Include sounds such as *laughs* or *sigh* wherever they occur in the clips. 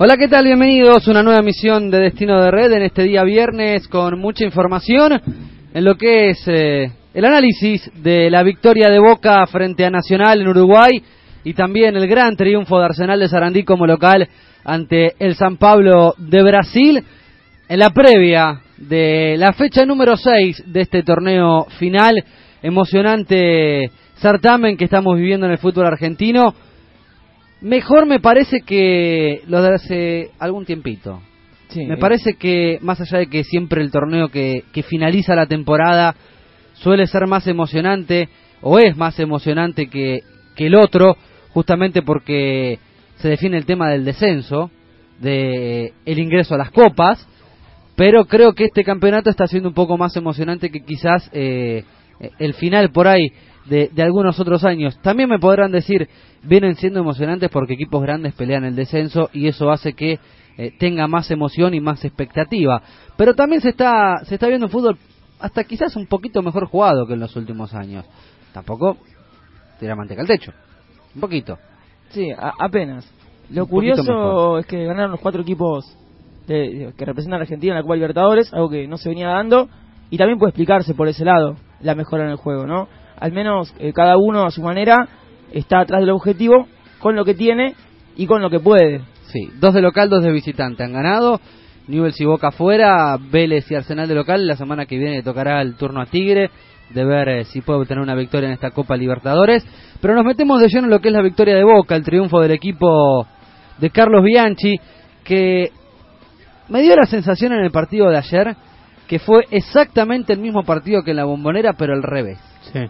Hola, ¿qué tal? Bienvenidos. A una nueva emisión de Destino de Red en este día viernes con mucha información en lo que es eh, el análisis de la victoria de Boca frente a Nacional en Uruguay y también el gran triunfo de Arsenal de Sarandí como local ante el San Pablo de Brasil en la previa de la fecha número 6 de este torneo final, emocionante certamen que estamos viviendo en el fútbol argentino mejor me parece que lo de hace algún tiempito. me parece que más allá de que siempre el torneo que, que finaliza la temporada suele ser más emocionante o es más emocionante que, que el otro, justamente porque se define el tema del descenso, de el ingreso a las copas, pero creo que este campeonato está siendo un poco más emocionante que quizás eh, el final por ahí de, de, algunos otros años. También me podrán decir, vienen siendo emocionantes porque equipos grandes pelean el descenso y eso hace que eh, tenga más emoción y más expectativa. Pero también se está, se está viendo un fútbol hasta quizás un poquito mejor jugado que en los últimos años. Tampoco tira manteca al techo. Un poquito. Sí, apenas. Lo curioso es que ganaron los cuatro equipos que representan a Argentina en la Copa Libertadores, algo que no se venía dando, y también puede explicarse por ese lado la mejora en el juego, ¿no? Al menos eh, cada uno a su manera está atrás del objetivo con lo que tiene y con lo que puede. Sí, dos de local, dos de visitante han ganado. Newell's y Boca afuera, Vélez y Arsenal de local. La semana que viene tocará el turno a Tigre de ver eh, si puede obtener una victoria en esta Copa Libertadores. Pero nos metemos de lleno en lo que es la victoria de Boca, el triunfo del equipo de Carlos Bianchi, que me dio la sensación en el partido de ayer que fue exactamente el mismo partido que en la bombonera, pero al revés. Sí.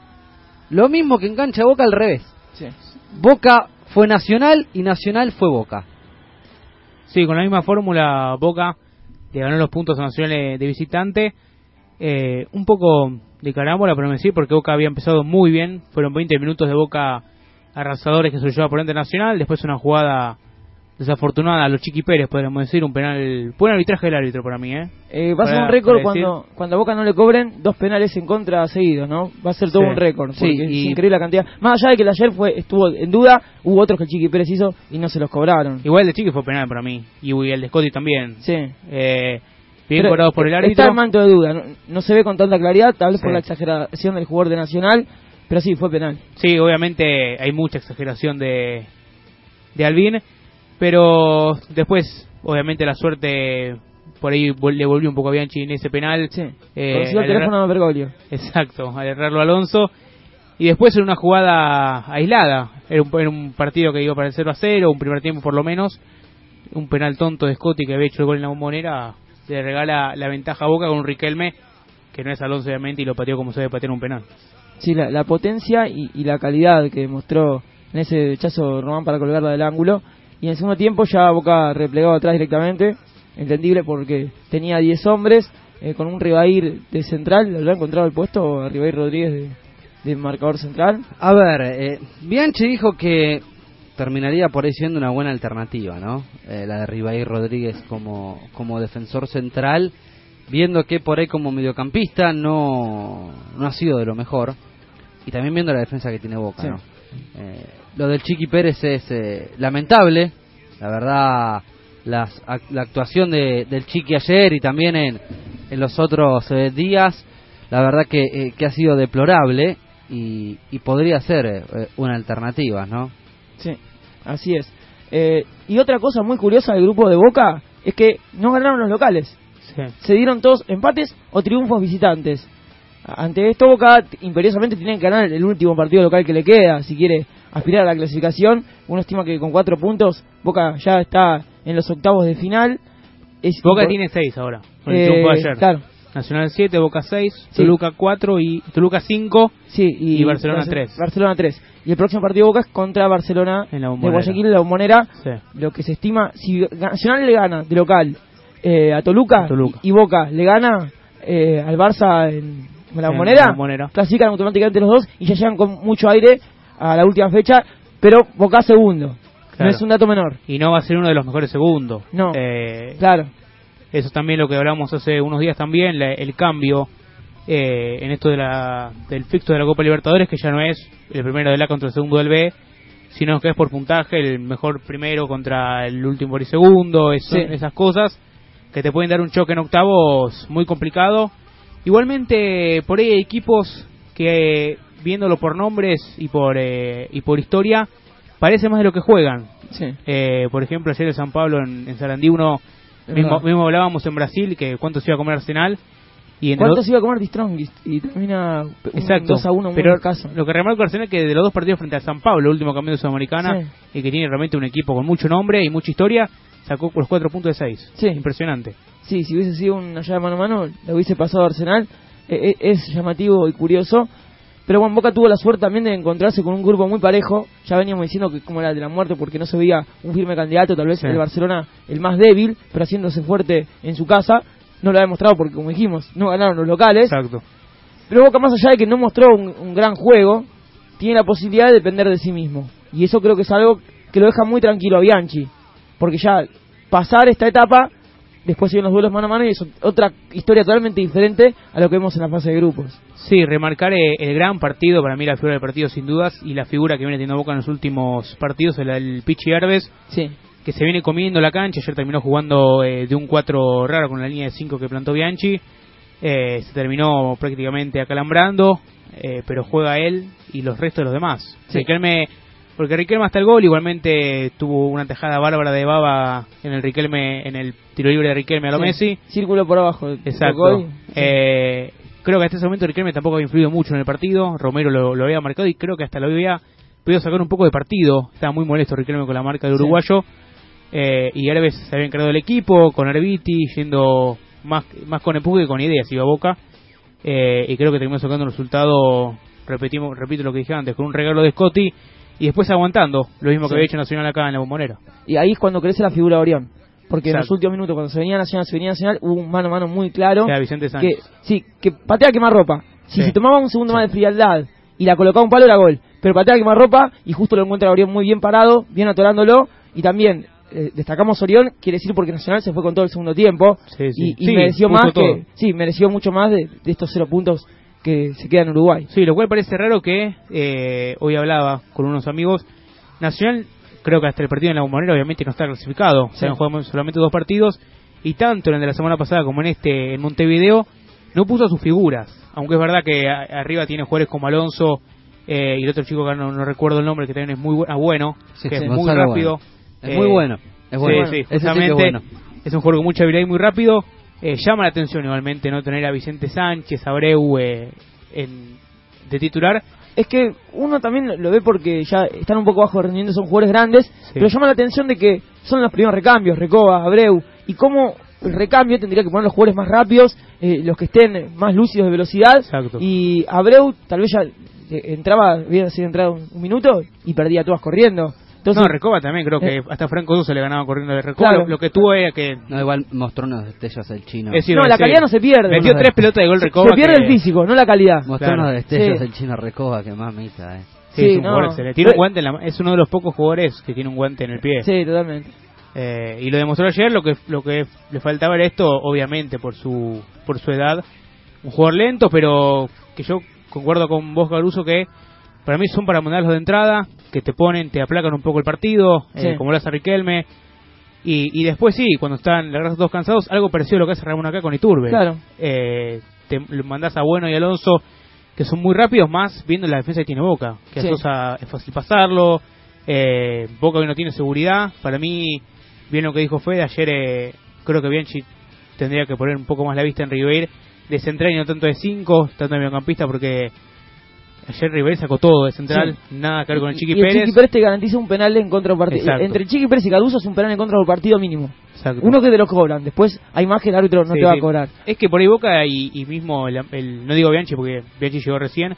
Lo mismo que en cancha Boca al revés. Boca fue Nacional y Nacional fue Boca. Sí, con la misma fórmula Boca le ganó los puntos a Nacional de visitante. Eh, un poco de carámbola, pero me decir, porque Boca había empezado muy bien. Fueron 20 minutos de Boca arrasadores que se lo llevaba por ente Nacional. Después una jugada desafortunada a los Chiqui Pérez, podríamos decir, un penal, buen arbitraje del árbitro para mí, ¿eh? eh va a ser un récord cuando, cuando a Boca no le cobren dos penales en contra seguidos, ¿no? Va a ser todo un récord, sí, y... es increíble la cantidad. Más allá de que el ayer fue estuvo en duda, hubo otros que el Chiqui Pérez hizo y no se los cobraron. Igual el de Chiqui fue penal para mí, y el de Scotty también. Sí. Eh, bien cobrados por el árbitro. Está en manto de duda, no, se ve con tanta claridad, tal vez por la exageración del jugador de Nacional, pero sí, fue penal. Sí, obviamente hay mucha exageración de, de Albín pero después, obviamente, la suerte por ahí le volvió un poco a Bianchi en ese penal. Sí. Eh, el teléfono Bergoglio. Exacto, al errarlo Alonso. Y después en una jugada aislada, era un, partido que iba para el 0 a 0, un primer tiempo por lo menos, un penal tonto de Scotty que había hecho el gol en la bombonera, le regala la ventaja a Boca con un Riquelme, que no es Alonso obviamente, y lo pateó como se debe patear un penal. Sí, la, potencia y, y, la calidad que mostró en ese derechazo Román para colgarla del ángulo y en el segundo tiempo ya Boca replegado atrás directamente, entendible porque tenía 10 hombres, eh, con un Ribair de central, ¿lo ha encontrado el puesto a Ribair Rodríguez de, marcador central? A ver, eh, Bianchi dijo que terminaría por ahí siendo una buena alternativa, ¿no? Eh, la de Ribair Rodríguez como, como defensor central, viendo que por ahí como mediocampista no, no ha sido de lo mejor, y también viendo la defensa que tiene Boca, ¿no? Eh, lo del Chiqui Pérez es eh, lamentable, la verdad, la actuación de, del Chiqui ayer y también en, en los otros eh, días, la verdad que, que, ha sido deplorable y, y podría ser una alternativa, ¿no? Sí, así es. y otra cosa muy curiosa del grupo de Boca es que no ganaron los locales. Se dieron todos empates o triunfos visitantes. Ante esto, Boca imperiosamente tiene que ganar el último partido local que le queda, si quiere aspirar a la clasificación. Uno estima que con cuatro puntos Boca ya está en los octavos de final. Boca tiene seis ahora, con el triunfo ayer. Claro. Nacional 7, Boca 6, Toluca 4 y Toluca 5 sí, y, Barcelona 3. Barcelona 3. Y el próximo partido Boca es contra Barcelona en la de Guayaquil, en la bombonera. Lo que se estima, si Nacional le gana de local eh, a Toluca, Y, Boca le gana eh, al Barça en, la bombonera, clasifican automáticamente los dos y ya llegan con mucho aire a la última fecha, pero Boca segundo. No es un dato menor. Y no va a ser uno de los mejores segundos. No. Eh, claro. Eso es también lo que hablamos hace unos días también, el cambio eh, en esto de la, del fixo de la Copa Libertadores, que ya no es el primero del A contra el segundo del B, sino que es por puntaje, el mejor primero contra el último y segundo, esas cosas que te pueden dar un choque en octavos muy complicado. Igualmente, por ahí hay equipos que, viéndolo por nombres y por, eh, y por historia, parece más de lo que juegan. Eh, por ejemplo, ayer en San Pablo, en, en Sarandí, uno, mismo, mismo, hablábamos en Brasil, que cuánto se iba a comer Arsenal. Y en ¿Cuánto se iba a comer Distrong? Y termina Exacto. 2 a 1 pero Lo que remarco Arsenal es que de los dos partidos frente a San Pablo, el último campeón de Sudamericana, y que tiene realmente un equipo con mucho nombre y mucha historia, sacó los cuatro puntos de 6. Sí. Impresionante. Sí, si hubiese sido una llave mano a mano, le hubiese pasado a Arsenal. E, e, es llamativo y curioso. Pero Juan Boca tuvo la suerte también de encontrarse con un grupo muy parejo. Ya veníamos diciendo que como era de la muerte porque no se veía un firme candidato, tal vez el Barcelona el más débil, pero haciéndose fuerte en su casa. No lo ha demostrado porque, como dijimos, no ganaron los locales. Exacto. Pero Boca, más allá de que no mostró un, un gran juego, tiene la posibilidad de depender de sí mismo. Y eso creo que es algo que lo deja muy tranquilo a Bianchi porque ya pasar esta etapa, después siguen los duelos mano a mano y es otra historia totalmente diferente a lo que vemos en la fase de grupos. Sí, remarcar eh, el gran partido, para mí la figura del partido sin dudas, y la figura que viene teniendo Boca en los últimos partidos, el, el Pichi Herbes, sí. que se viene comiendo la cancha, ayer terminó jugando eh, de un 4 raro con la línea de 5 que plantó Bianchi, eh, se terminó prácticamente acalambrando, pero juega él y los restos de los demás. Sí. me porque Riquelme hasta el gol igualmente tuvo una tejada bárbara de baba en el Riquelme en el tiro libre de Riquelme a lo Messi. círculo por abajo exacto. eh, creo que hasta ese momento Riquelme tampoco había influido mucho en el partido Romero lo, había marcado y creo que hasta lo había podido sacar un poco de partido. Estaba muy molesto Riquelme con la marca de uruguayo. Eh, y Herbes se había encargado del equipo con Herbiti yendo más más con empuje que con ideas iba a Boca. Eh, y creo que terminó sacando un resultado repetimos repito lo que dije antes con un regalo de Scotty y después aguantando, lo mismo que había hecho Nacional acá en la bombonera. Y ahí es cuando crece la figura de Orión. Porque en los últimos minutos, cuando se venía Nacional, se venía Nacional, hubo un mano a mano muy claro. Vicente Que, sí, que patea quemar ropa. Si se tomaba un segundo más de frialdad y la colocaba un palo, era gol. Pero patea quemar ropa y justo lo encuentra Orión muy bien parado, bien atorándolo. Y también eh, destacamos Orión, quiere decir porque Nacional se fue con todo el segundo tiempo. y, mereció más que. Sí, mereció mucho más de, de estos cero puntos que se queda en Uruguay. Sí, lo cual parece raro que eh, hoy hablaba con unos amigos. Nacional, creo que hasta el partido en la bombonera obviamente no está clasificado. Se han jugado solamente dos partidos y tanto en el de la semana pasada como en este en Montevideo no puso a sus figuras. Aunque es verdad que arriba tiene jugadores como Alonso eh, y el otro chico que no, recuerdo el nombre que también es muy ah, bueno, que es muy rápido. Es muy bueno. Es bueno. Sí, justamente es un juego con mucha habilidad y muy rápido. Eh, llama la atención igualmente no tener a Vicente Sánchez, Abreu eh, en, de titular. Es que uno también lo ve porque ya están un poco bajo rendiendo, son jugadores grandes, pero llama la atención de que son los primeros recambios, Recoba, Abreu, y cómo el recambio tendría que poner los jugadores más rápidos, eh, los que estén más lúcidos de velocidad, y Abreu tal vez ya entraba, había sido entrado un minuto y perdía todas corriendo no, Recoba también, creo que eh, hasta Franco se le ganaba corriendo de Recoba. Lo, que tuvo era que. No, igual mostró unos destellos el chino. no, la calidad no se pierde. Metió tres pelotas de gol Recoba. Se pierde el físico, no la calidad. Mostró unos destellos el chino Recoba, que mamita, eh. Sí, es, un no. tiene un guante es uno de los pocos jugadores que tiene un guante en el pie. Sí, totalmente. Eh, y lo demostró ayer, lo que lo que le faltaba era esto, obviamente, por su por su edad. Un jugador lento, pero que yo concuerdo con vos, Garuso, que para mí son para mandarlos de entrada, que te ponen, te aplacan un poco el partido, eh, como lo hace Riquelme. Y, y después sí, cuando están los dos cansados, algo parecido a lo que hace Ramón acá con Iturbe. Claro. Eh, te mandás a Bueno y Alonso, que son muy rápidos, más viendo la defensa que tiene Boca. Que es fácil pasarlo, eh, Boca hoy no tiene seguridad. Para mí, bien lo que dijo Fede, ayer eh, creo que Bianchi tendría que poner un poco más la vista en River, de central y no tanto de 5, tanto de mediocampista, porque Ayer River sacó todo de central, nada que ver con el Chiqui Pérez. El Chiqui Pérez te garantiza un penal en contra partido. Entre Chiqui Pérez y Caruso es un penal en contra del partido mínimo. Uno que te lo cobran, después hay más que el árbitro no te va a cobrar. Es que por ahí Boca y, mismo, el, no digo Bianchi porque Bianchi llegó recién,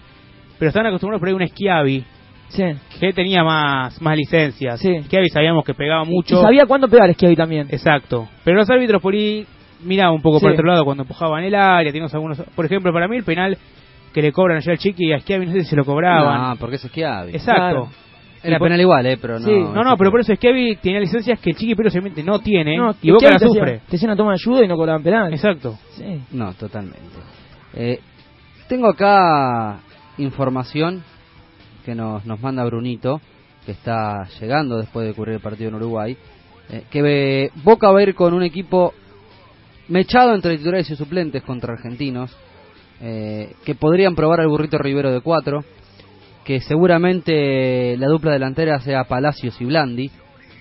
pero están acostumbrados por ahí a un Schiavi. Sí. Que tenía más, más licencias. Sí. Schiavi sabíamos que pegaba mucho. Y sabía cuándo pegar Schiavi también. Exacto. Pero los árbitros por ahí miraban un poco por otro lado cuando empujaban el área. Teníamos algunos, por ejemplo, para mí el penal que le cobran ayer al Chiqui y a Schiavi no sé si se lo cobraban. No, porque es Schiavi. Exacto. Era penal igual, ¿eh? Pero no. Sí. No, no, pero por eso Schiavi tenía licencias que el Chiqui pero obviamente no tiene y Boca la sufre. Te hacían una toma de ayuda y no cobraban penal. Exacto. Sí. No, totalmente. Eh, tengo acá información que nos, nos manda Brunito que está llegando después de cubrir el partido en Uruguay, eh, que Boca va a ir con un equipo mechado entre titulares y suplentes contra argentinos, eh, que podrían probar al burrito Rivero de 4, que seguramente la dupla delantera sea Palacios y Blandi,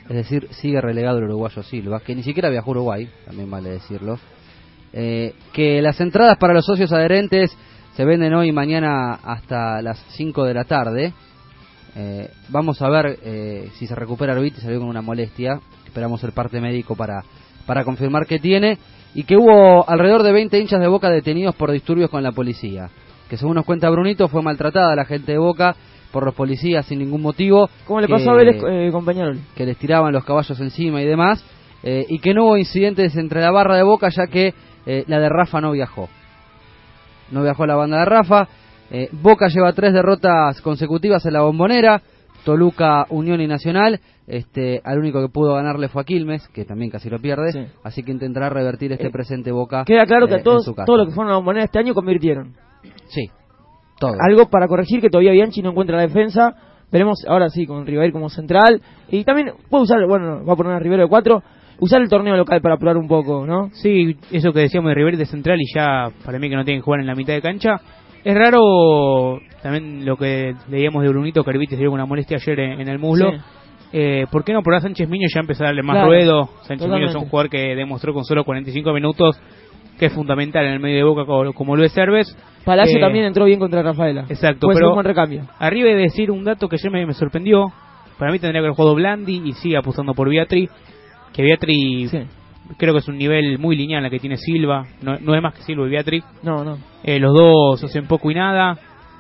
es decir, sigue relegado el uruguayo Silva, que ni siquiera viajó a Uruguay, también vale decirlo. Eh, que las entradas para los socios adherentes se venden hoy y mañana hasta las 5 de la tarde. Eh, vamos a ver eh, si se recupera y salió con una molestia. Esperamos el parte médico para, para confirmar que tiene. Y que hubo alrededor de 20 hinchas de Boca detenidos por disturbios con la policía. Que según nos cuenta Brunito, fue maltratada la gente de Boca por los policías sin ningún motivo. ¿Cómo le pasó a Vélez, eh, compañero? Que les tiraban los caballos encima y demás. Eh, y que no hubo incidentes entre la barra de Boca ya que eh, la de Rafa no viajó. No viajó la banda de Rafa. Boca lleva tres derrotas consecutivas en la bombonera. Toluca, Unión y Nacional. Este, al único que pudo ganarle fue a Quilmes, que también casi lo pierde. Así que intentará revertir este presente Boca. Queda claro que todos, todo lo que fueron a la bombonera este año convirtieron. Sí, algo para corregir que todavía Bianchi no encuentra la defensa. Veremos ahora sí con River como central. Y también puede usar, bueno, va a poner a Rivero de 4. Usar el torneo local para probar un poco, ¿no? Sí, eso que decíamos de River de central y ya para mí que no tienen que jugar en la mitad de cancha. Es raro también lo que leíamos de Brunito Carvite, se dio una molestia ayer en, el muslo. Eh, ¿Por qué no por Sánchez Miño ya empezar a darle más ruedo? Sánchez Miño es un jugador que demostró con solo 45 minutos que es fundamental en el medio de Boca como, lo es Cerves. Palacio eh, también entró bien contra Rafaela. Exacto, pero un recambio. arriba de decir un dato que ayer me, me, sorprendió, para mí tendría que haber jugado Blandi y sigue apostando por Beatri, que Beatri creo que es un nivel muy lineal la que tiene Silva, no, es más que Silva y Beatri. No, no. Eh, los dos hacen poco y nada.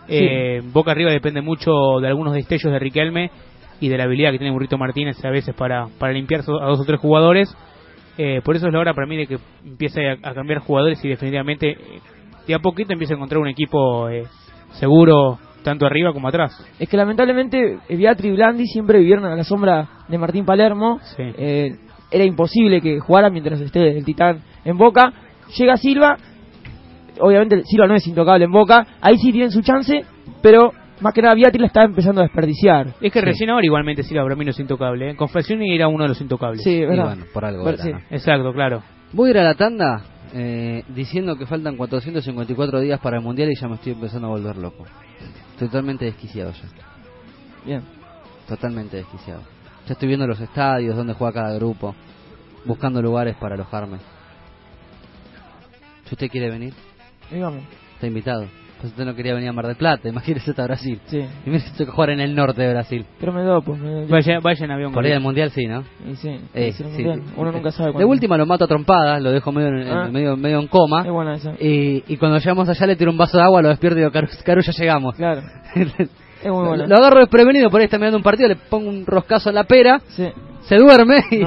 Eh, Boca arriba depende mucho de algunos destellos de Riquelme y de la habilidad que tiene Burrito Martínez a veces para, para limpiar a dos o tres jugadores. Eh, por eso es la hora para mí de que empiece a, cambiar jugadores y definitivamente eh, de a poquito empiece a encontrar un equipo eh, seguro tanto arriba como atrás. Es que lamentablemente Beatri y Blandi siempre vivieron a la sombra de Martín Palermo. Era imposible que jugara mientras esté el Titán en Boca. Llega Silva, obviamente Silva no es intocable en Boca, ahí sí tienen su chance, pero más que nada Beatriz la está empezando a desperdiciar. Es que recién ahora igualmente sí, para mí no es intocable. ¿eh? Confesión era uno de los intocables. Sí, verdad. por algo. Exacto, claro. Voy a ir a la tanda eh, diciendo que faltan 454 días para el Mundial y ya me estoy empezando a volver loco. Totalmente desquiciado ya. Bien. Totalmente desquiciado. Ya estoy viendo los estadios, donde juega cada grupo, buscando lugares para alojarme. Si usted quiere venir, Digamos. está invitado. Pues usted no quería venir a Mar del Plata, imagínese hasta Brasil. Sí. Y me que jugar en el norte de Brasil. Pero me doy, pues. Me... Vaya, vaya en avión. Por ahí el mundial sí, ¿no? Y sí, eh, sí. Uno nunca sabe De última lo mato a trompadas, lo dejo medio en, ah. medio, medio en coma. Es buena esa. Y, y cuando llegamos allá le tiro un vaso de agua, lo despierto y digo, Caru, ya llegamos. Claro. *laughs* es muy bueno. Lo agarro desprevenido, por ahí está mirando un partido, le pongo un roscazo en la pera. Sí. se duerme y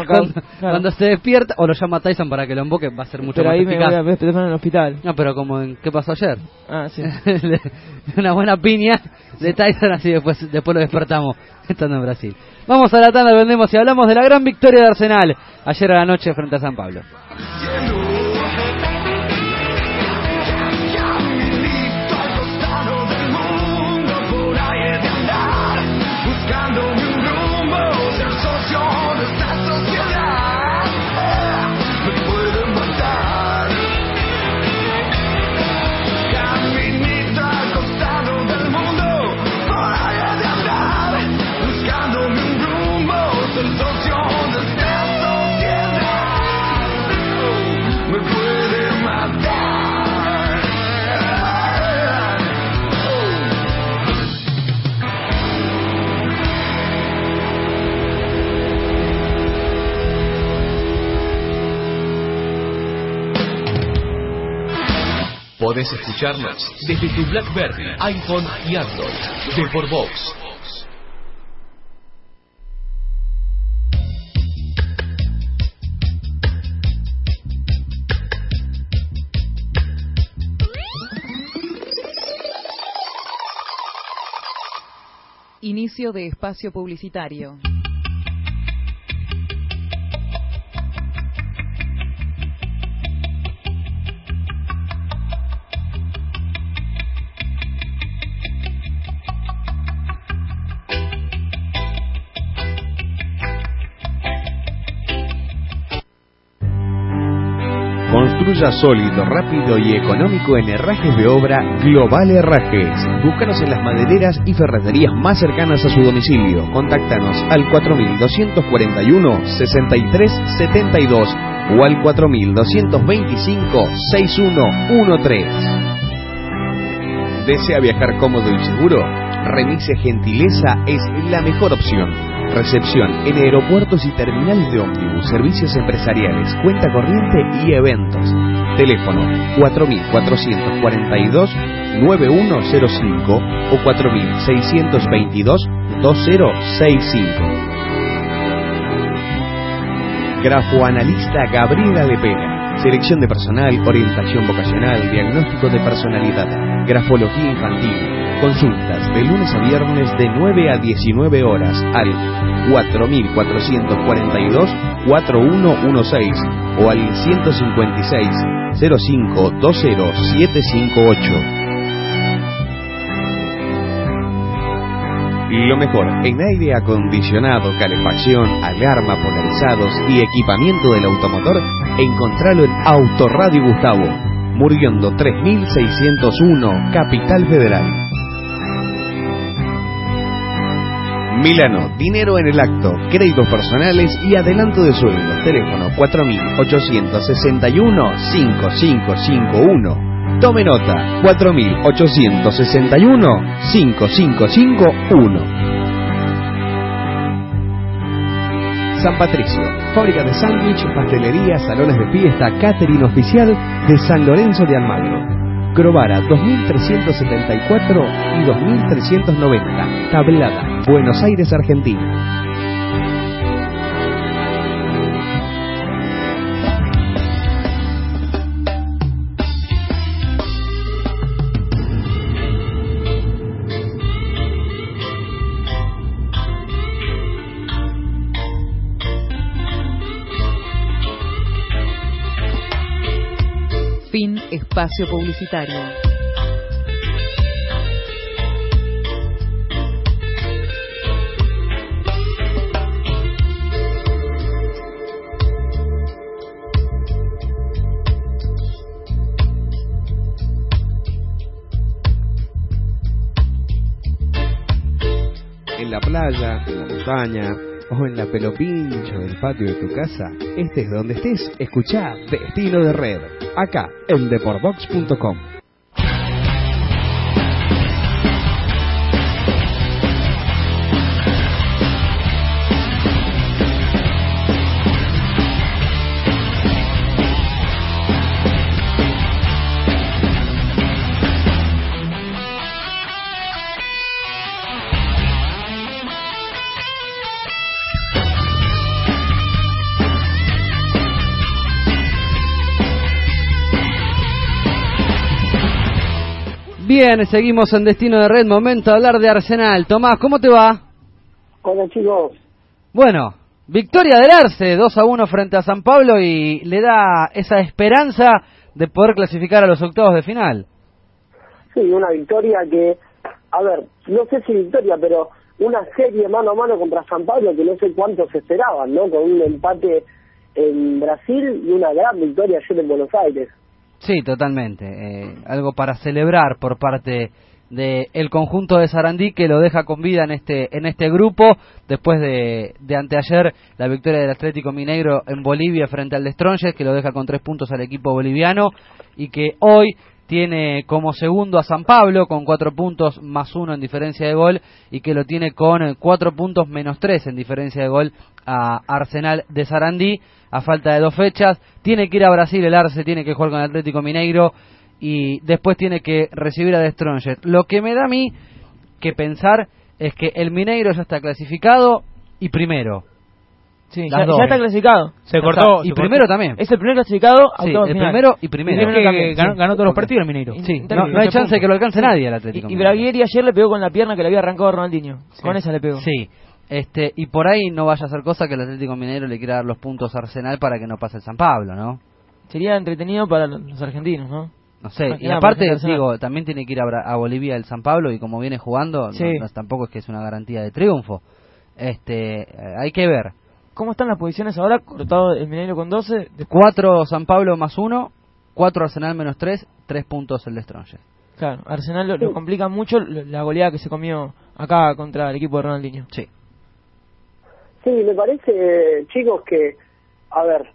cuando, se despierta o lo llama Tyson para que lo emboque va a ser mucho pero más ahí me voy a ver en el hospital. No pero como en qué pasó ayer ah sí. *laughs* Una buena piña de Tyson así después después lo despertamos *laughs* estando en Brasil. Vamos a la tanda vendemos y hablamos de la gran victoria de Arsenal ayer a la noche frente a San Pablo Podés escucharnos desde tu BlackBerry, iPhone y Android. De por Vox. Inicio de espacio publicitario. Sólido, rápido y económico en herrajes de obra Global Herrajes. Búscanos en las madereras y ferreterías más cercanas a su domicilio. Contáctanos al 4241-6372 o al 4225-6113. ¿Desea viajar cómodo y seguro? Remise Gentileza es la mejor opción Recepción en aeropuertos y terminales de ómnibus, servicios empresariales, cuenta corriente y eventos. Teléfono 4442-9105 o 4622-2065. Grafoanalista Gabriela de Pena. Selección de personal, orientación vocacional, diagnóstico de personalidad, grafología infantil Consultas de lunes a viernes de 9 a 19 horas al 4442-4116 o al 156 05 758. Lo mejor, en aire acondicionado, calefacción, alarma, polarizados y equipamiento del automotor, encontralo en Autoradio Gustavo, Murguiondo 3601, Capital Federal. Milano, dinero en el acto, créditos personales y adelanto de sueldo. Teléfono 4861-5551. Tome nota, 4861-5551. San Patricio, fábrica de sándwich, pastelería, salones de fiesta, catering oficial de San Lorenzo de Almagro. Crovara 2374 y 2390. Tablada, Buenos Aires, Argentina. Espacio publicitario. En la playa, en la montaña, o en la pelopincho del patio de tu casa, estés donde estés, escucha Destino de Red, acá en deporbox.com. Bien, seguimos en Destino de Red, momento de hablar de Arsenal. Tomás, ¿cómo te va? Hola chicos. Bueno, victoria del Arce, 2 a 1 frente a San Pablo y le da esa esperanza de poder clasificar a los octavos de final. Sí, una victoria que, a ver, no sé si victoria, pero una serie mano a mano contra San Pablo que no sé cuántos esperaban, ¿no? Con un empate en Brasil y una gran victoria ayer en Buenos Aires. Sí, totalmente. Eh, algo para celebrar por parte del el conjunto de Sarandí que lo deja con vida en este en este grupo después de, de anteayer la victoria del Atlético Mineiro en Bolivia frente al de que lo deja con tres puntos al equipo boliviano y que hoy tiene como segundo a San Pablo con cuatro puntos más uno en diferencia de gol y que lo tiene con cuatro puntos menos tres en diferencia de gol a Arsenal de Sarandí a falta de dos fechas. Tiene que ir a Brasil el Arce, tiene que jugar con el Atlético Mineiro y después tiene que recibir a The Lo que me da a mí que pensar es que el Mineiro ya está clasificado y primero. Sí, ya, está clasificado. Se cortó. y primero también. Es el primer clasificado. Sí, el primero y primero. ganó, todos los partidos el Mineiro. Sí, no, hay chance de que lo alcance nadie al Atlético. Y, y Braguieri ayer le pegó con la pierna que le había arrancado a Ronaldinho. Con esa le pegó. Sí. Este, y por ahí no vaya a ser cosa que el Atlético Mineiro le quiera dar los puntos a Arsenal para que no pase el San Pablo, ¿no? Sería entretenido para los argentinos, ¿no? No sé, y aparte, digo, también tiene que ir a, Bolivia el San Pablo y como viene jugando, tampoco es que es una garantía de triunfo. Este, eh, hay que ver. ¿Cómo están las posiciones ahora? Cortado el Mineiro con 12. De... 4 San Pablo más 1 4 Arsenal menos 3, 3 puntos el de Strongest. Claro, Arsenal lo, lo complica mucho lo- la goleada que se comió acá contra el equipo de Ronaldinho. Sí. Sí, me parece, chicos, que, a ver,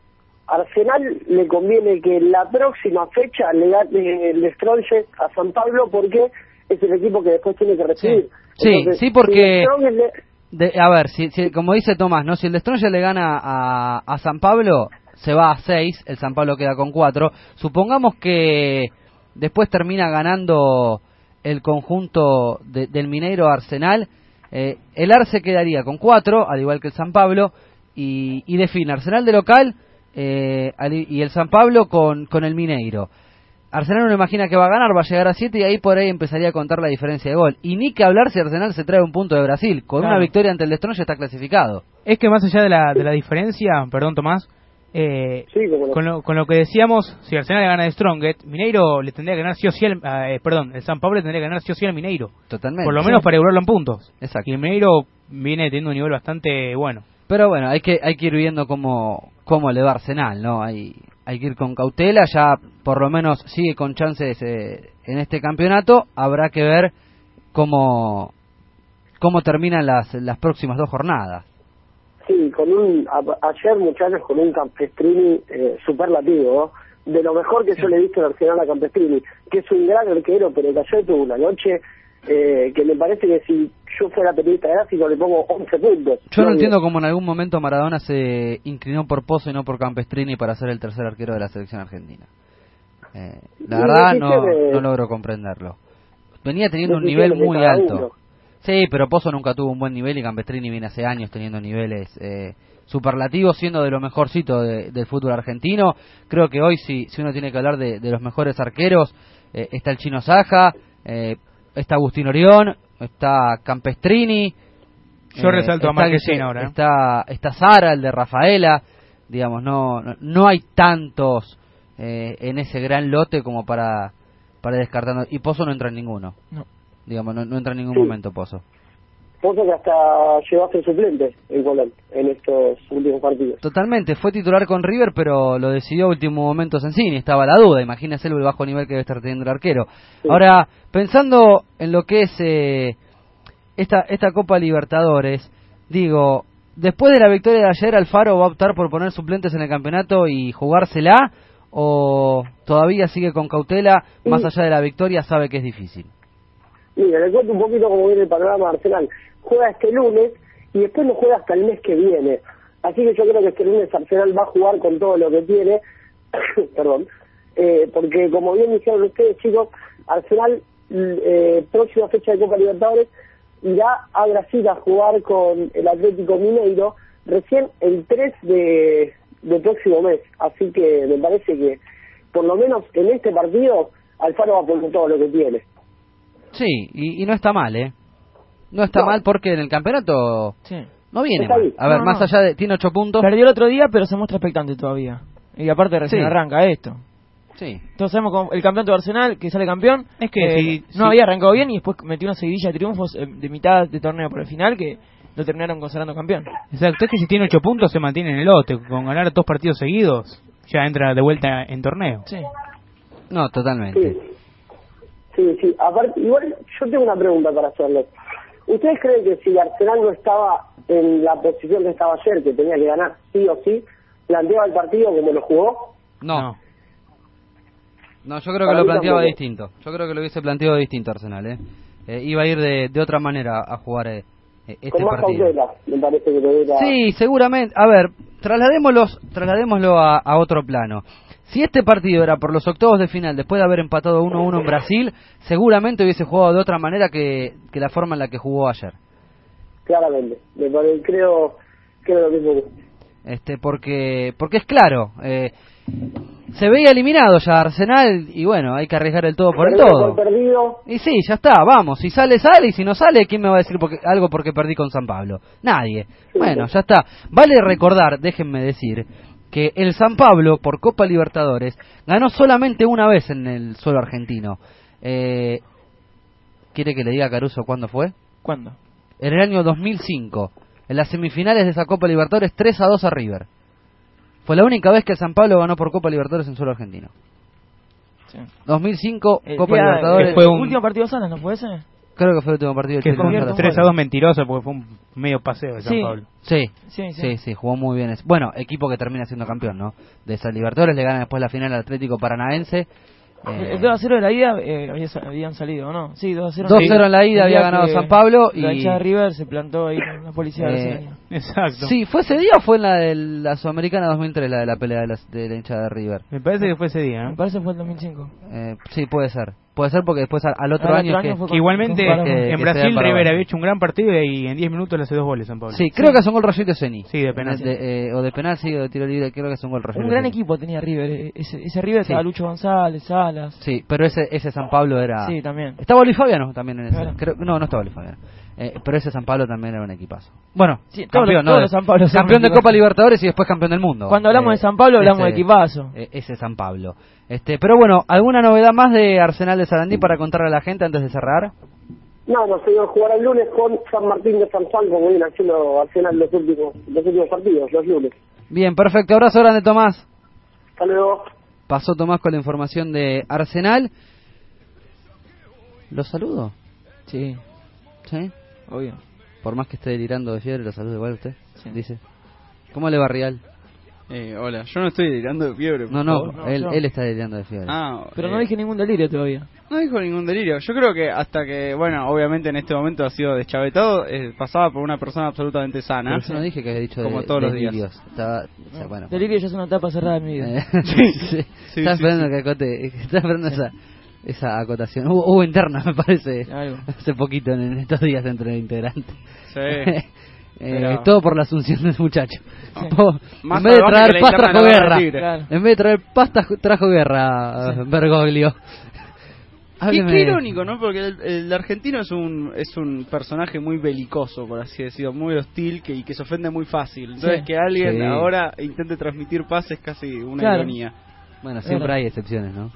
Arsenal le conviene que la próxima fecha le gane el Strongest a San Pablo porque es el equipo que después tiene que recibir. Sí, Entonces, sí, porque- si De- a ver, si, como dice Tomás, ¿no? si el de Strongest le gana a, a San Pablo, se va a 6, el San Pablo queda con 4. Supongamos que después termina ganando el conjunto de- del Mineiro Arsenal, eh, el Arce quedaría con 4, al igual que el San Pablo, y, y define Arsenal de local eh, y el San Pablo con, con el Mineiro. Arsenal no imagina que va a ganar, va a llegar a 7 y ahí por ahí empezaría a contar la diferencia de gol. Y ni que hablar si Arsenal se trae un punto de Brasil. Con Claro. una victoria ante el Destron ya está clasificado. Es que más allá de la, de la diferencia, perdón Tomás, eh, Sí, con, lo, con lo que decíamos, si Arsenal le gana de Strongest, Mineiro le tendría que ganar sí o sí al, eh, perdón, el San Pablo le tendría que ganar sí o sí al Mineiro. Totalmente. Por lo menos para igualarlo en puntos. Exacto. Y el Mineiro viene teniendo un nivel bastante bueno. Pero bueno, hay que, hay que ir viendo cómo, cómo le va Arsenal, ¿no? Hay, hay que ir con cautela, ya por lo menos sigue con chances eh, en este campeonato. Habrá que ver cómo, cómo terminan las, las próximas dos jornadas. Sí, con un, a- ayer muchachos con un Campestrini eh, superlativo, ¿no? de lo mejor que yo le he visto en Arsenal a Campestrini, que es un gran arquero, pero que ayer tuvo una noche eh, que me parece que si yo fuera periodista gráfico le pongo 11 puntos. Yo no entiendo cómo en algún momento Maradona se inclinó por Pozo y no por Campestrini para ser el tercer arquero de la selección argentina. Eh, la verdad no, no logro comprenderlo. Venía teniendo un nivel muy alto. uno. Sí, pero Pozo nunca tuvo un buen nivel y Campestrini viene hace años teniendo niveles eh, superlativos, siendo de lo mejorcito de- del fútbol argentino. Creo que hoy, si, si uno tiene que hablar de, de los mejores arqueros, eh, está el Chino Saja, eh, está Agustín Orión, está Campestrini. Yo resalto a Marquesín ahora, ¿eh? Está, está Sara, el de Rafaela. Digamos, no, no, no hay tantos eh, en ese gran lote como para, para ir descartando. Y Pozo no entra en ninguno. No. Digamos, no, no entra en ningún Sí. momento Pozo. Pozo que hasta llegó a ser suplente en Colón en estos últimos partidos. Totalmente, fue titular con River, pero lo decidió a último momento Sensini, estaba la duda, imagínese el bajo nivel que debe estar teniendo el arquero. Sí. Ahora, pensando en lo que es eh, esta, esta Copa Libertadores, digo, después de la victoria de ayer, Alfaro va a optar por poner suplentes en el campeonato y jugársela, o todavía sigue con cautela, Sí. más allá de la victoria, sabe que es difícil. Mira, le cuento un poquito cómo viene el panorama de Arsenal. Juega este lunes y después no juega hasta el mes que viene. Así que yo creo que este lunes Arsenal va a jugar con todo lo que tiene. *coughs* Perdón. Eh, porque como bien dijeron ustedes, chicos, Arsenal, eh, próxima fecha de Copa Libertadores, irá a Brasil a jugar con el Atlético Mineiro recién el 3 de, próximo mes. Así que me parece que, por lo menos en este partido, Alfaro va a poner todo lo que tiene. Sí, y no está mal, ¿eh? No está No. mal porque en el campeonato Sí. no viene mal. A ver, No, más no. allá de... Tiene ocho puntos. Perdió el otro día, pero se muestra expectante todavía. Y aparte recién Sí. arranca esto. Sí. Entonces sabemos con el campeonato de Arsenal que sale campeón. Es que eh, no había arrancado bien y después metió una seguidilla de triunfos eh, de mitad de torneo por el final que lo terminaron consagrando campeón. Exacto, es que si tiene 8 puntos se mantiene en el lote. Con ganar dos partidos seguidos, ya entra de vuelta en torneo. Sí. No, totalmente. Sí, sí, sí. Aparte, igual yo tengo una pregunta para hacerles. ¿Ustedes creen que si Arsenal no estaba en la posición que estaba ayer, que tenía que ganar sí o sí, planteaba el partido como lo jugó? No. No, yo creo que Para lo planteaba distinto. Yo creo que lo hubiese planteado distinto Arsenal, ¿eh? Eh, iba a ir de, de otra manera a jugar eh, eh, este Con más partido. cautela, me parece que lo hubiera... Sí, seguramente. A ver, trasladémoslos, trasladémoslo a, a otro plano. Si este partido era por los octavos de final, después de haber empatado 1-1 en Brasil, seguramente hubiese jugado de otra manera que, que la forma en la que jugó ayer. Claramente. Me parece, creo, creo lo mismo. este porque porque es claro eh, se veía eliminado ya Arsenal y bueno hay que arriesgar el todo por el todo perdido, y sí ya está vamos si sale sale y si no sale quién me va a decir porque, algo porque perdí con San Pablo nadie Sí. bueno ya está vale recordar déjenme decir que el San Pablo por Copa Libertadores ganó solamente una vez en el suelo argentino eh, quiere que le diga a Caruso cuándo fue ¿Cuándo? en el año 2005, en las semifinales de esa Copa Libertadores 3 a 2 a River. Fue la única vez que el San Pablo ganó por Copa Libertadores en suelo argentino. Sí. 2005, El Copa día- Libertadores. el Fue un- último partido Salas, ¿no fue ese? Creo que fue el último partido Que del fue Chile un Convierto González. 3 a 2 mentiroso porque fue un medio paseo de San Sí. Pablo. Sí, Sí, sí. sí, sí, jugó muy bien. ese- Bueno, equipo que termina siendo campeón, ¿no? De esa Libertadores, le gana después la final al Atlético Paranaense. Eh, El 2 a 0 de la ida eh, había- habían salido, ¿no? Sí, 2 a 0. 2-0 en la ida, había ganado San Pablo La y... hinchada de River se plantó ahí con la policía Eh. Exacto. Sí, ¿fue ese día o fue en la de la Sudamericana 2003, la de la pelea de la, de la hinchada de River? Me parece que fue ese día. Me ¿no? parece que fue el 2005. Eh, sí, puede ser. Puede ser porque después al, al otro año... otro que- año fue Que igualmente que- en que Brasil River había hecho un gran partido y en 10 minutos le hace dos goles San Pablo. Sí, creo que es un gol Rogelio Ceni. Sí, de penal. De- eh, o de penal, sí, o de tiro libre, creo que es un gol Rogelio Un gran equipo tenía River. eh, Ese, ese River Sí. estaba Lucho González, Salas. Sí, pero ese, ese San Pablo era... Sí, también. Estaba Luis Fabiano también en ese. Claro. Creo- no, no estaba Luis Fabiano. Eh, pero ese San Pablo también era un equipazo. Bueno, Sí, campeón, ¿no? San Pablo campeón de. Copa Libertadores y después campeón del mundo. Cuando hablamos Eh, de San Pablo, hablamos de equipazo. eh, ese San Pablo. Este, pero bueno, ¿alguna novedad más de Arsenal de Sarandí para contarle a la gente antes de cerrar? No, no, señor, jugará el lunes con San Martín de San Juan, como viene haciendo al final los últimos, los últimos partidos, los lunes. Bien, perfecto. Abrazo grande, Tomás. Hasta luego. Pasó Tomás con la información de Arsenal. ¿Lo saludo? Sí, ¿Sí? obvio. Por más que esté delirando de fiebre, lo saludo igual usted. Sí. Dice. ¿Cómo le va Real? Eh, hola, yo no estoy delirando de fiebre. por No, no, favor. no, él, yo. él está delirando de fiebre. Ah, Pero eh, no dije ningún delirio todavía. no dijo ningún delirio. Yo creo que hasta que, bueno, obviamente en este momento ha sido deschavetado, eh, pasaba por una persona absolutamente sana. Pero yo no dije que había dicho Como de, todos los días. delirios. Estaba, o sea, bueno. Delirio ya es una etapa cerrada de mi vida. Eh, *laughs* sí, Sí, Estaba sí, esperando sí. que acote, *laughs* estaba esperando esa, esa acotación. Hubo, hubo interna, *laughs* me parece, Algo. hace poquito en, en estos días entre integrantes. Sí. Eh, Pero- Todo por la asunción del muchacho. Sí. *laughs* Po- en vez de traer paz trajo guerra. Claro. En vez de traer pasta trajo guerra, Bergoglio. Qué, qué irónico, ¿no? Porque el, el argentino es un es un personaje muy belicoso, por así decirlo, muy hostil que, y que se ofende muy fácil. Entonces Sí. que alguien Sí. ahora intente transmitir paz es casi una Claro. ironía. Bueno, siempre hay excepciones, ¿no?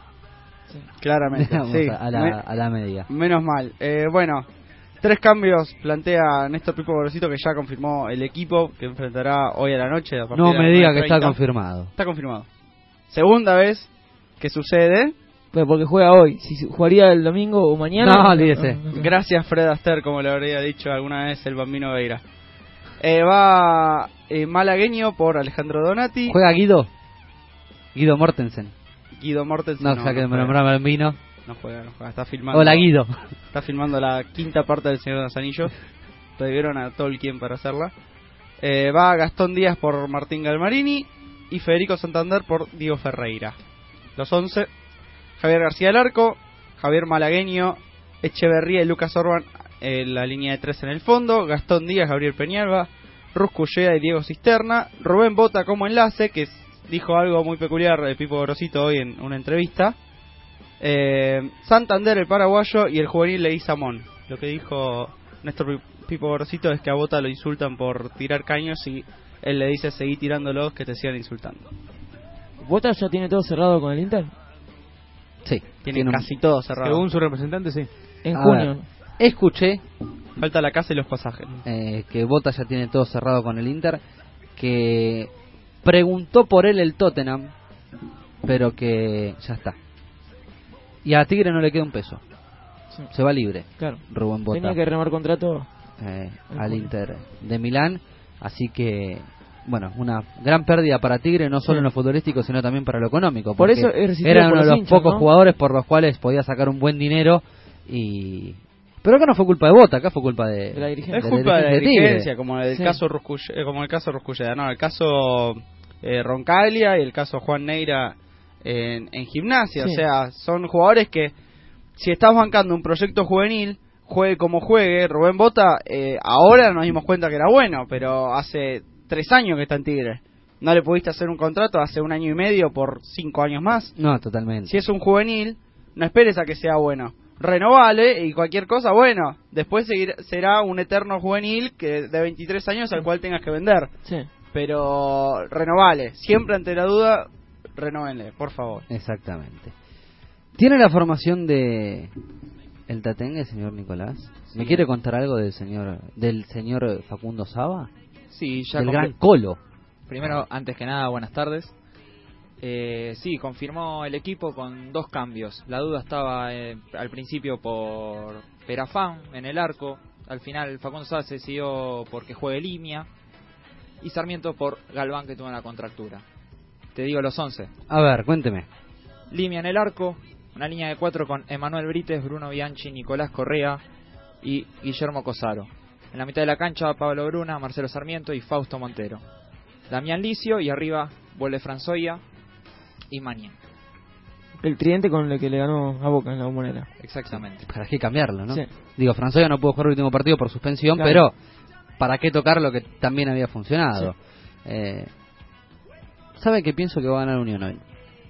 Claramente. *laughs* Sí. a, la, a la media. Menos mal. Eh, bueno, tres cambios plantea Néstor Pipo Gorosito que ya confirmó el equipo que enfrentará hoy a la noche. a No me diga que está 9:30. confirmado. Está confirmado. Segunda vez que sucede. Pero porque juega hoy. Si jugaría el domingo o mañana. No, olvídese. no, no. Gracias Fred Astaire, como le habría dicho alguna vez el bambino Veira. Eh, va eh, Malagueño por Alejandro Donati. ¿Juega Guido? Guido Mortensen. Guido Mortensen. No, ya que me juega. nombraba el vino. No juega, no juega. Está filmando. Hola Guido. Está filmando la quinta parte del Señor de los Anillos. Revivieron a Tolkien para hacerla. Eh, va Gastón Díaz por Martín Galmarini y Federico Santander por Diego Ferreira. Los 11. Javier García del Arco, Javier Malagueño, Echeverría y Lucas Orban en la línea de tres en el fondo, Gastón Díaz, Gabriel Peñalba, Ruscullea y Diego Cisterna, Rubén Bota como enlace, que dijo algo muy peculiar de Pipo Grosito hoy en una entrevista. Eh, Santander, el paraguayo, y el juvenil Leguizamón. Lo que dijo Néstor Pi- Pipo Grosito es que a Bota lo insultan por tirar caños y él le dice seguí tirándolos que te sigan insultando. ¿Bota ya tiene todo cerrado con el Inter? Sí. Tiene casi todo cerrado. Según su representante, sí. En A junio. ver, escuché Falta la casa y los pasajes. eh, que Bota ya tiene todo cerrado con el Inter, que preguntó por él el Tottenham, pero que ya está. Y a Tigre no le queda un peso. Sí. Se va libre, Claro. Rubén Bota, Tenía que renovar contrato. eh, al. Inter de Milán. Así que, bueno, una gran pérdida para Tigre, no solo Sí. en lo futbolístico, sino también para lo económico. Por eso era uno de los hinchas, pocos ¿no? jugadores por los cuales podía sacar un buen dinero y... Pero acá no fue culpa de Bota, acá fue culpa de, De la dirigencia. Es culpa de la Tigre. dirigencia, como el Sí. caso Rusculle- eh, como el caso Rusculleda, no, el caso eh, Roncaglia y el caso Juan Neira en, en gimnasia, Sí. o sea, son jugadores que si estás bancando un proyecto juvenil, juegue como juegue, Rubén Bota, eh, ahora nos dimos cuenta que era bueno, pero hace tres años que está en Tigre. No le pudiste hacer un contrato hace un año y medio por cinco años más. No, totalmente. Si es un juvenil, no esperes a que sea bueno. Renovale y cualquier cosa, bueno. Después seguir- será un eterno juvenil que de 23 años al cual tengas que vender. Sí. Pero renovale. Siempre ante la duda, renóvenle, por favor. Exactamente. ¿Tiene la formación de el Tatengue, señor Nicolás? ¿Me quiere contar algo del señor del señor Facundo Saba? Sí, ya comple- gran Colo. Primero, antes que nada, buenas tardes. Eh, sí, confirmó el equipo con dos cambios. La duda estaba eh, al principio por Perafán en el arco. Al final Facundo Sá se decidió porque juegue Limia. Y Sarmiento por Galván que tuvo una contractura. Te digo los 11. A ver, cuénteme. Limia en el arco. Una línea de cuatro con Emanuel Brites, Bruno Bianchi, Nicolás Correa y Guillermo Cosaro. En la mitad de la cancha Pablo Bruna, Marcelo Sarmiento y Fausto Montero. Damián Licio y arriba vuelve Franzoya y Manien. El tridente con el que le ganó a Boca en la bombonera. Exactamente. ¿Para qué cambiarlo, no? Sí. Digo, Franzoya no pudo jugar el último partido por suspensión, Claro. pero ¿para qué tocar lo que también había funcionado? Eh, ¿Sabe que pienso que va a ganar Unión hoy?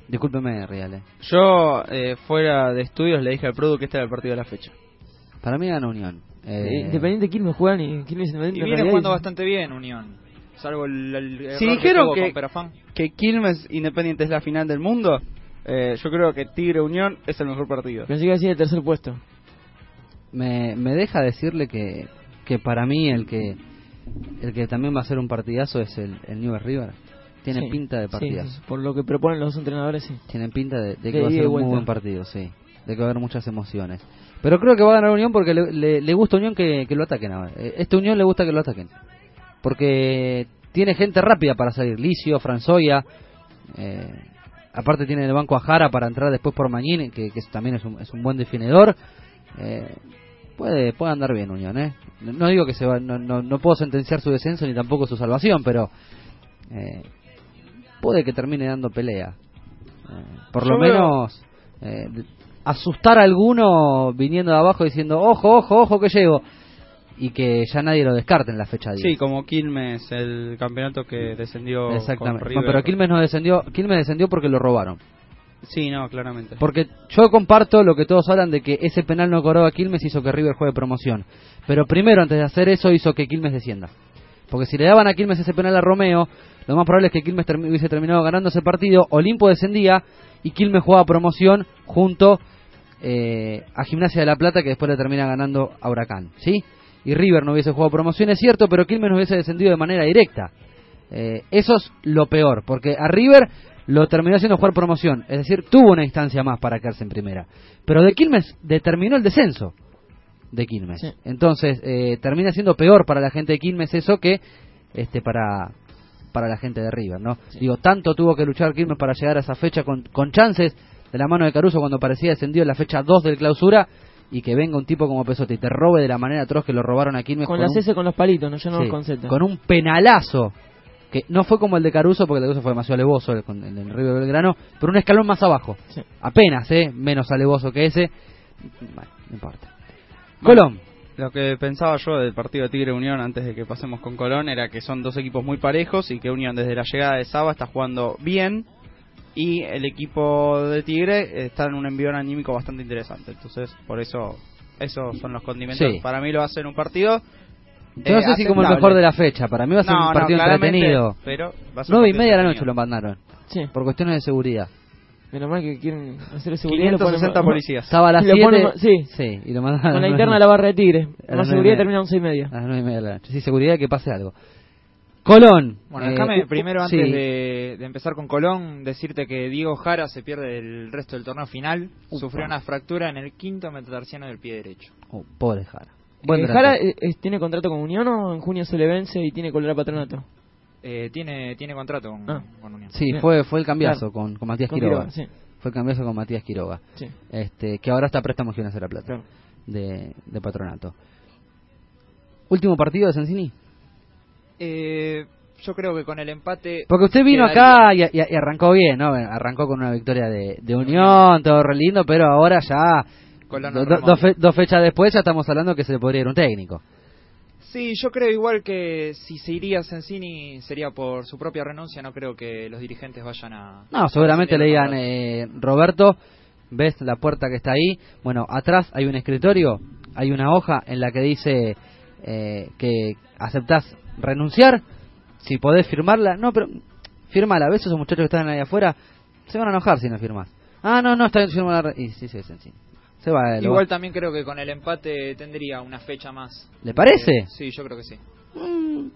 Discúlpeme, Real. eh. Yo, eh, fuera de estudios, le dije al Produ que este era el partido de la fecha. Para mí gana Unión. Eh, Independiente Quilmes juegan y Quilmes Independiente. Y en viene jugando bastante bien Unión. Salvo el, el Si que dijeron que, que Quilmes Independiente es la final del mundo, eh, yo creo que Tigre Unión es el mejor partido. Pensé que iba a decir el tercer puesto. me, me deja decirle que, que para mí el que el que también va a ser un partidazo es el, el Newell's River. Tiene Sí, pinta de sí, por lo que proponen los entrenadores, sí. Tienen pinta de, de que De va a ser un muy buen partido, sí. De que va a haber muchas emociones. Pero creo que va a ganar Unión porque le, le- le gusta a Unión que, que lo ataquen ahora. Eh, Este Unión le gusta que lo ataquen. Porque tiene gente rápida para salir. Licio, Franzoya. eh, aparte tiene en el banco a Jara para entrar después por Mañín, que, que también es un, es un buen definidor. Eh, puede, puede andar bien Unión, ¿eh? No, no digo que se va, no, no, no puedo sentenciar su descenso ni tampoco su salvación, pero eh, puede que termine dando pelea. Eh, por lo veo- menos eh, asustar a alguno viniendo de abajo diciendo, ojo, ojo, ojo que llego. Y que ya nadie lo descarte en la fecha 10. Sí, como Quilmes, el campeonato que descendió Exactamente. con No, River. pero Quilmes no descendió, Quilmes descendió porque lo robaron. Sí, no, claramente. Porque yo comparto lo que todos hablan de que ese penal no cobrado a Quilmes hizo que River juegue promoción. Pero primero, antes de hacer eso, hizo que Quilmes descienda. Porque si le daban a Quilmes ese penal a Romeo, lo más probable es que Quilmes hubiese terminado ganando ese partido, Olimpo descendía y Quilmes jugaba promoción junto eh, a Gimnasia de la Plata que después le termina ganando a Huracán. ¿Sí? Y River no hubiese jugado promoción, es cierto, pero Quilmes no hubiese descendido de manera directa. Eh, eso es lo peor, porque a River lo terminó haciendo jugar promoción, es decir, tuvo una instancia más para quedarse en primera. Pero de Quilmes determinó el descenso de Quilmes. Sí. Entonces, eh, termina siendo peor para la gente de Quilmes eso que este para para la gente de River, ¿no? Digo, tanto tuvo que luchar Quilmes para llegar a esa fecha con, con chances de la mano de Caruso cuando parecía descendido en la fecha 2 del clausura y que venga un tipo como Pesote y te robe de la manera atroz que lo robaron a Quilmes Con con las un- S con los palitos, no, yo no Sí, conceptos. con un penalazo que no fue como el de Caruso porque el de Caruso fue demasiado alevoso el, con el del River Belgrano pero un escalón más abajo Sí. apenas eh menos alevoso que ese bueno, no importa Colón Lo que pensaba yo del partido de Tigre Unión antes de que pasemos con Colón era que son dos equipos muy parejos y que Unión desde la llegada de Saba está jugando bien y el equipo de Tigre está en un envío anímico bastante interesante. Entonces, por eso, esos son los condimentos. Sí. Para mí lo va a ser un partido. yo no sé si como el mejor de la fecha para mí va a ser No, un partido entretenido Pero va a ser un nueve y partido media de la noche lo mandaron Sí, por cuestiones de seguridad menos mal que quieren hacer seguridad. lo 560 ponen- policías. estaba a las Y *laughs* lo 7 ponen- sí. sí y lo mandaron Con la interna de la barra de Tigre. A las Más nueve y seguridad termina a 11 y media. a las nueve y media de la noche sí seguridad que pase algo Colón Bueno, eh, déjame primero, sí. antes de, de empezar con Colón, decirte que Diego Jara se pierde el resto del torneo final. Upa. Sufrió una fractura en el quinto metatarsiano del pie derecho. Oh, pobre Jara Buen Eh. Jara eh, eh, tiene contrato con Unión o en junio se le vence y tiene color a patronato. Eh, tiene, tiene contrato con, Ah. con Unión. Sí, Bien. fue fue el cambiazo Claro. con, con Matías Con Quiroga. Quiroga, sí. Fue el cambiazo con Matías Quiroga. Sí. Este, que ahora está a préstamo Gimnasia de la Plata. Claro. De, de patronato. Último partido de Sensini. Eh, yo creo que con el empate. Porque usted vino quedaría- acá y, y- y arrancó bien, ¿no? Arrancó con una victoria de, de Unión, todo re lindo, pero ahora ya, Colón do- do- dos, fe- dos fechas después, ya estamos hablando que se le podría ir un técnico. Sí, yo creo igual que si se iría Sensini sería por su propia renuncia. No creo que los dirigentes vayan a. No, seguramente a le digan, eh, Roberto, ves la puerta que está ahí. Bueno, atrás hay un escritorio, hay una hoja en la que dice eh, que aceptás renunciar. Si podés firmarla, no, pero firmala. ¿Ves esos muchachos que están ahí afuera? Se van a enojar si no firmas. Ah, no, no, está bien, firma la re- Y sí, sí, sí. Se va, lo Igual va. también creo que con el empate tendría una fecha más. ¿Le parece? Eh, sí, yo creo que sí. Mm,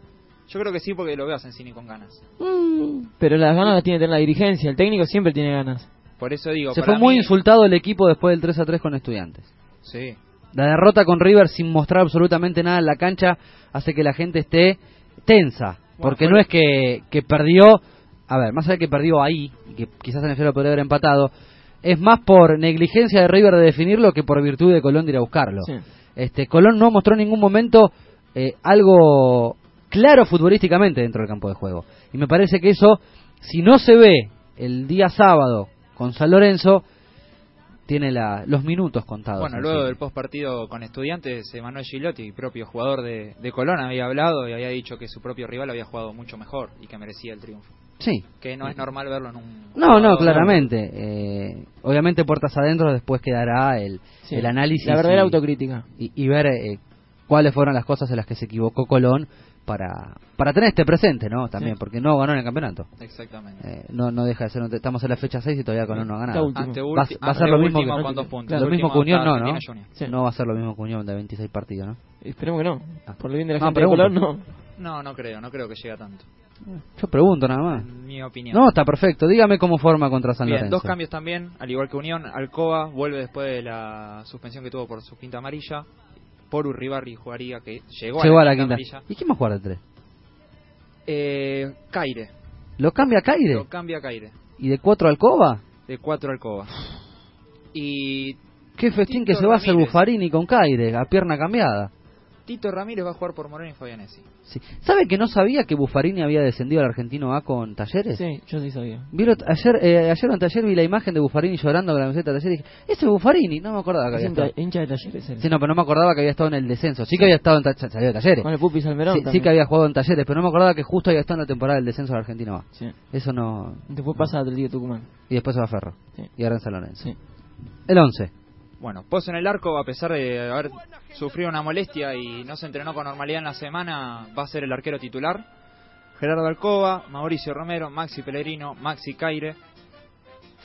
Yo creo que sí porque lo veo a Sensini con ganas. mm, pero las ganas las tiene que tener la dirigencia. El técnico siempre tiene ganas. Por eso digo, Se para fue muy insultado el equipo después del 3 a 3 con Estudiantes. Sí. La derrota con River sin mostrar absolutamente nada en la cancha hace que la gente esté tensa. Porque no es que, que perdió, a ver, más allá de que perdió ahí, y que quizás en el cielo podría haber empatado, es más por negligencia de River de definirlo que por virtud de Colón de ir a buscarlo. Sí. Este, Colón no mostró en ningún momento eh, algo claro futbolísticamente dentro del campo de juego. Y me parece que eso, si no se ve el día sábado con San Lorenzo, tiene la, los minutos contados. Bueno, en luego sí. del post partido con estudiantes, Emanuel Gilotti, propio jugador de, de Colón, había hablado y había dicho que su propio rival había jugado mucho mejor y que merecía el triunfo. Sí. Que no es normal verlo en un. No, no, claramente. Eh, obviamente puertas adentro después quedará el, Sí. el análisis. La verdadera y- autocrítica. Y, y ver eh, cuáles fueron las cosas en las que se equivocó Colón para, para tener este presente, ¿no? También, Sí. porque no ganó en el campeonato. Exactamente. Eh, no, no deja de ser. un- Estamos en la fecha 6 y todavía Colón no ha ganado. Va, va a ser lo mismo último que, con dos puntos. lo mismo que Unión, no, ¿no? Sí. No va a ser lo mismo que Unión de 26 partidos, ¿no? Esperemos que no. Ah. Por el bien de la No, gente de. Colón, no. No, no creo, no creo que llegue a tanto. Yo pregunto nada más. En mi opinión. No, está perfecto. Dígame cómo forma contra San Bien, Lorenzo. dos cambios también, al igual que Unión. Alcoba vuelve después de la suspensión que tuvo por su quinta amarilla. Por Urribarri jugaría, que llegó, Llegó a la, quinta, quinta. amarilla. ¿Y quién va a jugar de tres? Eh, Caire. ¿Lo cambia Caire? Lo cambia Caire. ¿Y de cuatro Alcoba? De cuatro Alcoba. Y Qué festín Tito que se va a hacer. Buffarini con Caire, a pierna cambiada. Tito Ramírez va a jugar por Moreno y Fabianesi. Sí. ¿Sabe que no sabía que Buffarini había descendido al Argentino A con Talleres? Sí, yo sí sabía. ¿Vieron? Ayer, eh, ayer o anteayer vi la imagen de Buffarini llorando con la camiseta de Talleres y dije, ese es Buffarini, no me acordaba que Es había estado. hincha de talleres. él. Sí, no, pero no me acordaba que había estado en el descenso. Sí que había estado en ta- salió de Talleres. Con el Pupi Salmerón Sí, sí que había jugado en Talleres, pero no me acordaba que justo había estado en la temporada del descenso al Argentino A. Sí. Eso no... Después pasa a Atlético Tucumán. Y después se va a Ferro. Sí. Y ahora en San Lorenzo. Sí. El 11. Bueno, Pozo en el arco, a pesar de haber sufrido una molestia y no se entrenó con normalidad en la semana, va a ser el arquero titular. Gerardo Alcoba, Mauricio Romero, Maxi Pellegrino, Maxi Caire,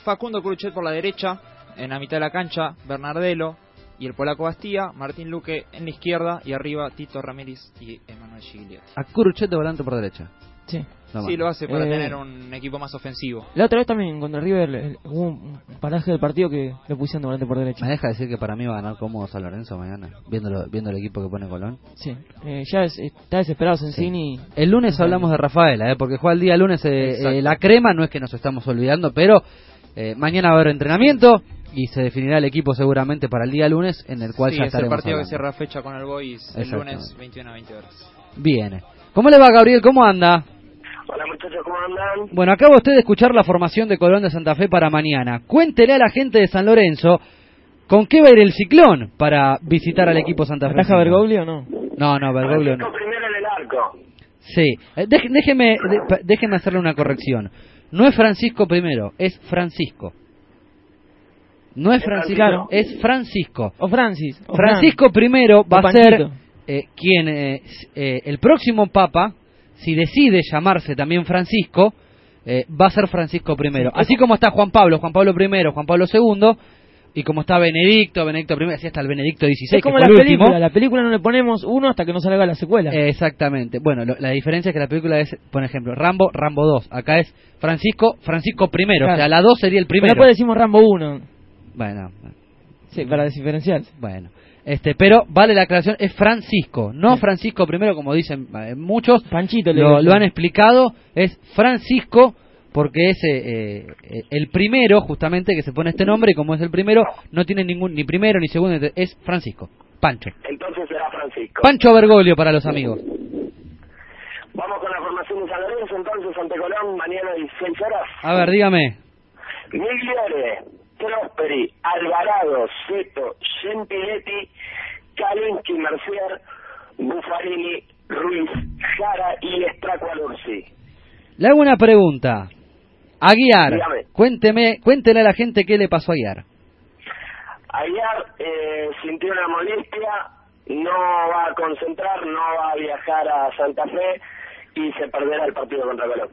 Facundo Cruchet por la derecha, en la mitad de la cancha, Bernardelo y el polaco Bastía, Martín Luque en la izquierda y arriba Tito Ramírez y Emanuel Giglietti. A Curuchet de volante por derecha. Sí. No Sí, lo hace para Eh, tener un equipo más ofensivo. La otra vez también contra River hubo un paraje del partido que lo pusieron de volante por derecha. Me deja decir que para mí va a ganar cómodo San Lorenzo mañana, viéndolo, viendo el equipo que pone Colón. Sí. Eh, ya es- está desesperado Sensini. El lunes hablamos de Rafaela, ¿eh? porque juega el día lunes eh, eh, la crema, no es que nos estamos olvidando, pero eh, mañana va a haber entrenamiento y se definirá el equipo seguramente para el día lunes, en el cual sí, ya es el estaremos partido que cierra fecha con el Boys el lunes 21 a 20 horas. Bien. ¿Cómo le va, Gabriel? ¿Cómo anda? Hola muchachos, ¿cómo andan? Bueno, acaba usted de escuchar la formación de Colón de Santa Fe para mañana. Cuéntele a la gente de San Lorenzo con qué va a ir el ciclón para visitar al equipo Santa Fe. ¿Ataja Bergoglio o no? No, no, Bergoglio no. Francisco primero en el arco. Sí, Eh, déjeme, de- déjeme hacerle una corrección. No es Francisco primero, es Francisco. No es Francisco, es Francisco. O Francis. o Francisco primero va a ser. Eh, quien eh, eh, el próximo papa, si decide llamarse también Francisco, eh, va a ser Francisco primero. Sí. Así como está Juan Pablo, Juan Pablo primero, Juan Pablo segundo, y como está Benedicto, Benedicto primero, así hasta el Benedicto XVI, Es como que la el último. película. La película no le ponemos uno hasta que no salga la secuela. Eh, Exactamente. Bueno, lo- la diferencia es que la película es, por ejemplo, Rambo, Rambo 2. Acá es Francisco, Francisco primero. Claro. O sea, la 2 sería el Pero primero. después decimos Rambo 1. Bueno, Sí, para diferenciar. bueno. Este, pero vale la aclaración, es Francisco, no Francisco primero, como dicen eh, muchos. Panchito le Lo, han explicado, es Francisco porque es eh, eh, el primero, justamente, que se pone este nombre, y como es el primero, no tiene ningún, ni primero ni segundo, es Francisco. Pancho. Entonces será Francisco. Pancho Bergoglio para los amigos. Vamos con la formación de San Lorenzo entonces ante Colón mañana 16 horas. A ver, dígame. Migliore, Prosperi, Alvarado, Seto, Gentiletti, Kalinsky, Mercier, Buffarini, Ruiz, Jara y Estracualursi. Le hago una pregunta. Aguiar, Dígame. cuénteme, cuéntele a la gente qué le pasó a Aguiar. Ayer eh, sintió una molestia, no va a concentrar, no va a viajar a Santa Fe y se perderá el partido contra Colón.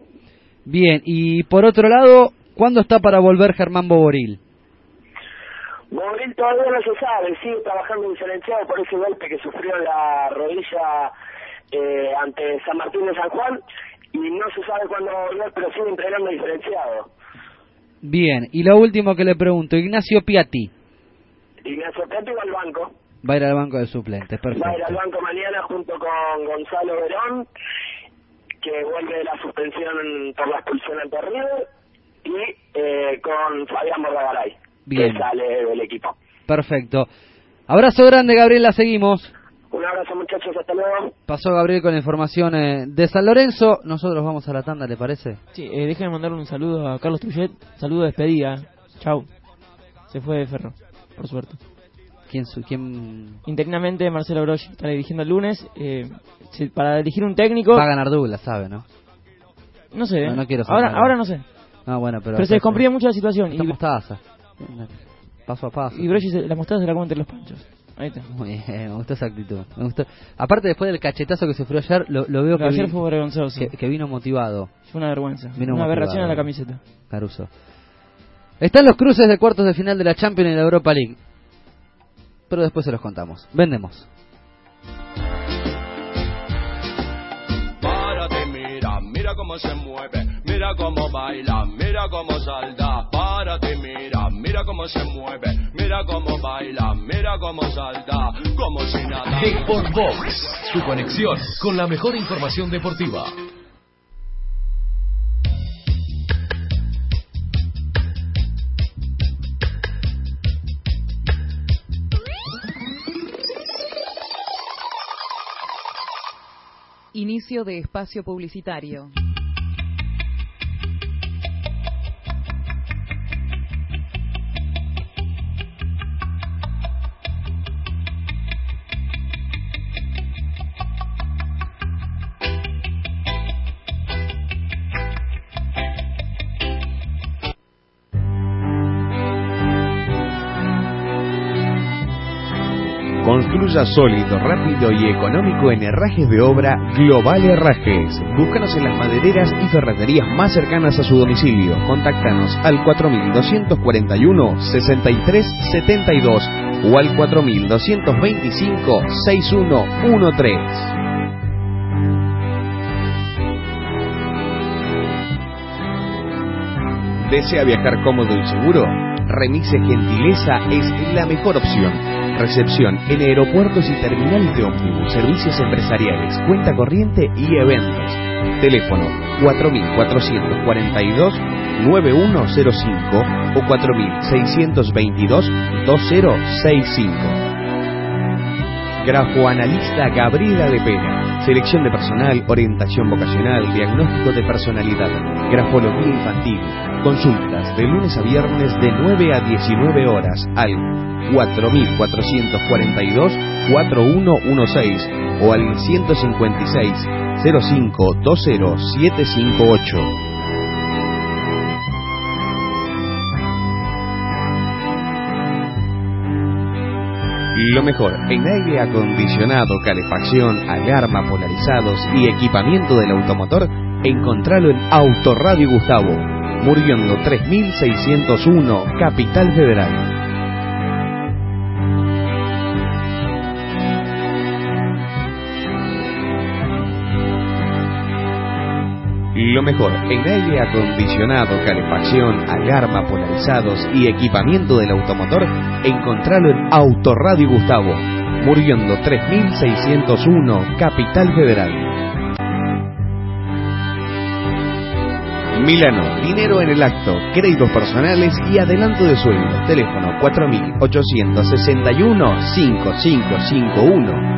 Bien, y por otro lado, ¿cuándo está para volver Germán Boboril? Bobril todavía no se sabe, sigue trabajando diferenciado por ese golpe que sufrió en la rodilla eh, ante San Martín de San Juan y no se sabe cuándo va a volver, pero sigue entrenando diferenciado. Bien, y lo último que le pregunto, Ignacio Piatti. Ignacio Piatti va al banco. Va a ir al banco de suplentes, perfecto. Va a ir al banco mañana junto con Gonzalo Verón, que vuelve de la suspensión por la expulsión ante River, y eh, con Fabián Bordagaray, Bien. que sale del equipo. Perfecto. Abrazo grande, Gabriel, la seguimos. Un abrazo muchachos, hasta luego. Pasó Gabriel con la información eh, de San Lorenzo. Nosotros vamos a la tanda, ¿le parece? Sí, eh, déjenme mandarle un saludo a Carlos Trujet. Saludo de despedida. Chau. Se fue de Ferro, por suerte. ¿Quién? Su, quién... Interinamente Marcelo Broch está dirigiendo el lunes. Eh, para elegir un técnico... Va a ganar Douglas, sabe, ¿no? No sé. No, no quiero ahora, saber. ahora no sé. Ah, bueno, pero... Pero se descomprime mucho la situación. Esta Y. Paso a paso. y dice, la mostaza se la come entre los panchos. Ahí está. Muy bien, me gustó esa actitud. Me gustó. Aparte, después del cachetazo que sufrió ayer, lo, lo veo que, de ayer vi- fue vergonzoso. que, que vino motivado. Fue una vergüenza. Vino una aberración a la camiseta. Caruso. Están los cruces de cuartos de final de la Champions y la Europa League. Pero después se los contamos. Vendemos. Mira, cómo se mueve, mira cómo baila, mira cómo salta. Párate, mira, mira cómo se mueve, mira cómo baila, mira cómo salta, como si nada. Sport Box, tu conexión con la mejor información deportiva. Inicio de espacio publicitario. Sólido, rápido y económico en herrajes de obra Global Herrajes. Búscanos en las madereras y ferreterías más cercanas a su domicilio. Contáctanos al 4241-6372 o al 4225-6113. ¿Desea viajar cómodo y seguro? Remise Gentileza es la mejor opción. Recepción en aeropuertos y terminales de ómnibus, servicios empresariales, cuenta corriente y eventos. Teléfono 4442-9105 o 4622-2065. Grafoanalista Gabriela de Pera. Selección de personal, orientación vocacional, diagnóstico de personalidad, grafología infantil. Consultas de lunes a viernes de 9 a 19 horas al 4442-4116 o al 156 05 758. Lo mejor en aire acondicionado, calefacción, alarma, polarizados y equipamiento del automotor, encontralo en Autoradio Gustavo, Murguiondo 3601, Capital Federal. Lo mejor en aire acondicionado, calefacción, alarma, polarizados y equipamiento del automotor, encontralo en Autoradio Gustavo, Murguiondo 3601, Capital Federal. Milano, dinero en el acto, créditos personales y adelanto de sueldo. Teléfono 4861-5551.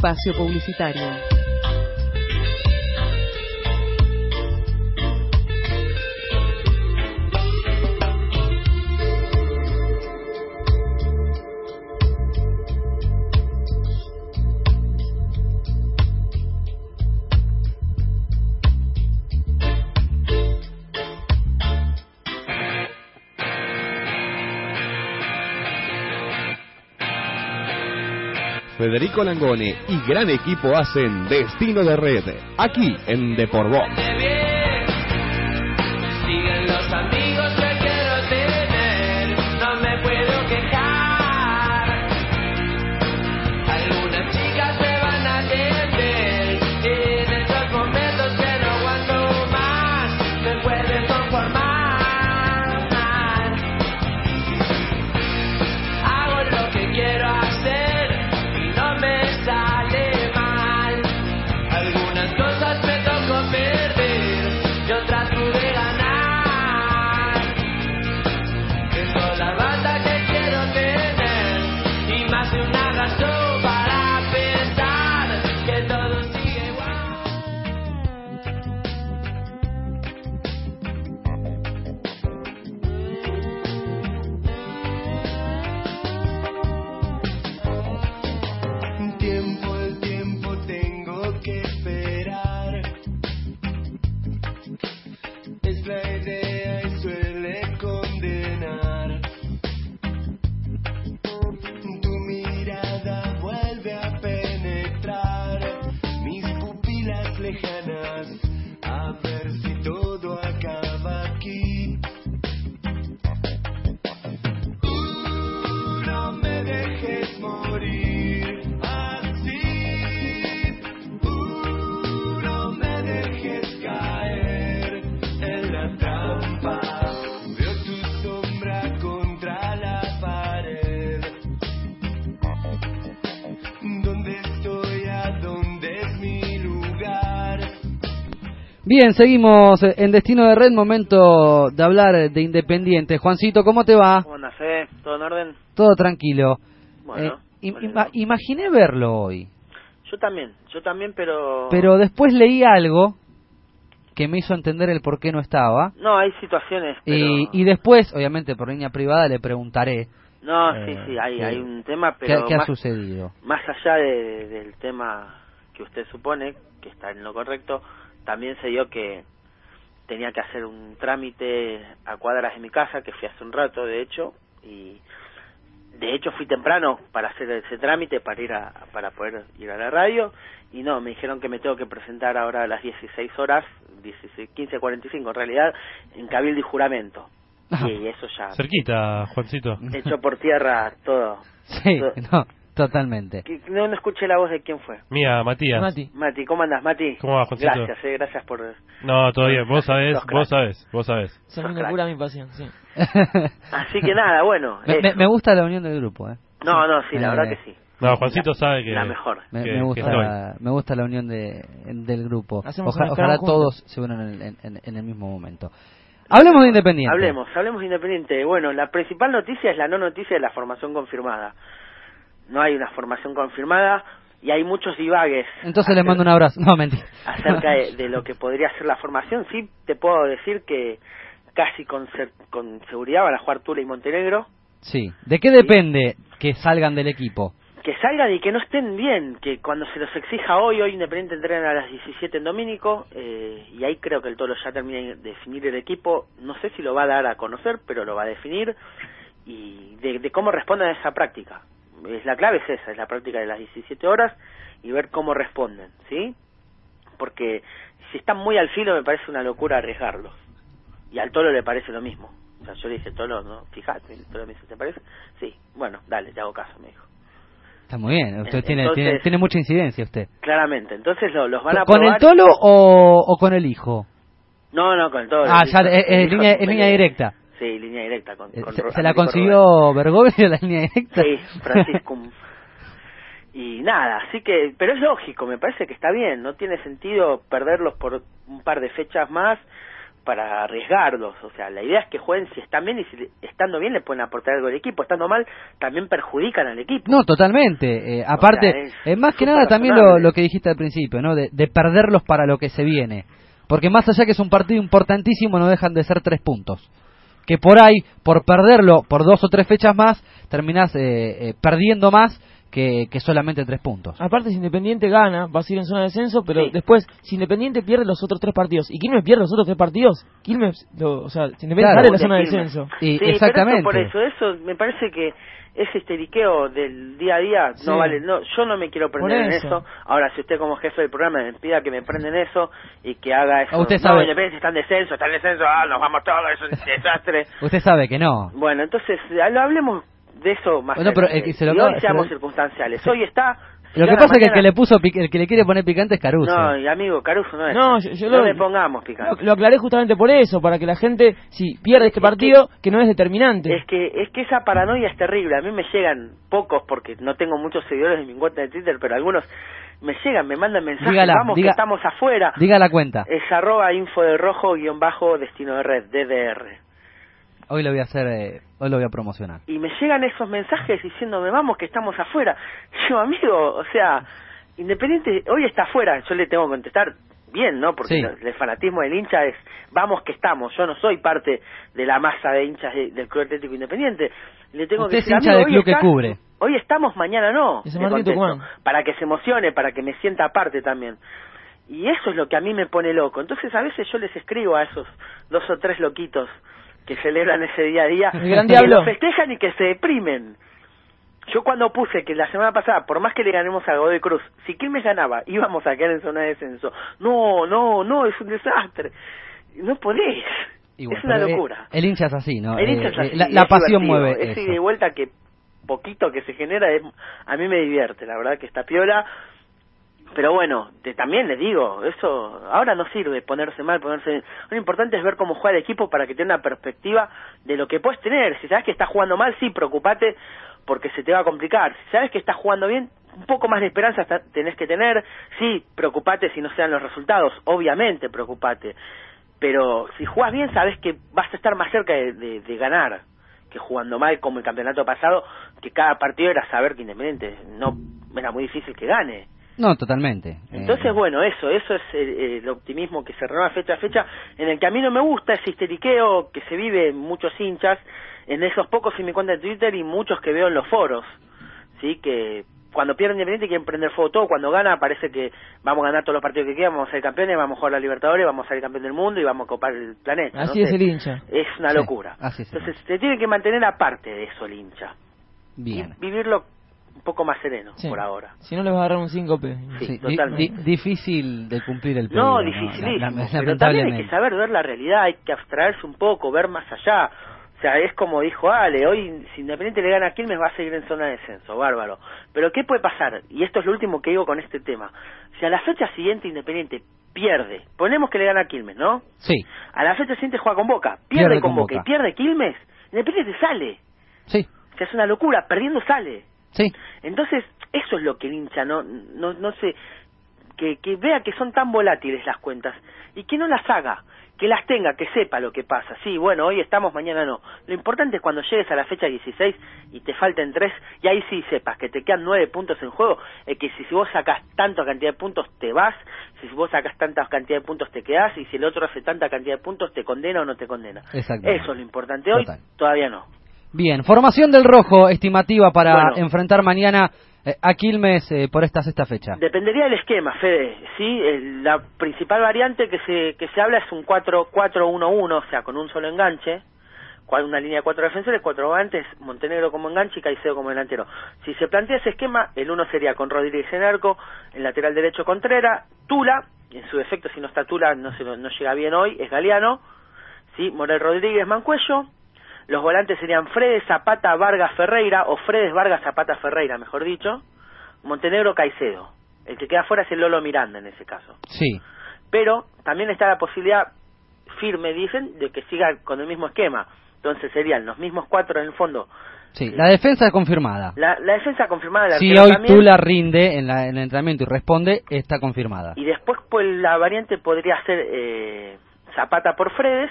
espacio publicitario. Federico Langone y gran equipo hacen Destino de Red, aquí en Deporbox. Siguen Bien, seguimos en Destino de Red, momento de hablar de Independiente. Juancito, ¿cómo te va? ¿Cómo andas, Fede? ¿Todo en orden? Todo tranquilo. Bueno, Eh, im- ima- imaginé verlo hoy, yo también, yo también, pero... pero después leí algo que me hizo entender el por qué no estaba. No, hay situaciones, pero... Y, y después, obviamente por línea privada, le preguntaré No, Eh, sí, sí, hay, sí. hay un tema, pero qué ha más, sucedido. más allá de- del tema que usted supone, que está en lo correcto, también se dio que tenía que hacer un trámite a cuadras de mi casa, que fui hace un rato, de hecho, y de hecho fui temprano para hacer ese trámite, para ir a, para poder ir a la radio, y no, me dijeron que me tengo que presentar ahora a las 16 horas, 16, 15.45 en realidad, en Cabildo y Juramento. *laughs* Y eso ya Cerquita, Juancito. echó por tierra todo. Sí, todo. no, totalmente. Que- No, no escuché la voz de quién fue. Mía, Matías. Mati, ¿cómo andas, Mati? ¿Cómo va, Juancito? Gracias, eh, gracias por... No, todo bien. Vos sabés, vos sabés, vos sabés. Me cura mi pasión, sí. *laughs* Así que nada, bueno. Me, me- gusta la unión del grupo, ¿eh? No, no, sí, la Eh, verdad que sí. No, Juancito sabe que... La mejor. Me, que- me que gusta, me gusta la unión de, del grupo. Hacemos ojalá escalón todos se unan en, en- en el mismo momento. Hablemos de Independiente. Hablemos, hablemos de Independiente. Bueno, la principal noticia es la no noticia de la formación confirmada. No hay una formación confirmada y hay muchos divagues Entonces les mando un abrazo. No, mentira. acerca de, de *laughs* lo que podría ser la formación. Sí, te puedo decir que casi con, cer- con seguridad van a jugar Tula y Montenegro. Sí. ¿De qué depende que salgan del equipo? que salgan y que no estén bien, que cuando se los exija hoy, hoy Independiente entrena a las 17 en Domínico, eh, y ahí creo que el Tolo ya termina de definir el equipo, no sé si lo va a dar a conocer, pero lo va a definir, y de, de cómo responden a esa práctica. Es la clave es esa, es la práctica de las 17 horas, y ver cómo responden, ¿sí? Porque si están muy al filo me parece una locura arriesgarlos, y al Tolo le parece lo mismo. O sea, yo le dije, Tolo, no, fíjate, el me dice, ¿te parece? Sí, bueno, dale, te hago caso, me dijo. Está muy bien. Usted En- tiene, tiene, tiene mucha incidencia usted. Claramente, entonces lo- los van a ¿Con el tolo o, o con el hijo? No, no, con el tolo. Ah, el ya, hijo- línea, es línea directa. Sí, línea directa. Con, con ¿Se, la consiguió Bergoglio la línea directa? Sí, Franciscum. y nada, así que, pero es lógico, me parece que está bien, no tiene sentido perderlos por un par de fechas más, para arriesgarlos. O sea, la idea es que jueguen si están bien y si estando bien le pueden aportar algo al equipo, estando mal también perjudican al equipo. No, totalmente. Eh, aparte, sea, es eh, más que nada también lo, que dijiste al principio, ¿no? De, de perderlos para lo que se viene. Porque más allá que es un partido importantísimo, no dejan de ser tres puntos. Que por ahí, por perderlo por dos o tres fechas más, terminás eh, eh, perdiendo más que, que solamente tres puntos. Aparte, si Independiente gana, va a seguir en zona de descenso, pero después, si Independiente pierde los otros tres partidos y Quilmes pierde los otros tres partidos, Quilmes, lo- o sea, si Independiente Claro. sale de la zona de descenso. Y, Sí, exactamente. Pero eso por eso, eso me parece que ese histeriqueo del día a día Sí. no vale, no, yo no me quiero prender en eso. eso. Ahora, si usted como jefe del programa me pida que me prenden eso y que haga eso, Ah, usted no, sabe. Independiente está en descenso, está en descenso, ah, nos vamos todos, es un desastre. *laughs* Usted sabe que no. Bueno, entonces, eh, hablemos de eso más Bueno, pero que se lo y hoy se seamos circunstanciales. Hoy está... Lo que pasa es que el que le puso pic- el que le quiere poner picante es Caruso. No, y amigo, Caruso no es. No, yo- yo no lo- le pongamos picante. Lo, lo aclaré justamente por eso, para que la gente, si pierde este partido, que, no es determinante. Es que es que esa paranoia es terrible. A mí me llegan pocos porque no tengo muchos seguidores en mi cuenta de Twitter, pero algunos me llegan, me mandan mensajes, Dígala, vamos diga- que estamos afuera. Diga la cuenta. Es arroba info de rojo guion bajo destino de red, DDR. Hoy lo voy a hacer, eh, hoy lo voy a promocionar. Y me llegan esos mensajes diciéndome, vamos que estamos afuera. *laughs* Yo, amigo, o sea, Independiente hoy está afuera, yo le tengo que contestar bien, ¿no? Porque Sí. el fanatismo del hincha es, vamos que estamos, yo no soy parte de la masa de hinchas de- del Club Atlético Independiente. Le tengo Usted que es decir, hincha amigo, del hoy club que cubre. Hoy estamos, mañana no. Contesto, Tucumán. para que se emocione, para que me sienta aparte también. Y eso es lo que a mí me pone loco. Entonces a veces yo les escribo a esos dos o tres loquitos que celebran ese día a día, El gran que diablo. lo festejan y que se deprimen. Yo cuando puse que la semana pasada, por más que le ganemos a Godoy Cruz, si Quilmes ganaba, íbamos a quedar en zona de descenso. No, no, no, es un desastre. No podés. Es una eh, locura. el hincha es así, ¿no? El hincha Eh, es así, la, y la es pasión mueve Ese eso. ida y vuelta que poquito que se genera, es, a mí me divierte, la verdad que está piola. Pero bueno, te- también les digo, eso ahora no sirve ponerse mal, ponerse. Lo importante es ver cómo juega el equipo para que tenga una perspectiva de lo que puedes tener. Si sabes que estás jugando mal, sí, preocupate porque se te va a complicar. Si sabes que estás jugando bien, un poco más de esperanza tenés que tener. Sí, preocupate si no se dan los resultados, obviamente preocupate. Pero si juegas bien, sabes que vas a estar más cerca de, de- de ganar que jugando mal como el campeonato pasado, que cada partido era saber que Independiente no era muy difícil que gane. No, totalmente. Eh, Entonces, bueno, eso, eso es el, el optimismo que se renueva fecha a fecha, en el que a mí no me gusta ese histeriqueo que se vive en muchos hinchas, en esos pocos en mi cuenta de Twitter y muchos que veo en los foros, ¿sí? Que cuando pierde Independiente quieren prender fuego todo, cuando gana parece que vamos a ganar todos los partidos que quedan, vamos a ser campeones, vamos a jugar la Libertadores, vamos a ser campeón del mundo y vamos a copar el planeta. Así no es el hincha. Es una Sí, locura. así es el Entonces, se tiene que mantener aparte de eso el hincha. Bien. Vivirlo un poco más sereno Sí. por ahora. Si no le vas a agarrar un síncope. Sí, Sí, totalmente. di- difícil de cumplir el pedido. No, dificilísimo. la- pero también hay que saber ver la realidad, hay que abstraerse un poco, ver más allá. O sea, es como dijo Ale, hoy si Independiente le gana a Quilmes va a seguir en zona de descenso, bárbaro. Pero ¿qué puede pasar? Y esto es lo último que digo con este tema. Si a la fecha siguiente Independiente pierde, ponemos que le gana a Quilmes, ¿no? Sí, A la fecha siguiente juega con Boca, pierde, Pierde con con Boca, Boca. y pierde Quilmes, Independiente sale. sí, O sea, es una locura, perdiendo sale. Sí. Entonces, eso es lo que el hincha no, no, no sé, que, que vea que son tan volátiles las cuentas y que no las haga, que las tenga, que sepa lo que pasa. Sí, bueno, hoy estamos, mañana no. Lo importante es cuando llegues a la fecha 16 y te falten tres, y ahí sí sepas que te quedan nueve puntos en juego, es que si, si vos sacas tanta cantidad de puntos te vas, si vos sacas tanta cantidad de puntos te quedás, y si el otro hace tanta cantidad de puntos te condena o no te condena. Eso es lo importante. Hoy Total. todavía no. Bien, formación del rojo estimativa para Bueno. enfrentar mañana eh, a Quilmes eh, por esta sexta fecha. Dependería del esquema, Fede. Sí, El- la principal variante que se que se habla es un 4-4-1-1, o sea, con un solo enganche, una línea de cuatro defensores, cuatro volantes, Montenegro como enganche y Caicedo como delantero. Si se plantea ese esquema, el uno sería con Rodríguez en arco, el lateral derecho Contreras, Tula, en su defecto si no está Tula no, se no llega bien hoy, es Galeano, sí, Morel Rodríguez Mancuello, los volantes serían Fredes, Zapata, Vargas, Ferreira, o Fredes, Vargas, Zapata, Ferreira, mejor dicho, Montenegro, Caicedo. El que queda fuera es el Lolo Miranda en ese caso. Sí, Pero también está la posibilidad firme, dicen, de que siga con el mismo esquema. Entonces serían los mismos cuatro en el fondo. sí. La defensa es confirmada. La, la defensa confirmada Si arquero hoy también, Tula rinde en, la- en el entrenamiento y responde, está confirmada. Y después pues la variante podría ser eh, Zapata por Fredes,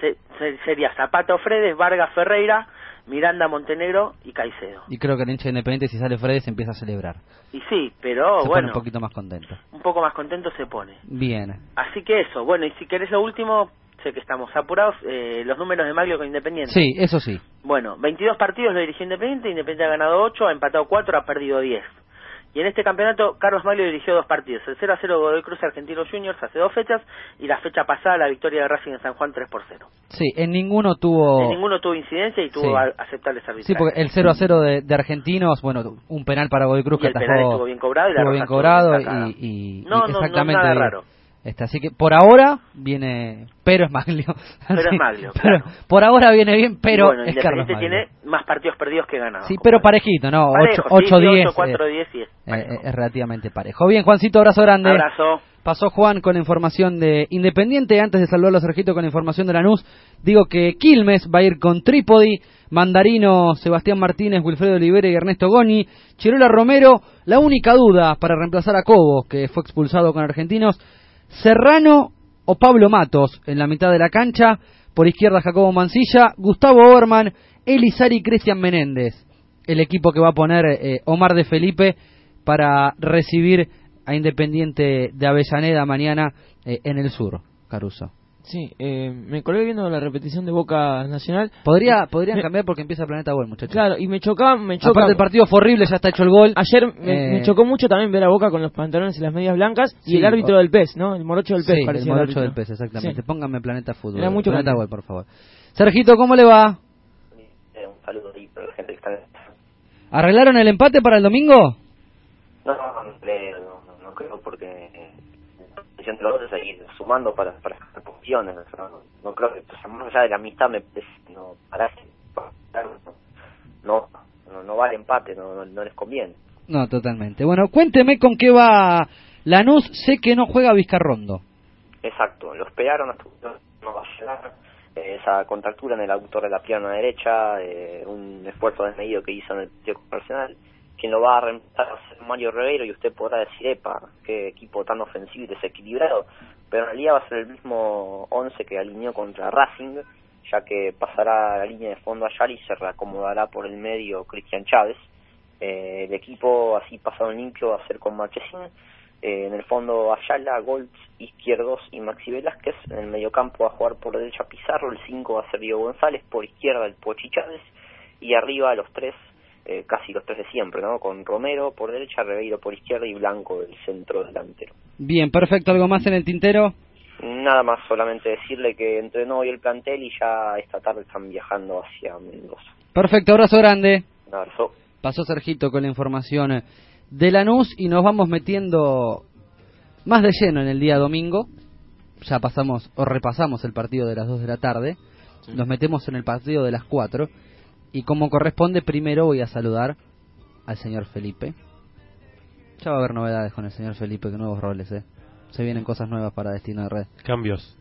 se- se- sería Zapata o Fredes, Vargas Ferreira, Miranda Montenegro y Caicedo. Y creo que el hincha independiente, si sale Freddy, se empieza a celebrar. Y sí, pero se pone bueno, un poquito más contento. un poco más contento se pone. Bien. Así que eso, bueno, y si querés lo último, sé que estamos apurados, eh, los números de Maglio con Independiente. Sí, eso sí. Bueno, 22 partidos lo dirigió Independiente, Independiente ha ganado 8, ha empatado 4, ha perdido 10. Y en este campeonato, Carlos Maglio dirigió dos partidos, el 0 a 0 Godoy Cruz Argentinos Juniors hace dos fechas, y la fecha pasada la victoria de Racing en San Juan 3 por 0. Sí, en ninguno tuvo... En ninguno tuvo incidencia y tuvo Sí. aceptables arbitrajes. Sí, porque el 0 a 0 de, de Argentinos, bueno, un penal para Godoy Cruz Y que el penal atajó. estuvo bien cobrado y la estuvo bien cobrado y, y- No, y no, no, exactamente. nada bien. raro. Este, así que por ahora viene, pero es Maglio. Pero es Maglio, pero por ahora viene bien, pero bueno, es Carlos Maglio. tiene más partidos perdidos que ganados. Sí, pero parejito, ¿no? Parejo, 8 sí, 10. 8, 4, 10 y es relativamente parejo. Bien, Juancito, abrazo grande. Abrazo. Pasó Juan con información de Independiente. Antes de saludarlo a Sergito con información de Lanús, digo que Quilmes va a ir con Trípodi, Mandarino, Sebastián Martínez, Wilfredo Olivera y Ernesto Goni, Chirola Romero, la única duda para reemplazar a Cobos, que fue expulsado con Argentinos, Serrano o Pablo Matos en la mitad de la cancha, por izquierda Jacobo Mancilla, Gustavo Orman, Elizari y Cristian Menéndez, el equipo que va a poner eh, Omar de Felipe para recibir a Independiente de Avellaneda mañana eh, en el sur, Caruso. Sí, eh, me colgué viendo la repetición de Boca Nacional. Podría, podrían Me- cambiar porque empieza Planeta Gol, muchachos. Claro, y me chocaba, me choca. Aparte el partido fue horrible, ya está hecho el gol. Ayer me, Eh, me chocó mucho también ver a Boca con los pantalones y las medias blancas y el árbitro o- del PES, ¿no? El morocho del PES Sí, el parecía morocho del PES, exactamente. Sí. Pónganme Planeta Fútbol. Era mucho Planeta. Gol, por favor. Sergito, ¿cómo le va? Eh, un saludo para la gente que está ¿Arreglaron el empate para el domingo? no, no, no creo porque eh, de los dos seguir sumando para, para sacar posiciones o sea, no, no creo que sea, más allá de la amistad me parece no para no, no no va el empate no, no, no les conviene No, totalmente. Bueno, cuénteme con qué va Lanús. Sé que no juega Vizcarrondo. Exacto, lo esperaron hasta no va a llegar. Eh, esa contractura en el autor de la pierna derecha, eh, un esfuerzo desmedido que hizo en el partido convencional. Quien lo va a reemplazar va Mario Regueiro y usted podrá decir, epa, qué equipo tan ofensivo y desequilibrado. Pero en realidad va a ser el mismo 11 que alineó contra Racing, ya que pasará la línea de fondo Ayala y se reacomodará por el medio Cristian Chávez. Eh, el equipo así pasado en limpio va a ser con Marchesín, eh, en el fondo Ayala, Golds, Izquierdos y Maxi Velázquez. En el mediocampo va a jugar por derecha Pizarro, el 5 va a ser Diego González, por izquierda el Pochi Chávez y arriba los tres, eh, casi los tres de siempre, ¿no? Con Romero por derecha, Rebeiro por izquierda y Blanco del centro delantero. Bien, perfecto. ¿Algo más en el tintero? Nada más, solamente decirle que entrenó hoy el plantel y ya esta tarde están viajando hacia Mendoza. Perfecto, abrazo grande. Un abrazo. Pasó Sergito con la información de Lanús y nos vamos metiendo más de lleno en el día domingo. Ya pasamos o repasamos el partido de las 2 de la tarde. Nos metemos en el partido de las 4. Y como corresponde, primero voy a saludar al señor Felipe. Ya va a haber novedades con el señor Felipe, que nuevos roles, ¿eh? Se vienen cosas nuevas para Destino de Red. Cambios.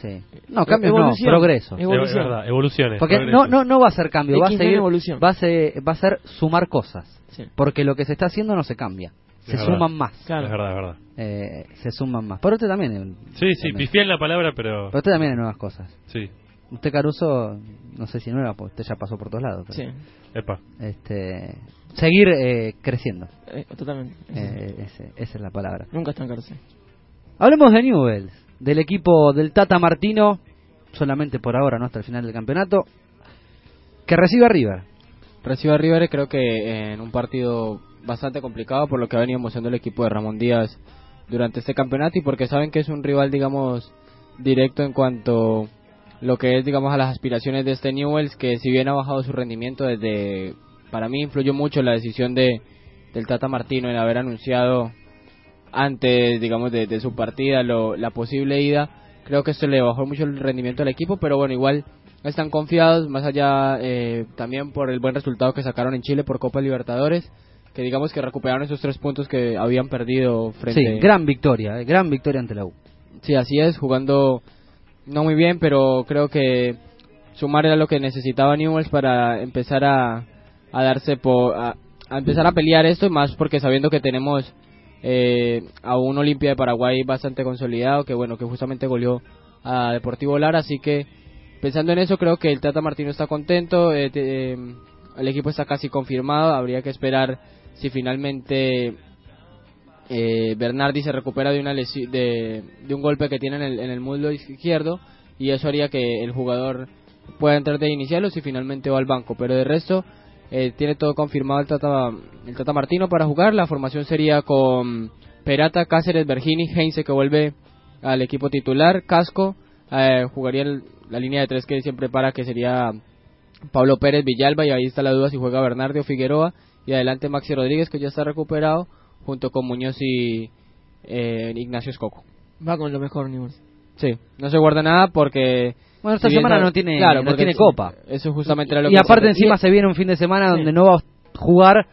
Sí. No, cambios Evolución. no, progreso. Evolución. Es verdad, evoluciones. Porque progreso. no, no, no va a ser cambio, va a seguir, evolución. va a ser, va a ser sumar cosas. Sí. Porque lo que se está haciendo no se cambia. Se Es verdad. suman más. Claro. Es verdad, es verdad. Eh, se suman más. Pero usted también. Sí, sí, pifié en la palabra, pero... Pero usted también hay nuevas cosas. Sí, Usted, Caruso, no sé si nueva, porque usted ya pasó por todos lados. pero, Sí, epa. Este, seguir eh, creciendo. eh, totalmente. Eh, ese- esa es la palabra. Nunca estancarse. Hablemos de Newells, del equipo del Tata Martino, solamente por ahora, no hasta el final del campeonato, que recibe a River. Recibe a River creo que en un partido bastante complicado por lo que ha venido mostrando el equipo de Ramón Díaz durante este campeonato y porque saben que es un rival digamos directo en cuanto lo que es digamos a las aspiraciones de este Newells que si bien ha bajado su rendimiento desde para mí influyó mucho la decisión de del Tata Martino en haber anunciado antes digamos de, de su partida lo, la posible ida creo que esto le bajó mucho el rendimiento al equipo pero bueno igual están confiados más allá eh, también por el buen resultado que sacaron en Chile por Copa Libertadores que digamos que recuperaron esos tres puntos que habían perdido frente Sí, gran victoria, eh, gran victoria ante la U. Sí, así es, jugando no muy bien, pero creo que sumar era lo que necesitaba Newells para empezar a, a darse por a, empezar a pelear esto, y más porque sabiendo que tenemos eh, a un Olimpia de Paraguay bastante consolidado, que bueno, que justamente goleó a Deportivo Lara, así que pensando en eso creo que el Tata Martino está contento, eh, te- eh, el equipo está casi confirmado, habría que esperar si finalmente eh, Bernardi se recupera de una de, un golpe que tiene en el, en el muslo izquierdo y eso haría que el jugador pueda entrar de inicial o si finalmente va al banco, pero de resto eh, tiene todo confirmado el Tata, el Tata Martino para jugar, la formación sería con Perata, Cáceres, Bergini, Heinze que vuelve al equipo titular, Casco, eh, jugaría la línea de tres que siempre para que sería Pablo Pérez, Villalba y ahí está la duda si juega Bernardo o Figueroa. Y adelante Maxi Rodríguez que ya está recuperado junto con Muñoz y eh, Ignacio Escoco. Va con lo mejor, Newell's. Sí, no se guarda nada porque... Bueno, esta si semana sabe- no tiene, claro, no tiene sí, copa. Eso justamente era lo y que aparte se- encima se viene un fin de semana donde no va a jugar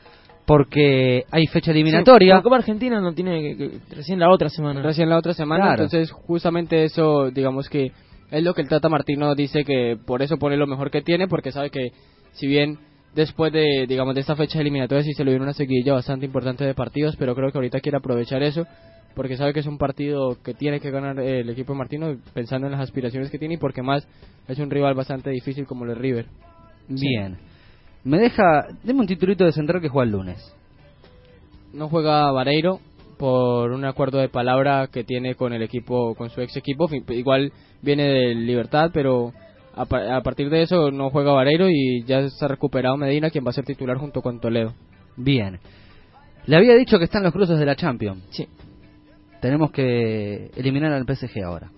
porque hay fecha eliminatoria. Sí, la Copa Argentina no tiene que, que- recién la otra semana. recién la otra semana. Claro. Entonces, justamente eso, digamos que es lo que el Tata Martino dice que por eso pone lo mejor que tiene, porque sabe que si bien después de, digamos, de esta fecha eliminatoria sí se le viene una seguidilla bastante importante de partidos, pero creo que ahorita quiere aprovechar eso, porque sabe que es un partido que tiene que ganar el equipo de Martino, pensando en las aspiraciones que tiene y porque más es un rival bastante difícil como es River. Bien. Me deja. Deme un titulito de central que juega el lunes. no juega Vareiro por un acuerdo de palabra que tiene con el equipo, con su ex equipo. Igual viene de Libertad, pero a, pa- a partir de eso no juega Vareiro y ya está recuperado Medina, quien va a ser titular junto con Toledo. Bien. Le había dicho que están los cruces de la Champions. Sí. Tenemos que eliminar al PSG ahora.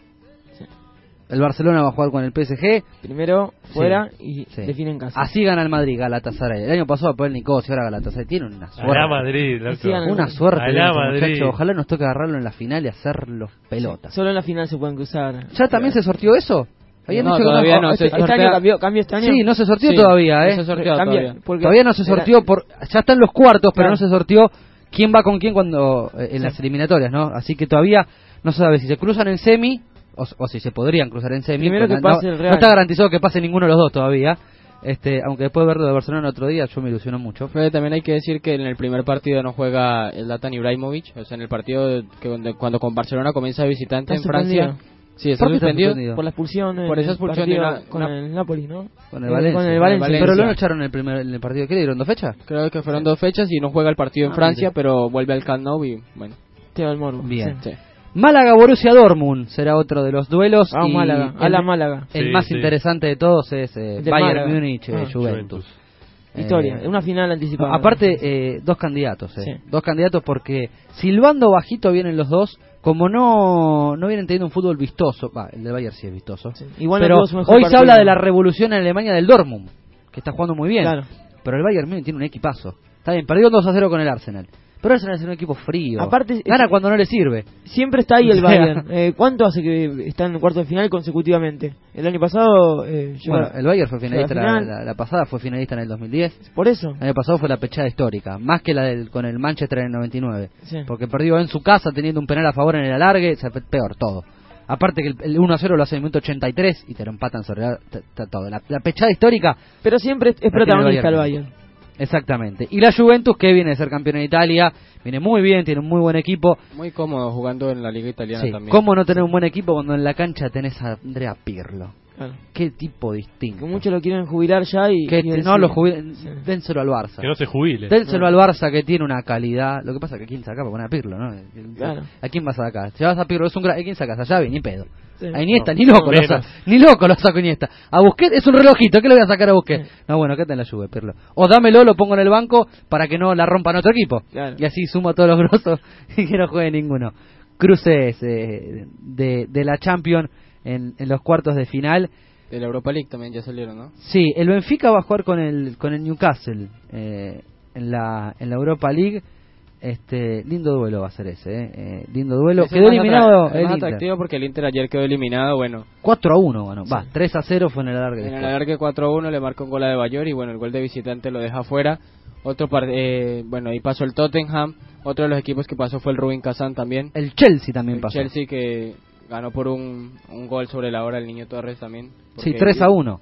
El Barcelona va a jugar con el PSG. Primero fuera Sí, y sí. define en casa. Así gana el Madrid, Galatasaray. El año pasado fue el Nicosia, ahora Galatasaray. Tiene una suerte. Alá Madrid. Sí, Una suerte. Este Madrid. Ojalá nos toque agarrarlo en la final y hacerlos pelotas. Solo en la final se pueden cruzar. ¿Ya también se sortió eso? Habían No, dicho que todavía no, se Este, este año cambió, cambió este año. Sí, no se sortió Sí, todavía, ¿eh? no se Cambia, todavía. porque Todavía no se sortió por ya están los cuartos, pero Claro. no se sortió quién va con quién cuando eh, en las eliminatorias, ¿no? Así que todavía no se sabe si se cruzan en semi o, o si se podrían cruzar en semi. Primero porque que no, pase el no Real. está garantizado que pase ninguno de los dos todavía. Este, aunque después de verlo de Barcelona el otro día, yo me ilusiono mucho. También hay que decir que en el primer partido no juega el Latan Ibrahimovic, o sea, en el partido que donde- cuando con Barcelona comienza visitante en Francia. Sí, está ¿Por suspendido. suspendido? Por la expulsión. Por esa expulsión con el Napoli, ¿no? Con el Eh, Valencia. Con el Valencia. Valencia. Pero lo no echaron en el primer en el partido. ¿Qué le dieron? ¿Dos fechas? Creo que fueron dos fechas y no juega el partido en Ah, Francia, mire. pero vuelve al Camp Nou y bueno. Teo del Morbo. Bien. Sí. Sí. Málaga Borussia Dortmund será otro de los duelos. Vamos y Málaga, a la Málaga. El Sí, más sí. interesante de todos es eh, Bayern Málaga. Múnich eh, Ah. Juventus. Historia, Eh, una final anticipada. Aparte, eh, dos candidatos, eh. Sí. Dos candidatos porque silbando bajito vienen los dos. Como no, no vienen teniendo un fútbol vistoso, va, el de Bayern sí es vistoso. Igual no pero hoy se habla de la revolución en Alemania del Dortmund, que está jugando muy bien. Claro. Pero el Bayern Múnich tiene un equipazo. Está bien, perdió 2 a 0 con el Arsenal. Pero el Arsenal es un equipo frío. Aparte, Gana es- cuando no le sirve. Siempre está ahí el *laughs* Bayern. Eh, ¿Cuánto hace que está en cuarto de final consecutivamente? El año pasado. Eh, Bueno, a- el Bayern fue finalista la, final. la- la pasada, fue finalista en el 2010. Por eso. El año pasado fue la pechada histórica, más que la del, con el Manchester en el 99. Sí. Porque perdió en su casa teniendo un penal a favor en el alargue, peor todo. Aparte que el, el 1 a 0 lo hace en el minuto 83 y te lo empatan sobre la- todo. La, la pechada histórica. Pero siempre es, protagonista el Bayern. Bayern. Exactamente. Y la Juventus, que viene de ser campeón en Italia, viene muy bien, tiene un muy buen equipo. Muy cómodo jugando en la liga italiana Sí, también. ¿Cómo no tener un buen equipo cuando en la cancha tenés a Andrea Pirlo? Claro. Qué tipo distinto. Que muchos lo quieren jubilar ya y. Que y él no lo jubilen, dénselo al Barça. Que no se jubile. Dénselo al Barça que tiene una calidad. Lo que pasa es que quién saca para poner a Pirlo, ¿no? Claro. ¿A quién vas a sacar? Si vas a Pirlo es un gran... ¿A quién sacas? A Xavi, ni pedo. Sí. A Iniesta, No, ni loco lo menos. saco. Ni loco lo saco Iniesta. A Busquets es un relojito, ¿qué le voy a sacar a Busquets? No, bueno, ¿qué te la Juve, Pirlo? O dámelo, lo pongo en el banco para que no la rompan otro equipo. Claro. Y así sumo a todos los grosos *laughs* y que no juegue ninguno. Cruces eh, de, de la Champions en, en los cuartos de final. De la Europa League también ya salieron, ¿no? Sí, el Benfica va a jugar con el con el Newcastle eh, en la en la Europa League. Este lindo duelo va a ser ese, eh. Eh, lindo duelo. Quedó eliminado el más Inter. atractivo porque el Inter ayer quedó eliminado, bueno. 4 a 1, bueno, va, 3 a 0 fue en el alargue. En el alargue 4-1 le marcó un gol a de Bayor y bueno, el gol de visitante lo deja fuera. Otro par eh, bueno, ahí pasó el Tottenham. Otro de los equipos que pasó fue el Rubin Kazan también. El Chelsea también El pasó. Chelsea que ganó por un, un gol sobre la hora el niño Torres también. Sí, porque- 3 a 1.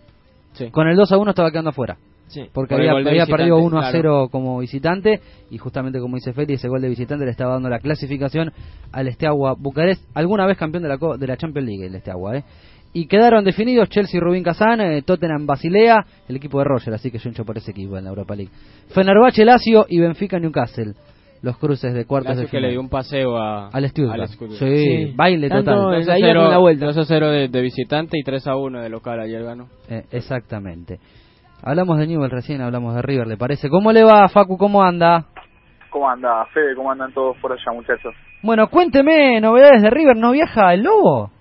Sí. Con el 2 a 1 estaba quedando afuera. porque Por el había, había perdido 1 a claro. 0 como visitante y justamente como dice Feli, ese gol de visitante le estaba dando la clasificación al Esteagua Bucarest, alguna vez campeón de la, co- de la Champions League el Esteagua, ¿eh? Y quedaron definidos Chelsea Rubín Kazán, eh, Tottenham Basilea, el equipo de Roger, así que yo hincho por ese equipo en la Europa League. Fenerbahce Lazio y Benfica Newcastle, los cruces de cuartos Lazio de que final. le dio un paseo a, Al Stuttgart. al Stuttgart. Sí, baile Tanto total. en la ida como en la vuelta. 2 a 0 de, de visitante y 3 a 1 de local ayer ganó. Eh, exactamente. Hablamos de Newell recién, hablamos de River, ¿le parece? ¿Cómo le va, Facu? ¿Cómo anda? ¿Cómo anda, Fede? ¿Cómo andan todos por allá, muchachos? Bueno, cuénteme novedades de River. ¿No viaja el Lobo?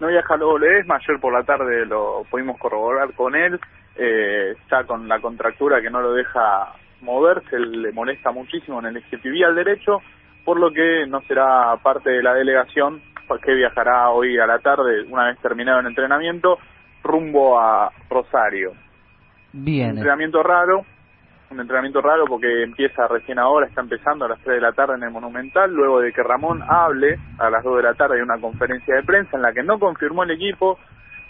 No viaja luego Ledesma, ayer por la tarde lo pudimos corroborar con él, eh, está con la contractura que no lo deja moverse, le molesta muchísimo en el eje tibial derecho, por lo que no será parte de la delegación, que viajará hoy a la tarde, una vez terminado el entrenamiento, rumbo a Rosario. Un Bien. entrenamiento raro, un entrenamiento raro porque empieza recién ahora, está empezando a las 3 de la tarde en el Monumental, luego de que Ramón hable a las 2 de la tarde en una conferencia de prensa en la que no confirmó el equipo,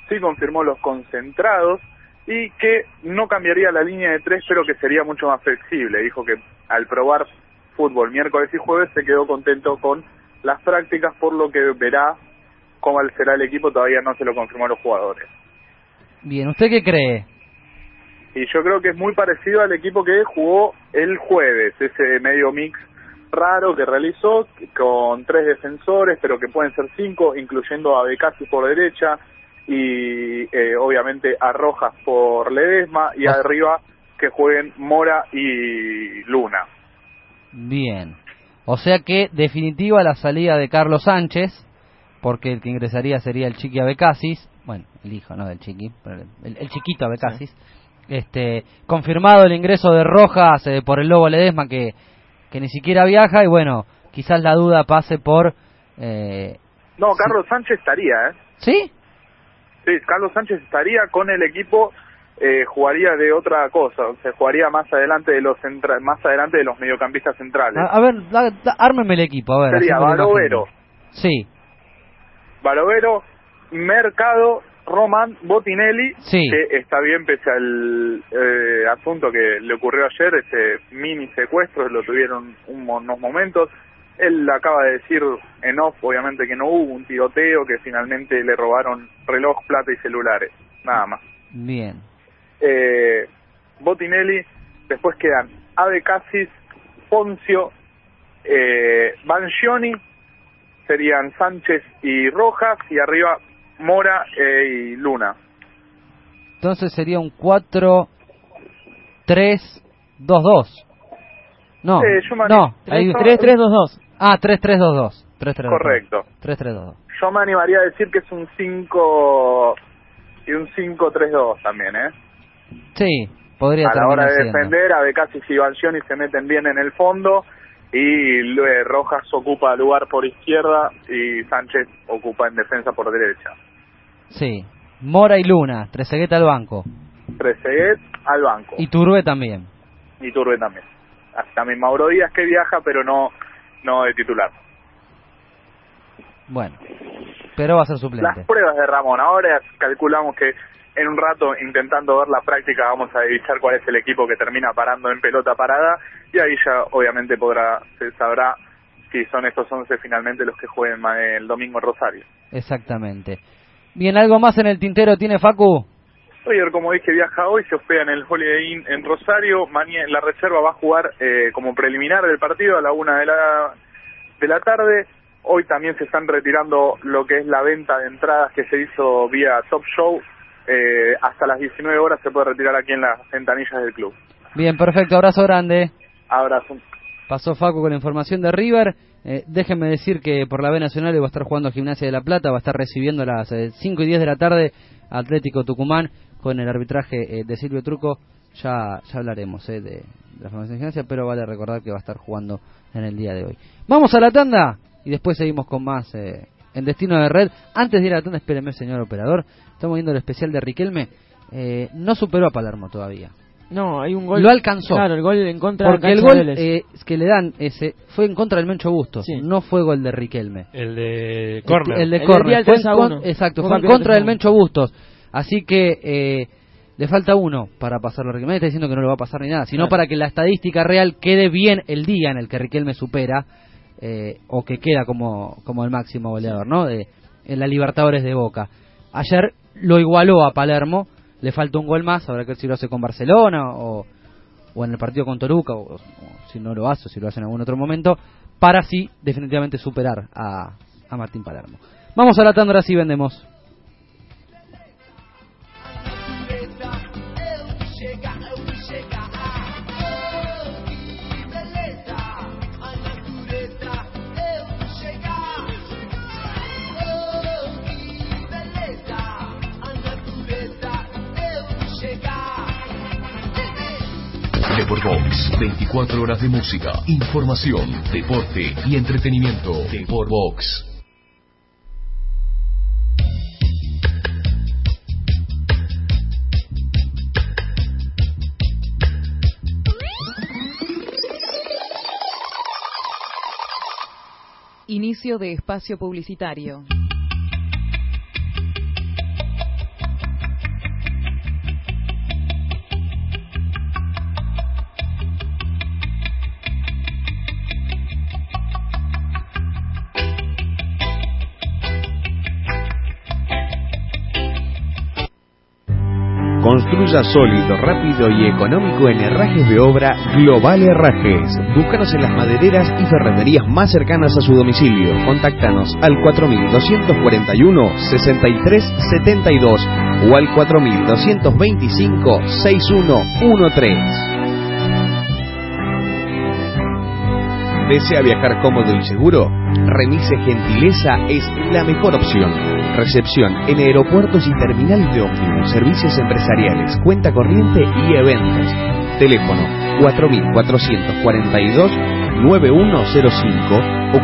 sí confirmó los concentrados y que no cambiaría la línea de tres, pero que sería mucho más flexible. Dijo que al probar fútbol miércoles y jueves se quedó contento con las prácticas, por lo que verá cómo será el equipo, todavía no se lo confirmó a los jugadores. Bien, ¿usted qué cree? y yo creo que es muy parecido al equipo que jugó el jueves, ese medio mix raro que realizó con tres defensores, pero que pueden ser cinco, incluyendo a Becasi por derecha y eh, obviamente a Rojas por Ledesma y arriba que jueguen Mora y Luna. Bien. O sea que definitiva la salida de Carlos Sánchez, porque el que ingresaría sería el Chiqui Abecasis, bueno, el hijo, no del Chiqui, pero el, el chiquito Abecasis. Este, confirmado el ingreso de Rojas eh, por el Lobo Ledesma que, que ni siquiera viaja y bueno, quizás la duda pase por... Eh, No, Carlos Sánchez estaría, ¿eh? ¿Sí? Sí, Carlos Sánchez estaría con el equipo, eh, jugaría de otra cosa, o sea, jugaría más adelante de los centra- más adelante de los mediocampistas centrales. a, a ver, ármeme el equipo, a ver. Sería. Barovero, Sí, Barovero, Mercado, Román, Botinelli, Sí. que está bien pese al eh, asunto que le ocurrió ayer, ese mini secuestro, lo tuvieron unos momentos. Él acaba de decir en off, obviamente, que no hubo un tiroteo, que finalmente le robaron reloj, plata y celulares, nada más. bien. Eh, Botinelli, después quedan Ave Casis, Poncio, eh, Bangioni, serían Sánchez y Rojas, y arriba Mora eh, y Luna. Entonces sería un 4 3 2 2. No. Eh, no, anim- ahí- 3-3-2-2. Ah, 3 3 2 2. 3 3 Correcto. 3 3 2 2. Yo me animaría a decir que es un 5 y un 5-3-2 también, ¿eh? Sí, podría a la hora de siendo. defender, a y se meten bien en el fondo y eh, Rojas ocupa lugar por izquierda y Sánchez ocupa en defensa por derecha. Sí. Mora y Luna, Trezeguet al banco. Trezeguet al banco Y Turbe también. y Turbe también. Así También Mauro Díaz que viaja pero no no de titular. Bueno. Pero va a ser suplente. Las pruebas de Ramón, ahora calculamos que en un rato intentando ver la práctica vamos a divisar cuál es el equipo que termina parando en pelota parada y ahí ya obviamente podrá se sabrá si son estos 11 finalmente los que jueguen el domingo en Rosario. Exactamente. Bien, ¿algo más en el tintero tiene Facu? Roger, como dije, viaja hoy, se hospeda en el Holiday Inn en Rosario. Mañana la reserva va a jugar eh, como preliminar del partido a la una de la, de la tarde. Hoy también se están retirando lo que es la venta de entradas que se hizo vía Top Show. Eh, hasta las 19 horas se puede retirar aquí en las ventanillas del club. Bien, perfecto, abrazo grande. Abrazo. Pasó Facu con la información de River. Eh, déjenme decir que por la B Nacional va a estar jugando Gimnasia de la Plata, va a estar recibiendo a las eh, 5 y 10 de la tarde Atlético Tucumán con el arbitraje eh, de Silvio Truco. Ya, ya hablaremos eh, de la formación de Gimnasia, pero vale recordar que va a estar jugando en el día de hoy. Vamos a la tanda y después seguimos con más eh, en Destino de Red. Antes de ir a la tanda, espéreme, señor operador. Estamos viendo el especial de Riquelme. Eh, no superó a Palermo todavía. No, hay un gol. Lo alcanzó. Claro, el gol en contra Porque de el gol eh, que le dan ese fue en contra del Mencho Bustos, no fue gol de Riquelme. El de Corner. el de El Corner. día del Fue 3 a en con- 1. exacto, Fue en contra 3 a del 1. Mencho Bustos. Así que eh, le falta uno para pasar a Riquelme. Está diciendo que no le va a pasar ni nada, sino Claro. para que la estadística real quede bien el día en el que Riquelme supera eh, o que queda como, como el máximo goleador, ¿no? De, en la Libertadores de Boca. Ayer lo igualó a Palermo, le falta un gol más, habrá que ver si lo hace con Barcelona o, o en el partido con Toruca, o, o si no lo hace, o si lo hace en algún otro momento, para así definitivamente superar a, a Martín Palermo. Vamos a la tanda, ahora Deporbox, 24 horas de música, información, deporte y entretenimiento. Deporbox. Inicio de espacio publicitario. Construya sólido, rápido y económico en herrajes de obra Global Herrajes. Búscanos en las madereras y ferreterías más cercanas a su domicilio. Contáctanos al 4221-6372 o al 4225-6113. ¿Desea viajar cómodo y seguro? Remise Gentileza es la mejor opción. Recepción en aeropuertos y terminales de ómnibus, servicios empresariales, cuenta corriente y eventos. Teléfono 4442-9105 o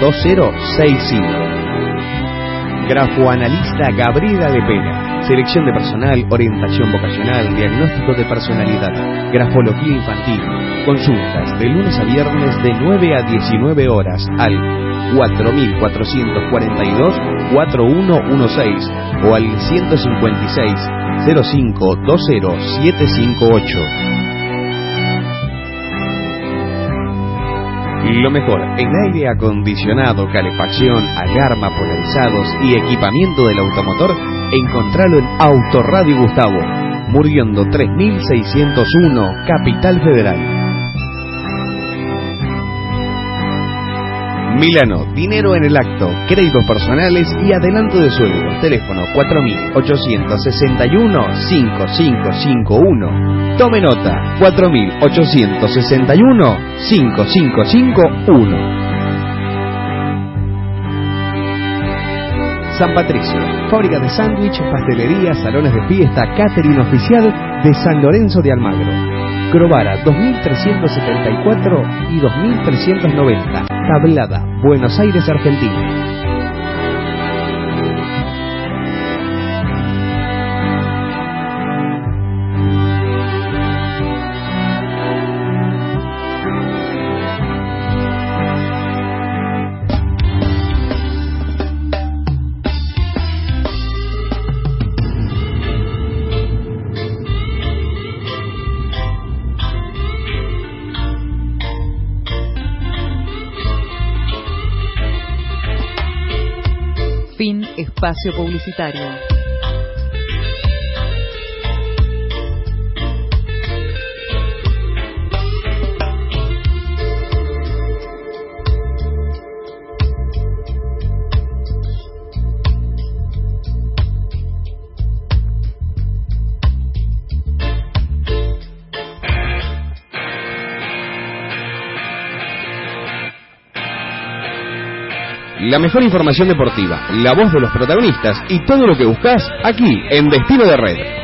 4622-2065. Grafoanalista Gabriela de Pena. Selección de personal, orientación vocacional, diagnóstico de personalidad, grafología infantil. Consultas de lunes a viernes de 9 a 19 horas al 4442-4116 o al 156 05 758. Lo mejor en aire acondicionado, calefacción, alarma, polarizados y equipamiento del automotor, encontralo en Autoradio Gustavo, Muriendo 3601, Capital Federal. Milano, dinero en el acto, créditos personales y adelanto de sueldo. Teléfono 4861-5551. Tome nota, 4861-5551. San Patricio, fábrica de sándwich, pastelería, salones de fiesta, catering oficial de San Lorenzo de Almagro. Crovara 2374 y 2390. Tablada, Buenos Aires, Argentina. Espacio publicitario. La mejor información deportiva, la voz de los protagonistas y todo lo que buscas aquí en Destino de Red.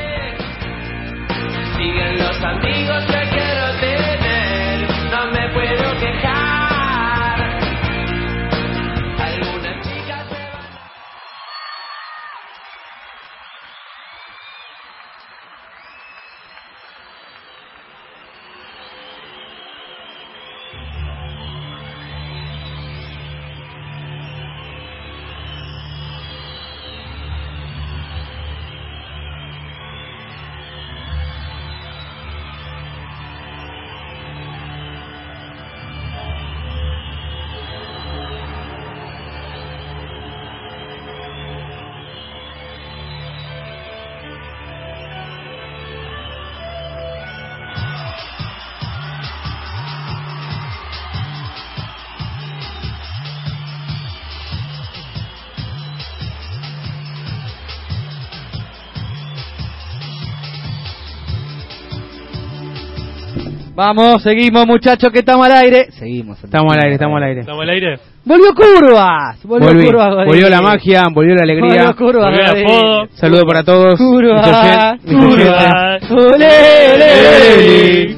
Vamos, seguimos muchachos que estamos al aire. Seguimos. Estamos al aire, estamos al aire. ¿Estamos al aire? Volvió Curvas. Volvió Volví. Curvas. Volvió la magia, volvió la alegría. Volvió Curvas. Volvió la foto. Saludo para todos. Curvas. Curvas.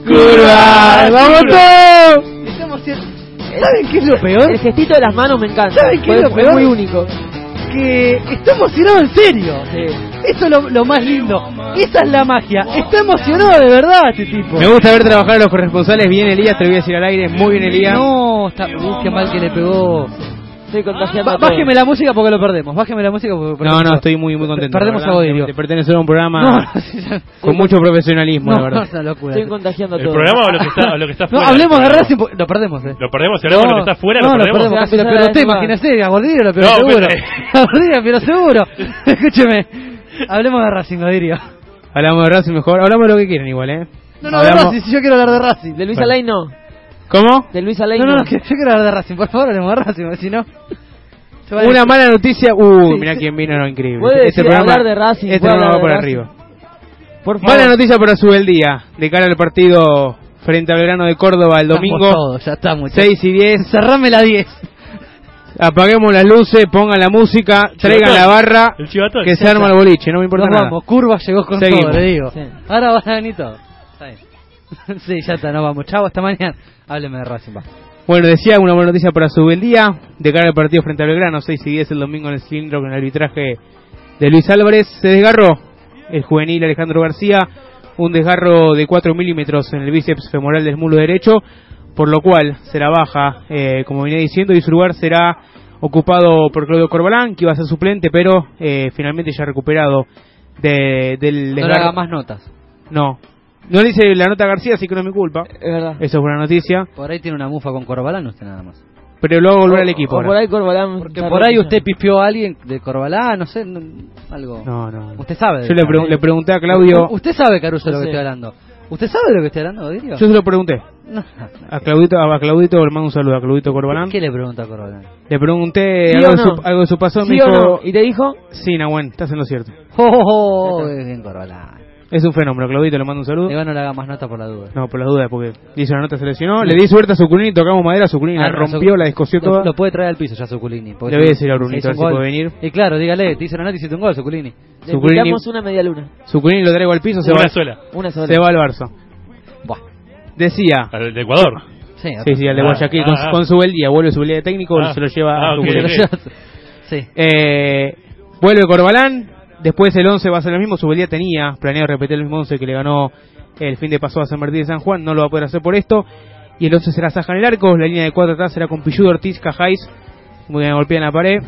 Curvas. Vamos todos. Estamos ¿Saben qué es lo peor? El gestito de las manos me encanta. ¿Saben qué es lo peor? muy único. Que está emocionado en serio. Eso es lo, lo más lindo. Esa es la magia. Está emocionado de verdad este tipo. Me gusta ver trabajar a los corresponsales. Bien Elías, te lo voy a decir al aire. Muy bien Elías. No, está, uh, qué mal que le pegó. Estoy contagiando Ba- a todos. bájeme la música porque lo perdemos. Bájeme la música porque No, perdemos. no, estoy muy muy contento. Perdemos a. Godirio. De pertenecer a un programa No, *laughs* no, con mucho profesionalismo, No, la verdad. una locura. Estoy contagiando a ¿El todos. programa o lo que está, o lo que está *laughs* No, fuera? hablemos de Racing. Lo perdemos, eh. ¿Lo perdemos? Si hablamos de lo que está fuera, no, lo perdemos. lo peor usted, ya. imagínese, a Gordillo lo peor No, seguro. pero- A Gordillo pero seguro. *laughs* Escúcheme, hablemos de Racing, Gordillo. Hablamos de Racing mejor. Hablamos de lo que quieren igual, ¿eh? No, no, de Racing, si yo quiero hablar de Racing. De Luis Bueno. Alain no. ¿Cómo? De Luis Alain No, no, no, que yo quiero hablar de Racing, por favor, hablemos de Racing, porque si no... Una decir- mala noticia. Uh, Sí, mirá sí. quién vino, no, increíble. Puede Este decir, programa, hablar de Racing, este programa va por de arriba. Por favor. Mala noticia para Subeldía. De cara al partido frente al Belgrano de Córdoba el Estamos domingo. todos, ya está, muchachos. 6 y 10. Cerrame la 10. Apaguemos las luces, pongan la música, traigan la barra, chivatón. que se arma el boliche, no me importa Nos nada. vamos, Curva llegó con Seguimos. todo, le digo. Sí. Ahora van a venir todos. *laughs* Sí, ya está, nos vamos. Chao, hasta mañana. Hábleme de Racing, va. Bueno, decía una buena noticia para Subeldía. De cara al partido frente al Belgrano, 6 y 10 el domingo en el cilindro con el arbitraje de Luis Álvarez. Se desgarró el juvenil Alejandro García, un desgarro de 4 milímetros en el bíceps femoral del muslo derecho, por lo cual será baja, eh, como venía diciendo, y su lugar será ocupado por Claudio Corbalán, que iba a ser suplente, pero eh, finalmente ya recuperado de- del No le haga más notas. No, no le hice la nota a García, así que no es mi culpa. Es verdad. Eso es buena noticia. Por ahí tiene una mufa con Corbalán, usted nada más. Pero luego volver al equipo. O por ahí Corbalán. Porque por ahí usted pispió a alguien de Corbalán, no sé, no- algo. No, no. no. Usted sabe. de Yo le, le pregunté a Claudio. Usted sabe, Caruso, de lo que estoy hablando. ¿Usted sabe de lo que estoy hablando, Dirio? Yo se lo pregunté. No. A Claudito, a Claudito le mando un saludo a Claudito Corbalán. ¿Qué le pregunta a Corbalán? Le pregunté ¿Sí algo, de su, algo de su pasado. ¿Sí me dijo, no? ¿Y te dijo? sí, Nahuel, estás en lo cierto. ¡Oh, oh, oh! bien Corbalán. Es un fenómeno. Claudito le mando un saludo. Igual no le haga más nota por la duda. No, por las dudas, porque le hizo una nota, se lesionó. Le di suerte a Zuculini, tocamos madera, Zuculini la Ah, no, rompió, la descosió lo- toda. Lo puede traer al piso ya Zuculini. porque Le voy a decir a Brunito, a ver si puede venir. Y claro, dígale, te hizo una nota y hiciste un gol, Zuculini. Le Zuculini- invitamos una media luna. Zuculini lo traigo al piso, se Una va, sola. Una sola. se va al Barça. Buah. Decía. Al de Ecuador. Sí, Sí, sí, al de Ah, Guayaquil, ah, con, ah. con su día, vuelve su día de técnico, Ah. se lo lleva Ah, a ok. sí. Eh, vuelve Corbalán, después el 11 va a ser el mismo, Subeldía tenía planeado repetir el mismo 11 que le ganó el fin de pasado a San Martín de San Juan, no lo va a poder hacer por esto, y el 11 será Saja en el arco, la línea de 4 atrás será con Pilludo, Ortiz, Cajáis, muy bien golpea en la pared,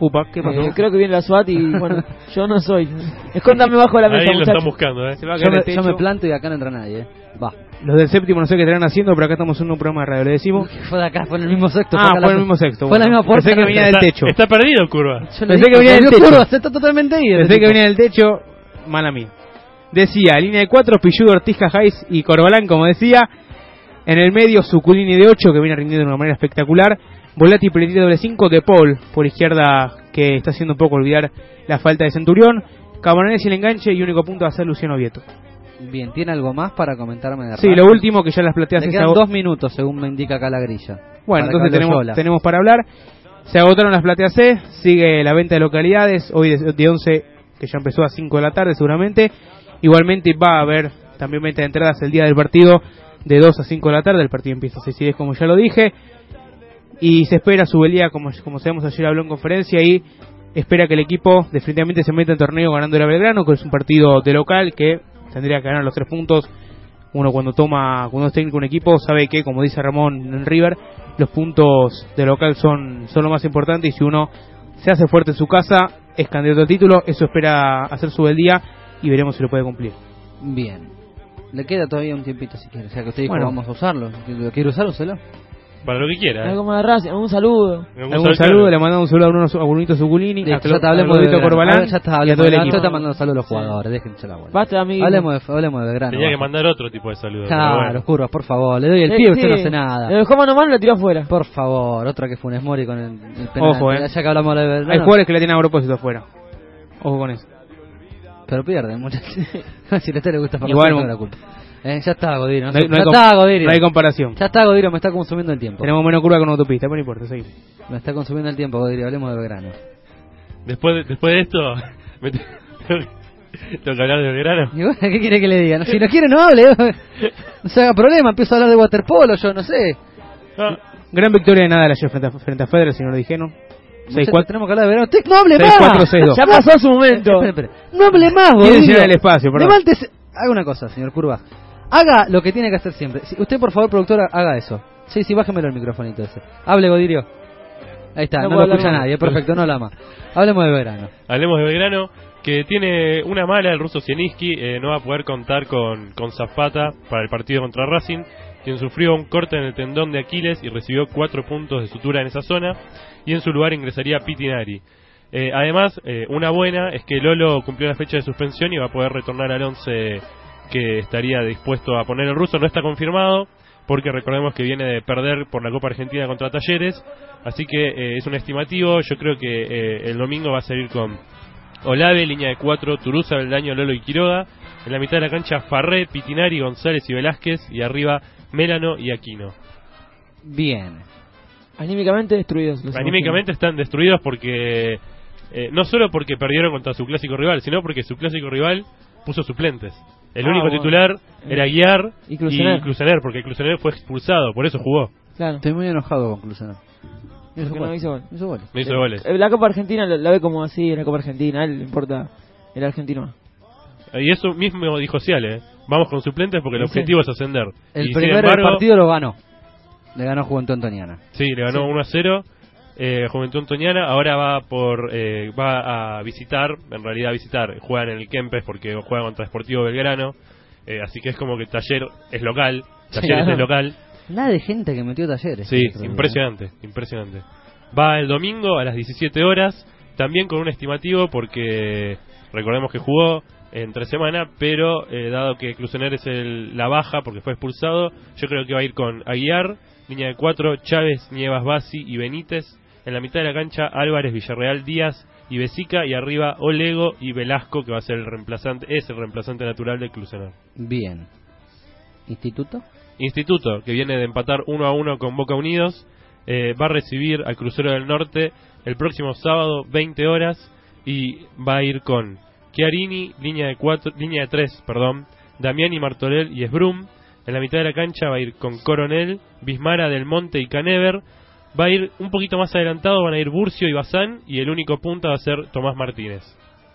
upa, ¿qué pasó? Eh, creo que viene la SWAT y *laughs* bueno, yo no soy. Escóndame bajo la mesa, Ahí lo están buscando, ¿eh? Se va a Yo caer me, el techo. yo me planto y acá no entra nadie, eh. Va. Los del séptimo no sé qué estarán haciendo, pero acá estamos en un programa de radio, le decimos. Fue de acá, fue en el mismo sexto. Ah, fue en el mismo sexto. Fue en la bueno. misma puerta. Pensé que venía del techo. está perdido, curva. Pensé dije, que venía del techo. Curva, está totalmente ido. Pensé que venía del techo, mala mía. Decía, línea de 4, Pilludo, Ortiz, Cajáis y Corbalán, como decía. En el medio, Zuculini de 8, que viene rindiendo de una manera espectacular. Volati, Pelletri doble 5, De Paul, por izquierda, que está haciendo un poco olvidar la falta de Centurión. Cabanales y el enganche, y único punto va a ser Luciano Vieto. Bien, ¿tiene algo más para comentarme de Sí, lo último que ya las plateas Le quedan ago- dos minutos, según me indica acá la grilla. Bueno, entonces tenemos, tenemos para hablar. Se agotaron las plateas C, sigue la venta de localidades, hoy de, de 11, que ya empezó a 5 de la tarde seguramente. Igualmente va a haber también venta de entradas el día del partido de 2 a 5 de la tarde, el partido empieza a 6 y 10 como ya lo dije. Y se espera su velía, como, como sabemos ayer habló en conferencia, y espera que el equipo definitivamente se meta en torneo ganando el Belgrano, que es un partido de local que tendría que ganar los tres puntos. Uno cuando toma, cuando es técnico un equipo, sabe que, como dice Ramón en River, los puntos de local son, son lo más importante y si uno se hace fuerte en su casa, es candidato al título, eso espera hacer su del día y veremos si lo puede cumplir. Bien. Le queda todavía un tiempito si quiere. O sea que usted dijo, Bueno. vamos a usarlo. ¿Lo quiere usar? Úselo. Para lo que quiera. ¿eh? Algo más de Racing, un saludo. Algún saludo, le mandamos un saludo a Bruno, a Brunito Zuculini, a, ya te hablemos a de Corbalán Ahora ya está, y a todo el de- equipo. Ya está mandando saludos a los jugadores, déjense la bola. Basta, amigo. Hablemos de, hablemos de Belgrano. Tenía que mandar otro tipo de saludo. pero Claro, bueno. curvas, por favor. Le doy el Eh, pie, usted sí. no hace nada. Lo dejó mano a mano y lo tiró afuera. Por favor, otra que Funes Mori con el, el penal. Ojo, eh. Ya que hablamos de Belgrano. Hay jugadores que la tienen a propósito afuera. Ojo con eso. Pero pierden, muchachos. *laughs* si a usted le gusta Igual, no es la culpa. Eh, ya está, Godirio. No hay- no ya está, no hay comparación. Ya está, Godirio, me está consumiendo el tiempo. Tenemos menos curva con autopista, pero no importa, seguimos. Me está consumiendo el tiempo, Godirio. Hablemos de Belgrano. Después de, después de esto, *laughs* me te- tengo que hablar de Belgrano. Y bueno, ¿qué quiere que le diga? No, si no quiere, no hable. No se haga problema. Empiezo a hablar de waterpolo, yo no sé. Gran victoria de Nadal ayer frente a, frente a Federer, señor Dijeno. Muchachos, tenemos que hablar de Belgrano. Te- ¡No hable 6-4, más! 6-2. Ya pasó su momento. Espere, espere. No hable más, Quiere llenar el espacio, perdón. Levántese. Haga una cosa, señor Curva. Haga lo que tiene que hacer siempre. Si- usted, por favor, productora, haga eso. Sí, sí, bájemelo el microfonito ese. Hable, Godirio. Ahí está, No no, lo escucha nadie. Perfecto, no habla más. Hablemos de Belgrano. Hablemos de Belgrano, que tiene una mala el ruso Sieniski, eh, no va a poder contar con, con Zapata para el partido contra Racing, quien sufrió un corte en el tendón de Aquiles y recibió cuatro puntos de sutura en esa zona, y en su lugar ingresaría Pitinari. Eh, además, eh, una buena es que Lolo cumplió la fecha de suspensión y va a poder retornar al 11 que estaría dispuesto a poner el ruso. No está confirmado, porque recordemos que viene de perder por la Copa Argentina contra Talleres, así que eh, es un estimativo. Yo creo que eh, el domingo va a salir con Olave, línea de 4, Turuza, Beldaño, Lolo y Quiroga. En la mitad de la cancha, Farré, Pitinari, González y Velázquez. Y arriba, Mélano y Aquino. Bien. Anímicamente destruidos. los Anímicamente están destruidos porque. eh, no solo porque perdieron contra su clásico rival, sino porque su clásico rival puso suplentes. El Ah, único bueno. titular era Guiar Y y Clusener. Clusener, porque Clusener fue expulsado, por eso jugó. Claro. Estoy muy enojado con no hizo gol. Hizo gol. No hizo goles. Eh, La Copa Argentina la, la ve como así, la Copa Argentina, a él le importa el argentino. Y eso mismo dijo Ciale, ¿eh? vamos con suplentes porque el Sí. objetivo es ascender. El y primer embargo, partido lo ganó. Le ganó Juventud Antoniana. Sí, le ganó Sí. 1 a 0. Eh, Juventud Antoniana ahora va por eh, va a visitar, en realidad a visitar, juegan en el Kempes porque juegan contra Sportivo Belgrano, eh, así que es como que Taller es local, *laughs* Talleres Claro. es local, La de gente que metió talleres. sí, impresionante, impresionante. Va el domingo a las 17 horas, también con un estimativo porque recordemos que jugó entre semana, pero eh, dado que Clusener es el, la baja porque fue expulsado, yo creo que va a ir con Aguiar, línea de 4, Chávez, Nievas, Basi y Benítez. En la mitad de la cancha, Álvarez, Villarreal, Díaz y Besica. Y arriba, Olego y Velasco, que va a ser el reemplazante, es el reemplazante natural de Clusener. Bien. ¿Instituto? Instituto, que viene de empatar 1 a 1 con Boca Unidos, eh, va a recibir al Crucero del Norte el próximo sábado, 20 horas, y va a ir con Chiarini, línea de cuatro, línea de 3, perdón, Damiani, Martorell y Esbrum. En la mitad de la cancha va a ir con Coronel, Bismara, Del Monte y Canever. Va a ir un poquito más adelantado, van a ir Burcio y Bazán, y el único punta va a ser Tomás Martínez.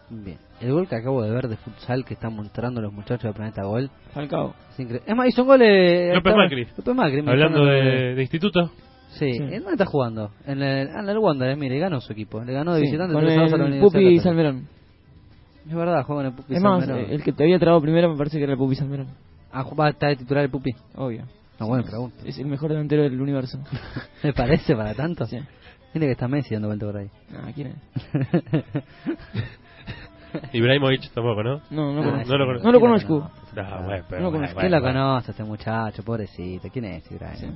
Bien. El gol que acabo de ver de futsal que están mostrando los muchachos de Planeta Gol. Falcao. Es, es más, hizo un gol. eh, López Macri. López Macri. Hablando de, de instituto. Sí. ¿en dónde está jugando? En el, ah, en el Wander, mire, ganó su equipo. Le ganó de Sí, visitante con 3 a 2 a la el Pupi Católica. Salmerón. Es verdad, juega en el Pupi Es más, Salmerón. eh, el que te había trabado primero me parece que era el Pupi Salmerón. Ah, va a estar de titular el Pupi. Obvio. No, buena pregunta. Es el mejor delantero del universo. *laughs* ¿Me parece para tanto? Sí. Que está Messi dando vuelta por ahí. Ah, ¿quién es? *laughs* Ibrahimovic tampoco, ¿no? No, no Ah, conozco. sí, No lo ¿quién conozco. Ah, bueno, pero No lo bueno, conozco. ¿Quién lo conoce este muchacho? Pobrecito. ¿Quién es Ibrahim?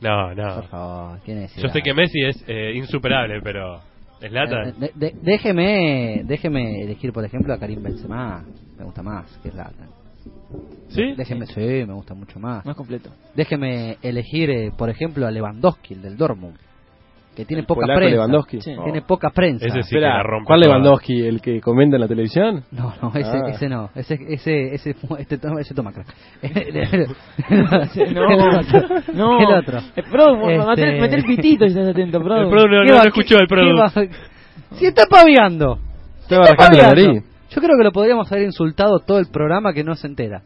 No, no. Por favor, ¿quién es Yo sé que Messi es eh, insuperable, pero es lata. Eh, de- de- déjeme, déjeme elegir, por ejemplo, a Karim Benzema. Me gusta más que Zlatan. ¿Sí? Déjeme, sí, me gusta mucho más. Más completo. Déjeme elegir, eh, por ejemplo, a Lewandowski, el del Dortmund. Que tiene El poca prensa. Lewandowski. Sí. Sí. Tiene poca prensa. Ese sí Espera, que la rompe ¿Cuál toda. Lewandowski? ¿El que comenta en la televisión? No, no, ese, Ah. ese no. Ese, ese, ese, *laughs* este, ese toma crack. *laughs* No, *laughs* el otro. no. El otro. Eh, Produ, Este- mete, el pitito si estás atento, Produ. El Produ no- ¿Qué no va- lo escuchó el Produ. Si está paviando. Estaba rajando la nariz. Yo creo que lo podríamos haber insultado todo el programa que no se entera.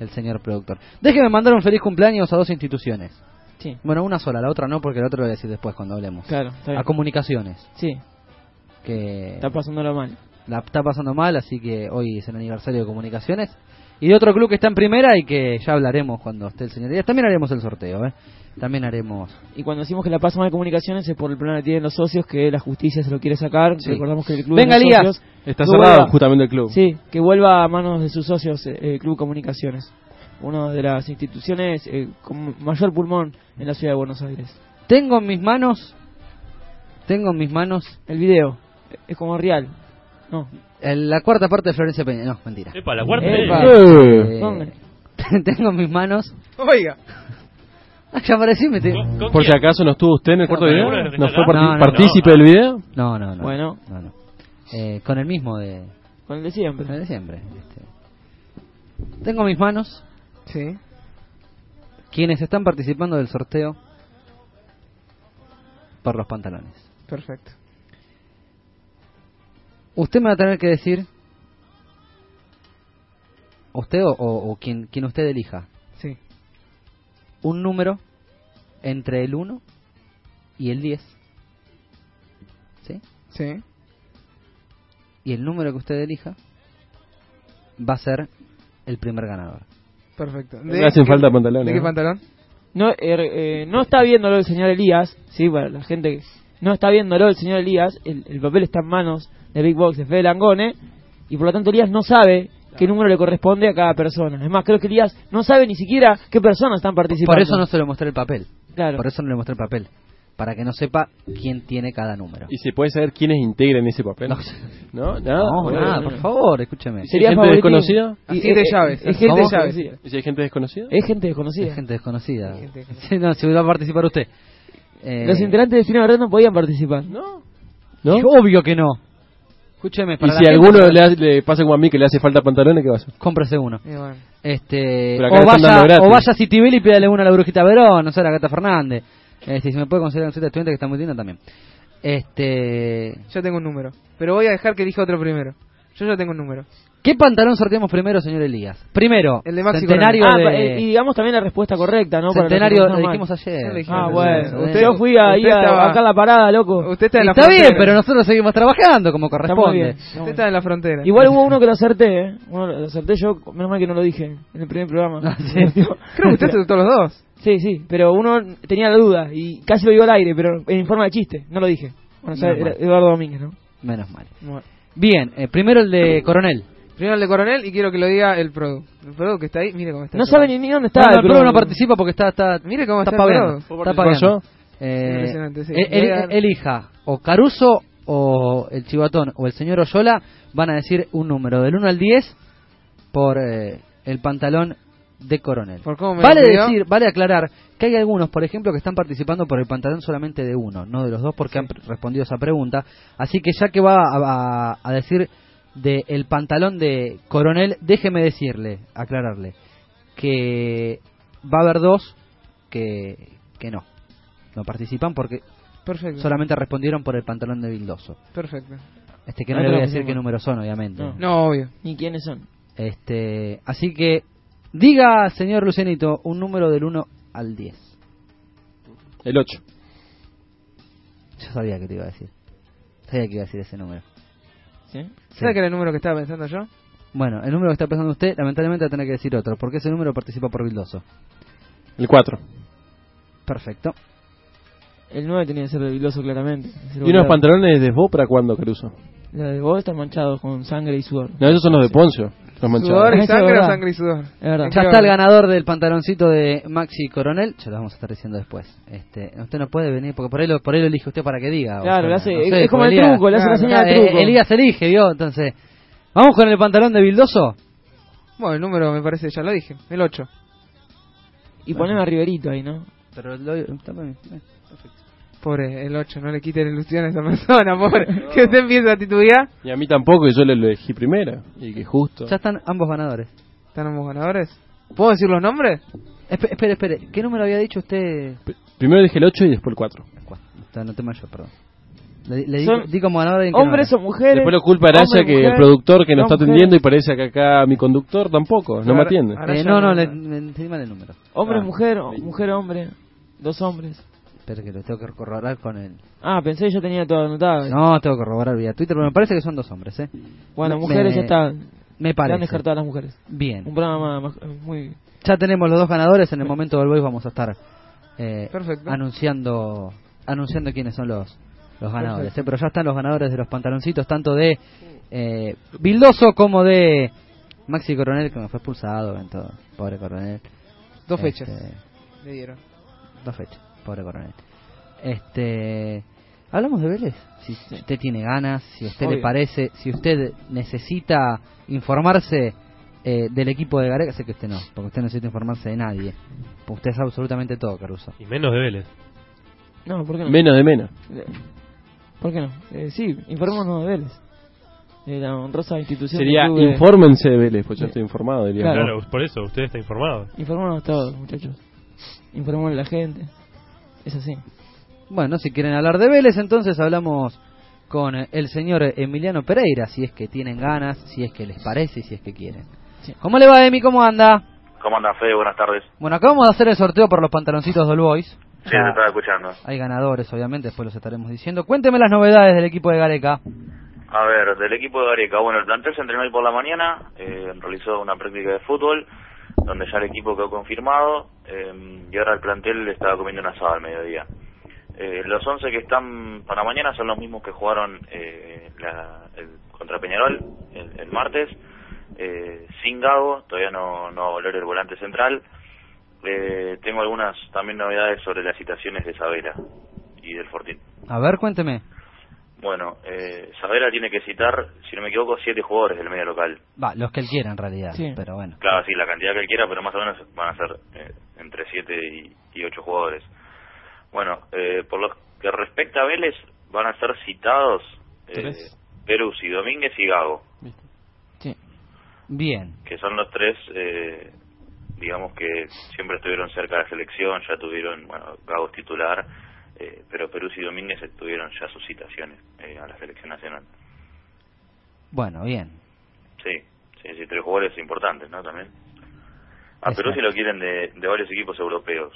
El señor productor. Déjeme mandar un feliz cumpleaños a dos instituciones. Sí. Bueno, una sola, la otra no, porque la otra lo voy a decir después cuando hablemos. Claro, está bien. A comunicaciones. Sí, Que está pasándolo mal. la está pasando mal, así que hoy es el aniversario de comunicaciones. Y de otro club que está en primera y que ya hablaremos cuando esté el señor Díaz. También haremos el sorteo, ¿eh? También haremos. Y cuando decimos que la pasa mal comunicaciones es por el problema que tienen los socios, que la justicia se lo quiere sacar. Sí. Recordamos que el club Venga, de los socios Está cerrado vuelva- justamente el club. Sí, que vuelva a manos de sus socios eh, el Club Comunicaciones. Una de las instituciones eh, con mayor pulmón en la ciudad de Buenos Aires. Tengo en mis manos. Tengo en mis manos. El video. Es como real. No. El- la cuarta parte de Florencia Peña. No, mentira. Epa, la cuarta Epa. Eh, *laughs* tengo en mis manos. Oiga. Ah, ya aparecí, me te- Por si acaso no estuvo usted en el cuarto No, video, no, fue no, no, partícipe no. del video. No, no, no. Bueno. No, no. Eh, con el mismo de. Con el de siempre. Con el de siempre. este. Tengo en mis manos. Sí. Quienes están participando del sorteo por los pantalones. Perfecto. Usted me va a tener que decir. Usted o, o- o quien, quien usted elija. Sí. Un número entre el 1 y el 10. ¿Sí? Sí. Y el número que usted elija va a ser el primer ganador. Perfecto. Me hacen falta pantalones, ¿De qué ¿no? pantalón? No, er- eh, no está viéndolo el señor Elías, sí, para la gente que no está viéndolo el señor Elías, el, el papel está en manos de Big Box de Fede Langone, y por lo tanto Elías no sabe qué número le corresponde a cada persona. Es más, creo que Elías no sabe ni siquiera qué personas están participando. Por eso no se le mostré el papel. Claro. Por eso no le mostré el papel. Para que no sepa quién tiene cada número. Y se puede saber quiénes integran ese papel. No, nada. No, Bueno. nada, por favor, escúcheme. ¿Y ¿Sería gente desconocida? Así eh, de llaves. Es gente ¿Cómo? desconocida. ¿Y si hay gente desconocida? Es gente desconocida. Es gente desconocida. Es gente Sí, no, si va a participar usted. Eh, Los integrantes de Fino Verde no podían participar. No. ¿No? Obvio que no. Escúcheme, Y para si la a gente- alguno le, hace- le pasa como a mí que le hace falta pantalones, ¿qué va a hacer? Cómprese uno. Y bueno. Este, Pero o acá le están vaya, gratis. o vaya a Citibel y pídale uno a la Brujita Verón, no sé, a la Gata Fernández. Este, si me puede un sitio de estudiante que está muy lindo también. Este, Yo tengo un número. Pero voy a dejar que elija otro primero. Yo ya tengo un número. ¿Qué pantalón sorteamos primero, señor Elías? Primero, El de Maxi centenario Ah, de... eh, y digamos también la respuesta correcta, ¿no? Centenario, lo dijimos ayer. Ah, bueno. Usted- Yo fui ahí a, estaba- acá a la parada, loco. Usted está en la Está frontera. bien, pero nosotros seguimos trabajando como Está corresponde. bien. Usted está en la frontera. Igual hubo uno que lo acerté, ¿eh? Uno lo acerté yo, menos mal que no lo dije en el primer programa. Ah, sí. *laughs* Creo que usted acertó los dos. Sí, sí, pero uno tenía la duda y casi lo dio al aire, pero en forma de chiste, no lo dije. Bueno, o sea. Eduardo Domínguez, ¿no? Menos mal. Bien, eh, primero el de *clears throat* Coronel. Primero el de Coronel y quiero que lo diga el Produ. El Produ que está ahí, mire cómo está. No sabe ni, ni dónde está. No, no, el el Pro no participa porque está, está, Mire cómo está está el. Está pagando. Eh, Impresionante, sí. el- el- elija o Caruso o el Chivatón o el señor Oyola van a decir un número del 1 al 10 por eh, el pantalón de Coronel. Por cómo me Vale decir, vale aclarar que hay algunos, por ejemplo, que están participando por el pantalón solamente de uno, no de los dos, porque han respondido esa pregunta. Así que ya que va a, a- a decir de el pantalón de Coronel, déjeme decirle, aclararle, que va a haber dos que, que no, no participan porque Perfecto. solamente respondieron por el pantalón de Vildoso. Perfecto. Este que no le voy a decir qué números son, obviamente. No. No, obvio. Ni quiénes son. Este, así que diga, señor Lucianito, un número del 1 al 10. El 8. Yo sabía que te iba a decir. Sabía que iba a decir ese número. ¿Sí? Sí. ¿Sabe que era el número que estaba pensando yo? Bueno, el número que está pensando usted, lamentablemente va a tener que decir otro, porque ese número participa por Vildoso. El 4. Perfecto. El 9 tenía que ser de Viloso, claramente. ¿Y unos pantalones de vos para cuándo, Caruso? Los de vos están manchados con sangre y sudor. No, esos son los de Poncio. Los manchados. Sudor y sangre o sangre y sudor. Es verdad. Ya está el ganador del pantaloncito de Maxi Coronel, ya lo vamos a estar diciendo después. Este, usted no puede venir porque por ahí lo, por ahí lo elige usted para que diga. Claro, le hace- no sé, es como el Elías- truco, le hace la Claro, señal de eh, truco. Elías elige, ¿vio? Entonces, ¿vamos con el pantalón de Vildoso? Bueno, el número me parece, ya lo dije. El 8. Y poneme a Riverito ahí, ¿no? Pero lo, está bien, eh. Pobre, el 8, no le quite la ilusión a esa *laughs* persona, pobre. Que usted empieza a titubear. Y a mí tampoco, que yo le elegí primero. Y que justo. Ya están ambos ganadores. ¿Están ambos ganadores? ¿Puedo decir los nombres? Espe- espere, espere, ¿qué número había dicho usted? Primero dije el 8 y después el 4. Está, no te yo, perdón. Le, le di, Son di como ganador no Hombres o mujeres. Después lo culpa Araya hombre, que mujer, el productor que nos está atendiendo y parece que acá mi conductor tampoco, no me atiende. Eh, no, no, le, me entendí mal el número. Hombre, Ah. mujer, o- mujer, hombre. Dos hombres. Espera que lo tengo que corroborar con el... Ah, pensé que yo tenía todo anotado. No, tengo que corroborar vía Twitter, pero me parece que son dos hombres, ¿eh? Bueno, Me- mujeres ya está. Me Ya han parece. descartado las mujeres. Bien. Un programa más, muy. Ya tenemos los dos ganadores, en el momento del voice vamos a estar eh, Perfecto. anunciando anunciando quiénes son los los ganadores. ¿eh? Pero ya están los ganadores de los pantaloncitos, tanto de eh, Bildoso como de Maxi Coronel, que me fue expulsado en todo. Pobre Coronel. Dos Este, fechas. Le dieron. Dos fechas, pobre Coronel. Este, hablamos de Vélez. Si usted tiene ganas, si a usted le parece, si usted necesita informarse eh, del equipo de Gareca. Sé que usted no, porque usted no necesita informarse de nadie. Porque usted sabe absolutamente todo, Caruso. Y menos de Vélez. No, ¿por qué no? Menos de menos. Eh, ¿Por qué no? Eh, sí, informémonos de Vélez. De la honrosa institución. Sería club de- infórmense de Vélez, pues yo estoy informado, diría. Claro. Claro, por eso, usted está informado. Informémonos todos, muchachos. Informémonos a la gente. Es así. Bueno, si quieren hablar de Vélez, entonces hablamos con el señor Emiliano Pereira, si es que tienen ganas, si es que les parece y si es que quieren. ¿Cómo le va, Emi? ¿Cómo anda? ¿Cómo anda, Fede? Buenas tardes. Bueno, acabamos de hacer el sorteo por los pantaloncitos del Boys. Sí, te estaba escuchando. Hay ganadores, obviamente, después los estaremos diciendo. Cuénteme las novedades del equipo de Gareca. A ver, del equipo de Gareca. Bueno, el plantel se entrenó hoy por la mañana, eh, realizó una práctica de fútbol, donde ya el equipo quedó confirmado, eh, y ahora el plantel estaba comiendo un asado al mediodía. Eh, los 11 que están para mañana son los mismos que jugaron eh, la- el, contra Peñarol el, el martes, eh, sin Gago, todavía no, no volver el volante central. Eh, tengo algunas también novedades sobre las citaciones de Sabela y del Fortín. A ver, cuénteme. Bueno, eh, Sabela tiene que citar, si no me equivoco, siete jugadores del medio local. Va, los que él quiera en realidad, pero bueno. Claro, sí, la cantidad que él quiera, pero más o menos van a ser eh, entre siete y, y ocho jugadores. Bueno, eh, por lo que respecta a Vélez, van a ser citados eh. Peruzzi, Domínguez y Gago, Bien. que son los tres, eh, digamos que siempre estuvieron cerca de la selección, ya tuvieron, bueno, Gago es titular, eh, pero Peruzzi y Domínguez tuvieron ya sus citaciones eh, a la selección nacional. Bueno, bien. Sí, sí, sí, tres jugadores importantes, ¿no? También. A Exacto. Perú si lo quieren de, de varios equipos europeos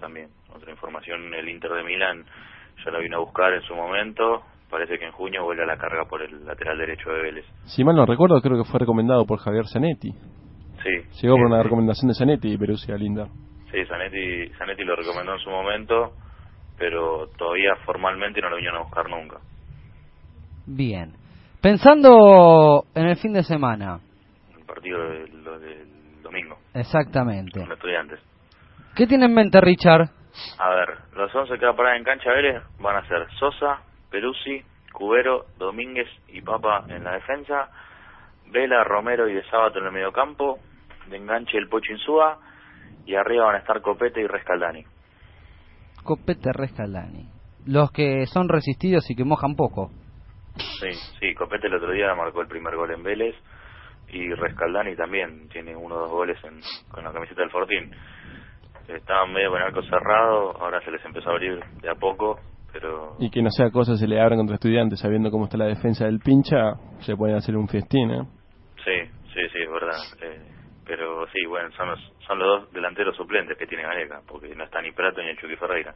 también. Otra información, el Inter de Milán ya lo vino a buscar en su momento. Parece que en junio vuelve a la carga por el lateral derecho de Vélez. Si mal no recuerdo, creo que fue recomendado por Javier Zanetti. Sí, Llegó por una recomendación de Zanetti y Peruzzi a Linda. sí, Zanetti, Zanetti lo recomendó en su momento, pero todavía formalmente no lo vinieron a buscar nunca. Bien. Pensando en el fin de semana, El partido del domingo exactamente. con estudiantes. ¿Qué tiene en mente Richard? A ver, los 11 que va a parar en cancha Vélez van a ser Sosa, Peruzzi, Cubero, Domínguez y Papa en la defensa, Vela, Romero y De Sábato en el mediocampo, de enganche el Pocho Insúa y arriba van a estar Copete y Rescaldani. Copete Rescalani. Los que son resistidos y que mojan poco. Sí, sí, Copete el otro día marcó el primer gol en Vélez y Rescaldani también tiene uno o dos goles en, con la camiseta del Fortín. Estaban medio con el arco cerrado, ahora se les empezó a abrir de a poco, pero Y que no sea cosa se le abran contra estudiantes sabiendo cómo está la defensa del pincha, se pueden hacer un festín, ¿eh? Sí, sí, sí, es verdad. Eh, pero sí, bueno, son los, son los dos delanteros suplentes que tiene Gareca, porque no está ni Prato ni el Chucky Ferreira.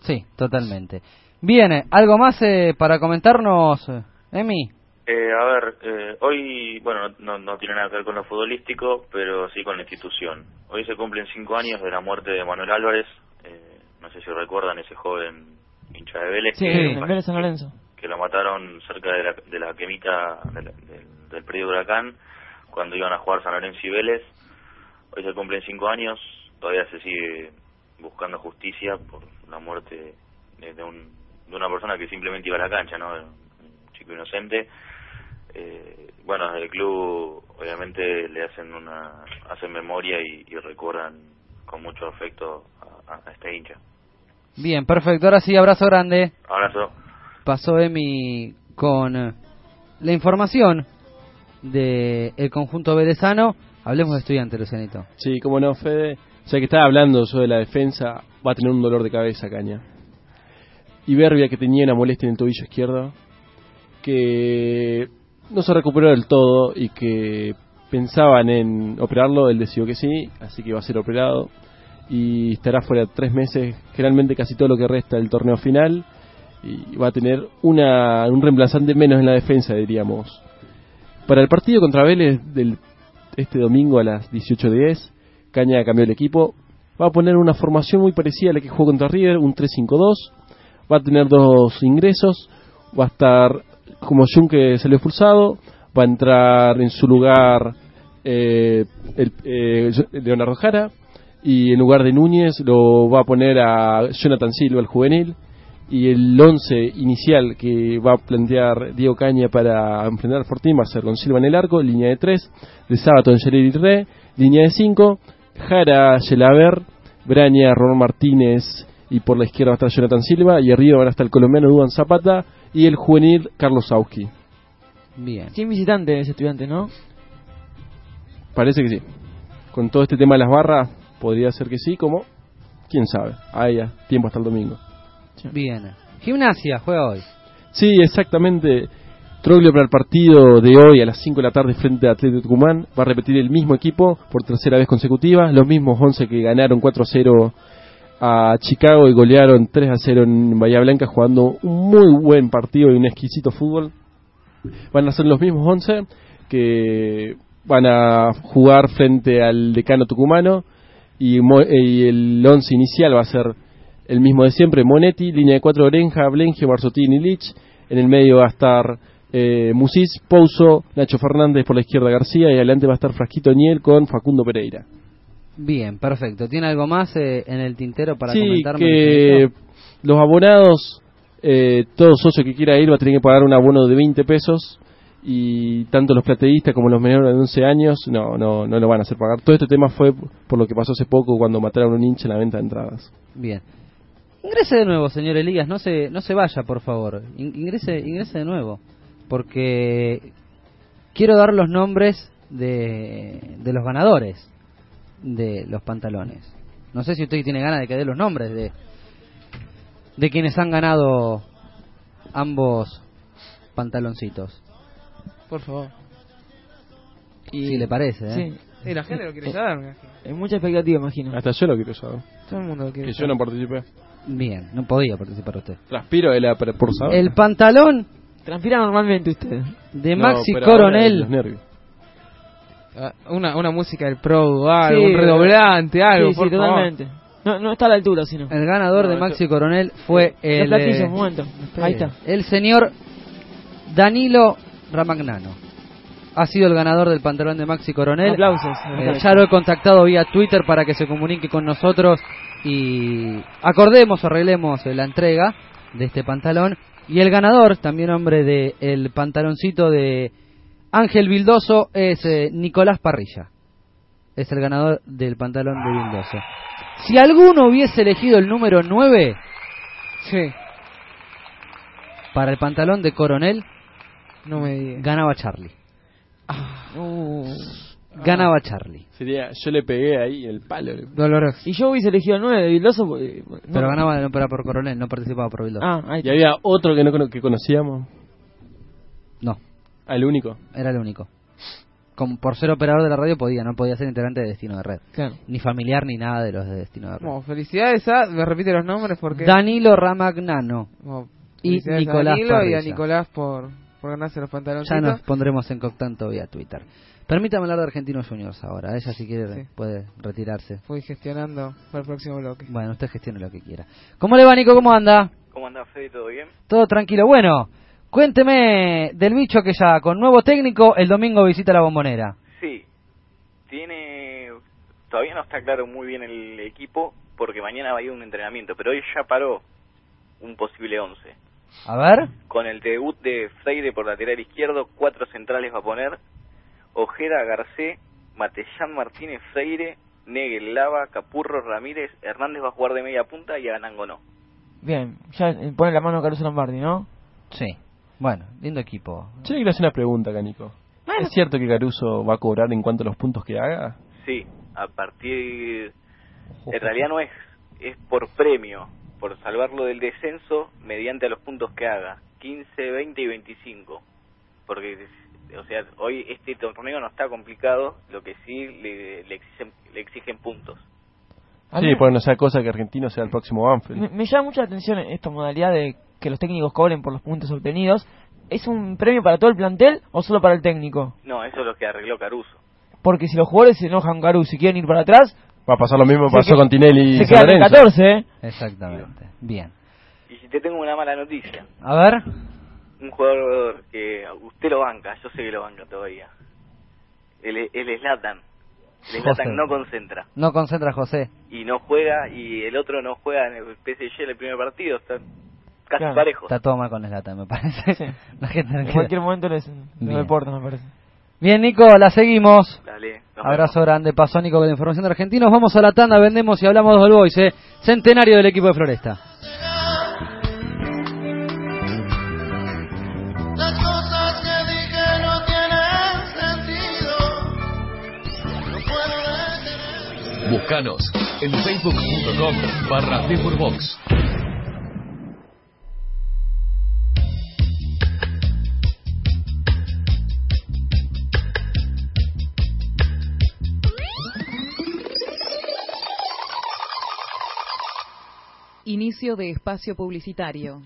Sí, totalmente. Bien, ¿algo más eh, para comentarnos, Emi? Eh, a ver, eh, hoy, bueno, no, no tiene nada que ver con lo futbolístico, pero sí con la institución. Hoy se cumplen cinco años de la muerte de Manuel Álvarez. Eh, no sé si recuerdan ese joven hincha de Vélez Sí, que, en Vélez San Lorenzo. que lo mataron cerca de la, de la quemita de la- del, del predio de Huracán cuando iban a jugar San Lorenzo y Vélez. Hoy se cumplen cinco años, todavía se sigue buscando justicia por la muerte de, un, de una persona que simplemente iba a la cancha, ¿no? Un chico inocente. Eh, bueno, desde el club obviamente le hacen una hacen memoria y, y recuerdan con mucho afecto a, a este hincha. Bien, perfecto. Ahora sí, abrazo grande. Abrazo. Pasó Emi con eh, la información del el conjunto velezano. Hablemos de estudiantes, Lucianito. Sí, como no, Fede. Ya que estaba hablando sobre la defensa, va a tener un dolor de cabeza, Caña. Iberbia, que tenía una molestia en el tobillo izquierdo, que no se recuperó del todo y que pensaban en operarlo, él decidió que sí, así que va a ser operado y estará fuera tres meses, generalmente casi todo lo que resta del torneo final y va a tener una, un reemplazante menos en la defensa, diríamos. Para el partido contra Vélez del este domingo a las 18.10, Caña cambió el equipo. Va a poner una formación muy parecida a la que jugó contra River, un 3-5-2. Va a tener dos ingresos. Va a estar como Jun que salió expulsado. Va a entrar en su lugar eh, el, eh, Leonardo Jara. Y en lugar de Núñez lo va a poner a Jonathan Silva, el juvenil. Y el 11 inicial que va a plantear Diego Caña para enfrentar a Fortín va a ser con Silva en el arco, línea de 3, de Sábato Angeleri Re, línea de 5, Jara Yelaber, Braña, Ronald Martínez y por la izquierda va a estar Jonathan Silva y arriba van a estar el colombiano Duan Zapata y el juvenil Carlos Sauski. Bien. Sin visitante ese estudiante, ¿no? Parece que sí. Con todo este tema de las barras, podría ser que sí, como, quién sabe. Ahí ya, tiempo hasta el domingo. Bien. Gimnasia juega hoy. Sí, exactamente. Troglio para el partido de hoy a las 5 de la tarde frente a Atlético Tucumán. Va a repetir el mismo equipo por tercera vez consecutiva. Los mismos 11 que ganaron 4-0 a Chicago y golearon 3-0 en Bahía Blanca jugando un muy buen partido y un exquisito fútbol. Van a ser los mismos 11 que van a jugar frente al decano tucumano y, mo- y el 11 inicial va a ser el mismo de siempre, Monetti, línea de 4 Orenja, Blengio, Barzotín y Lich. En el medio va a estar eh, Musis, Pouso, Nacho Fernández por la izquierda García y adelante va a estar Frasquito Niel con Facundo Pereira. Bien, perfecto. ¿Tiene algo más eh, en el tintero para sí, comentarme? que los abonados, eh, todo socio que quiera ir va a tener que pagar un abono de 20 pesos y tanto los plateístas como los menores de 11 años no, no, no lo van a hacer pagar. Todo este tema fue por lo que pasó hace poco cuando mataron a un hincha en la venta de entradas. Bien. Ingrese de nuevo, señor Elías, no se, no se vaya, por favor. In- Ingrese, ingrese de nuevo, porque quiero dar los nombres de, de los ganadores de los pantalones. No sé si usted tiene ganas de que dé los nombres de, de quienes han ganado ambos pantaloncitos. Por favor. si le parece, ¿eh? Sí. Y la gente lo quiere saber, me imagino. Hay mucha expectativa, imagino. Hasta yo lo quiero saber. Todo el mundo lo quiere Que yo saber. no participé. Bien, no podía participar usted. Transpiro. El pantalón Transpira normalmente usted. de No, Maxi pero ahora Coronel. los nervios. Ah, Una, una música del Pro, algo, Sí, un redoblante, algo, sí, sí, por favor. totalmente. No, no está a la altura, sino. El ganador de Maxi Coronel fue Los el, platillos, eh, un momento. Ahí está. el señor Danilo Ramagnano. Ha sido el ganador del pantalón de Maxi Coronel. Aplausos. Eh, ya lo he contactado vía Twitter para que se comunique con nosotros y acordemos arreglemos la entrega de este pantalón. Y el ganador, también hombre del el pantaloncito de Ángel Vildoso, es eh, Nicolás Parrilla. Es el ganador del pantalón de Vildoso. Si alguno hubiese elegido el número 9 Sí. para el pantalón de Coronel, No me ganaba Charlie. Uh, Ganaba Charlie. Sería, yo le pegué ahí el palo. Doloroso. y yo hubiese elegido el 9 de Vildoso. porque- Pero no. ganaba no era por Coronel, no participaba por Vildoso. Ah, ahí Y había otro que no que conocíamos. No, Al único. era el único. Por ser operador de la radio podía, no podía ser integrante de Destino de Red. Claro. Ni familiar ni nada de los de Destino de Red. Bueno, felicidades a, me repite los nombres porque... Danilo Ramagnano Bueno, y a Nicolás Danilo y a. Nicolás por, por ganarse los pantaloncitos. Ya nos pondremos en contacto vía Twitter. Permítame hablar de Argentinos Juniors ahora. Ella si quiere Sí. puede retirarse. Fui gestionando para el próximo bloque. Bueno, usted gestione lo que quiera. ¿Cómo le va, Nico? ¿Cómo anda? ¿Cómo anda Fede? ¿Todo bien? Todo tranquilo. Bueno, cuénteme del bicho que ya con nuevo técnico el domingo visita la bombonera. Sí, tiene... Todavía no está claro muy bien el equipo porque mañana va a ir un entrenamiento, pero hoy ya paró un posible 11. A ver. Con el debut de Freire por lateral izquierdo, cuatro centrales va a poner Ojeda, Garcé, Matellán, Martínez, Freire, Negel, Lava, Capurro, Ramírez, Hernández va a jugar de media punta y Arango no. Bien, ya eh, pone la mano a Caruso Lombardi, ¿no? Sí. Bueno, lindo equipo. Yo le quiero hacer una pregunta, Canico. ¿Es cierto que Caruso va a cobrar en cuanto a los puntos que haga? Sí, a partir... En realidad no es, es por premio, por salvarlo del descenso mediante a los puntos que haga, 15, 20 y 25. Porque, o sea, hoy este torneo no está complicado, lo que sí le, le exigen, le exigen puntos. Sí, mí- porque no sea cosa que Argentino sea el próximo Banfield. Me, me llama mucho la atención esta modalidad de que los técnicos cobren por los puntos obtenidos. ¿Es un premio para todo el plantel o solo para el técnico? No, eso es lo que arregló Caruso. Porque si los jugadores se enojan con Caruso y quieren ir para atrás, Va a pasar lo mismo que pasó con Tinelli y se quedan en Lorenzo. 14, ¿eh? Exactamente. Bien. Y si te tengo una mala noticia, A ver. Un jugador que usted lo banca, yo sé que lo banca todavía. El, el Zlatan. El José. Zlatan no concentra. No concentra José. y no juega y el otro no juega en el PSG el primer partido está casi Claro. parejos. Está todo mal con Slatan, me parece. *laughs* La gente no En cualquier momento les, les deportes, me parece. Bien, Nico, la seguimos. Dale, Abrazo grande, pasó Nico con la información de argentinos. Vamos a la tanda, vendemos y hablamos del Boys, eh. Centenario del equipo de Floresta. Búscanos en facebook.com barra Box. Inicio de espacio publicitario.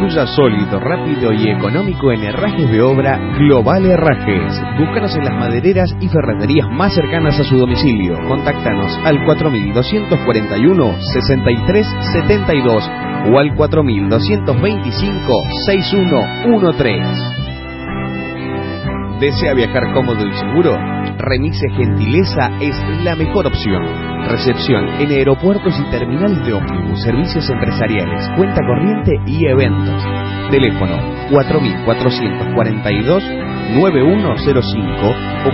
Construya sólido, rápido y económico en herrajes de obra Global Herrajes. Búscanos en las madereras y ferreterías más cercanas a su domicilio. Contáctanos al 4241 6372 o al 4225 6113. ¿Desea viajar cómodo y seguro? Remise Gentileza es la mejor opción. Recepción en aeropuertos y terminales de ómnibus, servicios empresariales, cuenta corriente y eventos. Teléfono 4442-9105 o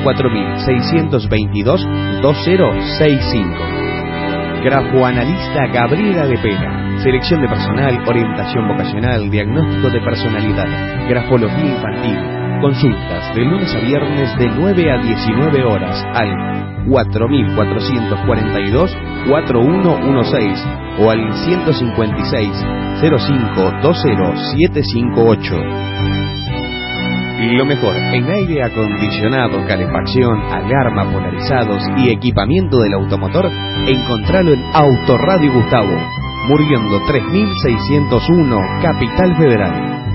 4622-2065. Grafoanalista Gabriela de Pera. Selección de personal, orientación vocacional, diagnóstico de personalidad, grafología infantil. Consultas de lunes a viernes de 9 a 19 horas al 4442-4116 o al 156 05 758. Y lo mejor, en aire acondicionado, calefacción, alarma, polarizados y equipamiento del automotor, encontralo en Autoradio Gustavo, muriendo 3601, Capital Federal.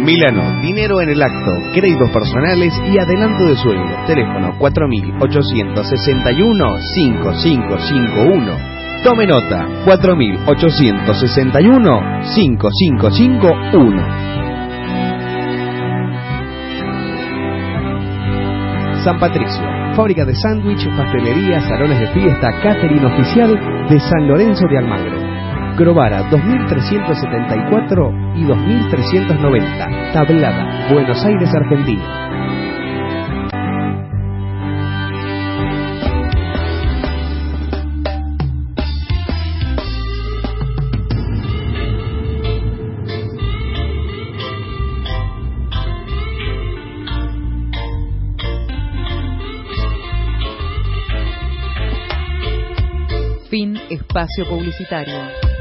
Milano, dinero en el acto, créditos personales y adelanto de sueldo. Teléfono 4861-5551. Tome nota, 4861-5551. San Patricio, fábrica de sándwich, pastelería, salones de fiesta, catering oficial de San Lorenzo de Almagro. Grovara 2374 y 2390. Tablada, Buenos Aires, Argentina. Fin espacio publicitario.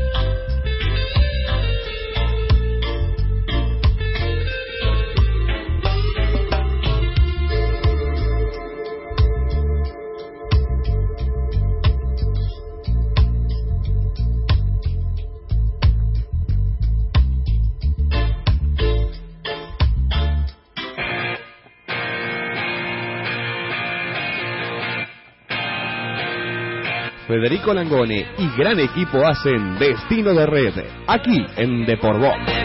Federico Langone y gran equipo hacen Destino de Red, aquí en Deporbox.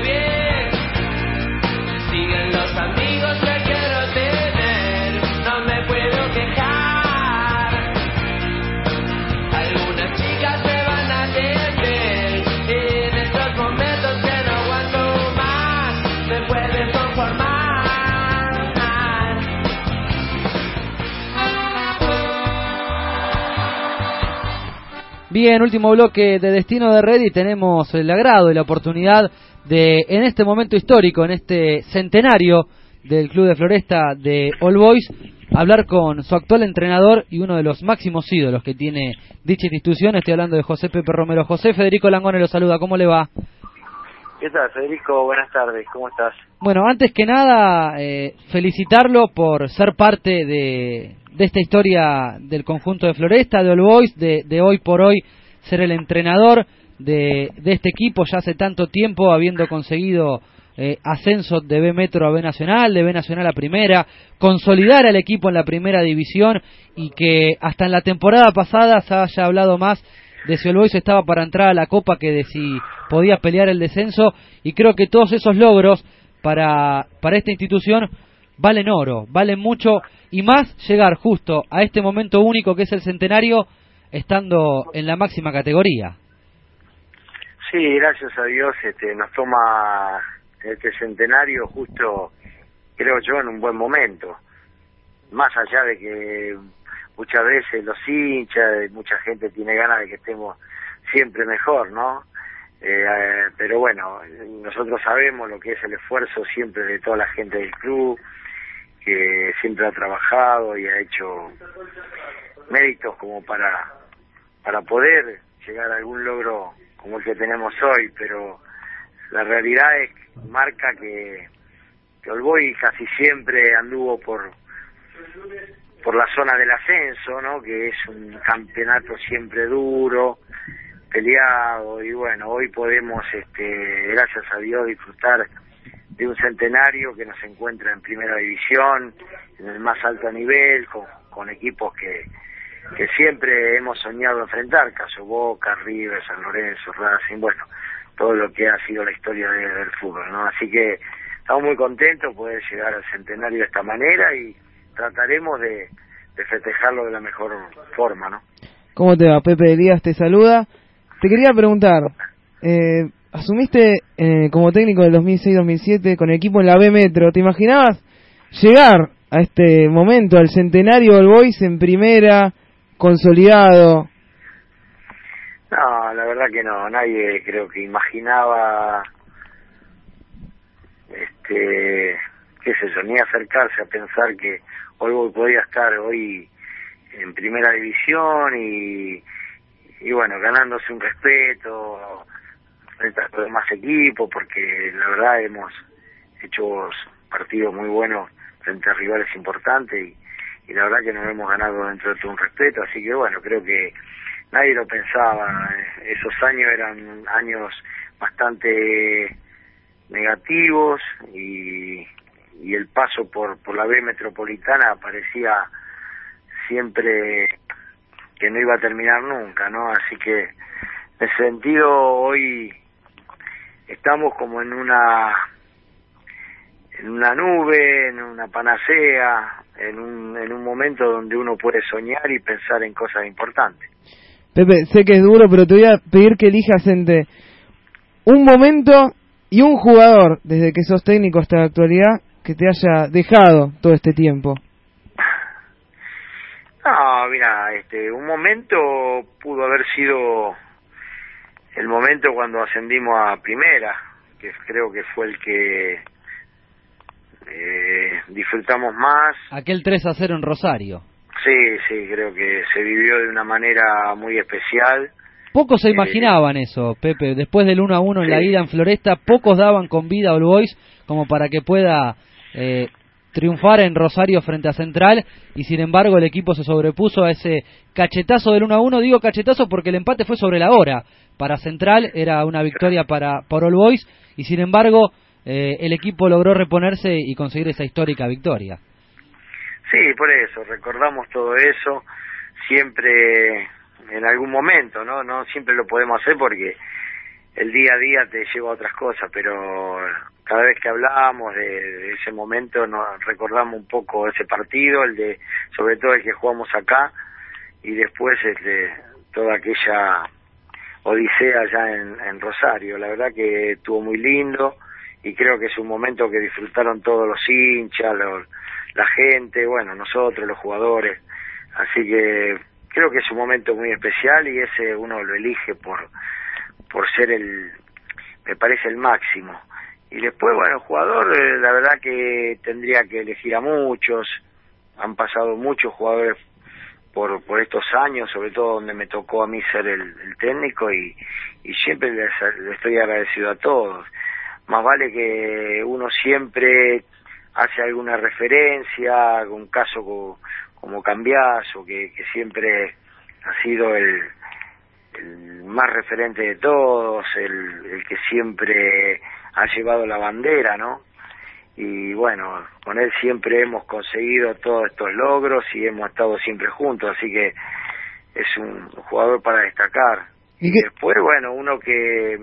Bien, último bloque de Destino de Red y tenemos el agrado y la oportunidad de, en este momento histórico, en este centenario del Club de Floresta de All Boys, hablar con su actual entrenador y uno de los máximos ídolos que tiene dicha institución. Estoy hablando de José Pepe Romero. José Federico Langone lo saluda. ¿Cómo le va? ¿Qué tal, Federico? Buenas tardes, ¿cómo estás? Bueno, antes que nada, eh, felicitarlo por ser parte de, de esta historia del conjunto de Floresta, de All Boys, de, de hoy por hoy ser el entrenador de, de este equipo ya hace tanto tiempo, habiendo conseguido eh, ascenso de B Metro a B Nacional, de B Nacional a Primera, consolidar al equipo en la Primera División y que hasta en la temporada pasada se haya hablado más de si All Boys estaba para entrar a la Copa que de si podía pelear el descenso. Y creo que todos esos logros para, para esta institución valen oro, valen mucho y más llegar justo a este momento único que es el centenario estando en la máxima categoría. Sí, gracias a Dios este, nos toma este centenario justo, creo yo, en un buen momento. Más allá de que muchas veces los hinchas, mucha gente tiene ganas de que estemos siempre mejor, ¿no? Eh, pero bueno, nosotros sabemos lo que es el esfuerzo siempre de toda la gente del club, que siempre ha trabajado y ha hecho méritos como para para poder llegar a algún logro como el que tenemos hoy, pero la realidad es marca que que Olboy casi siempre anduvo por por la zona del ascenso, ¿no? Que es un campeonato siempre duro, peleado y bueno, hoy podemos, este, gracias a Dios, disfrutar de un centenario que nos encuentra en primera división, en el más alto nivel, con, con equipos que, que siempre hemos soñado enfrentar, caso Boca, River, San Lorenzo, Racing, bueno, todo lo que ha sido la historia de- del fútbol, ¿no? Así que estamos muy contentos de poder llegar al centenario de esta manera y trataremos de, de festejarlo de la mejor forma, ¿no? ¿Cómo te va? Pepe Elías te saluda. Te quería preguntar, eh, asumiste eh, como técnico del 2006-2007 con el equipo en la B Metro. ¿Te imaginabas llegar a este momento, al centenario del Boys en primera, consolidado? No, la verdad que no, nadie creo que imaginaba este qué sé yo, ni acercarse a pensar que Olboy podía estar hoy en primera división y, y bueno, ganándose un respeto frente a los demás equipos, porque la verdad hemos hecho partidos muy buenos frente a rivales importantes y, la verdad que nos hemos ganado dentro de todo un respeto, así que bueno, creo que nadie lo pensaba, esos años eran años bastante negativos y, y el paso por, por la B metropolitana parecía siempre que no iba a terminar nunca, ¿no? Así que en ese sentido hoy estamos como en una en una nube, en una panacea, en un, en un momento donde uno puede soñar y pensar en cosas importantes. Pepe, sé que es duro, pero te voy a pedir que elijas entre un momento y un jugador, desde que sos técnico hasta la actualidad, que te haya dejado todo este tiempo. No, mira, este, un momento pudo haber sido el momento cuando ascendimos a primera, que creo que fue el que eh, disfrutamos más. Aquel 3 a 0 en Rosario. Sí, sí, creo que se vivió de una manera muy especial. Pocos se Eh, imaginaban eso, Pepe. Después del 1 a 1 en la ida en Floresta, pocos daban con vida a All Boys como para que pueda eh, triunfar en Rosario frente a Central. Y sin embargo, el equipo se sobrepuso a ese cachetazo del 1 a 1. Digo cachetazo porque el empate fue sobre la hora. Para Central era una victoria para, para All Boys. Y sin embargo, eh, el equipo logró reponerse y conseguir esa histórica victoria. Sí, por eso, recordamos todo eso, siempre en algún momento, ¿no? No siempre lo podemos hacer porque el día a día te lleva a otras cosas, pero cada vez que hablamos de, ese momento nos recordamos un poco ese partido, el de, sobre todo el que jugamos acá, y después este, toda aquella odisea allá en, Rosario. La verdad que estuvo muy lindo y creo que es un momento que disfrutaron todos los hinchas, la gente, bueno, nosotros, los jugadores. Así que creo que es un momento muy especial y ese uno lo elige por, por ser el, me parece el máximo. Y después, bueno, jugador, eh, la verdad que tendría que elegir a muchos. Han pasado muchos jugadores por, por estos años, sobre todo donde me tocó a mí ser el, el técnico y, y siempre les, estoy agradecido a todos. Más vale que uno siempre hace alguna referencia, un caso como, como Cambiaso, que siempre ha sido el, el más referente de todos, el, el que siempre ha llevado la bandera, ¿no? Y bueno, con él siempre hemos conseguido todos estos logros y hemos estado siempre juntos, así que es un jugador para destacar. Y después, bueno, uno que,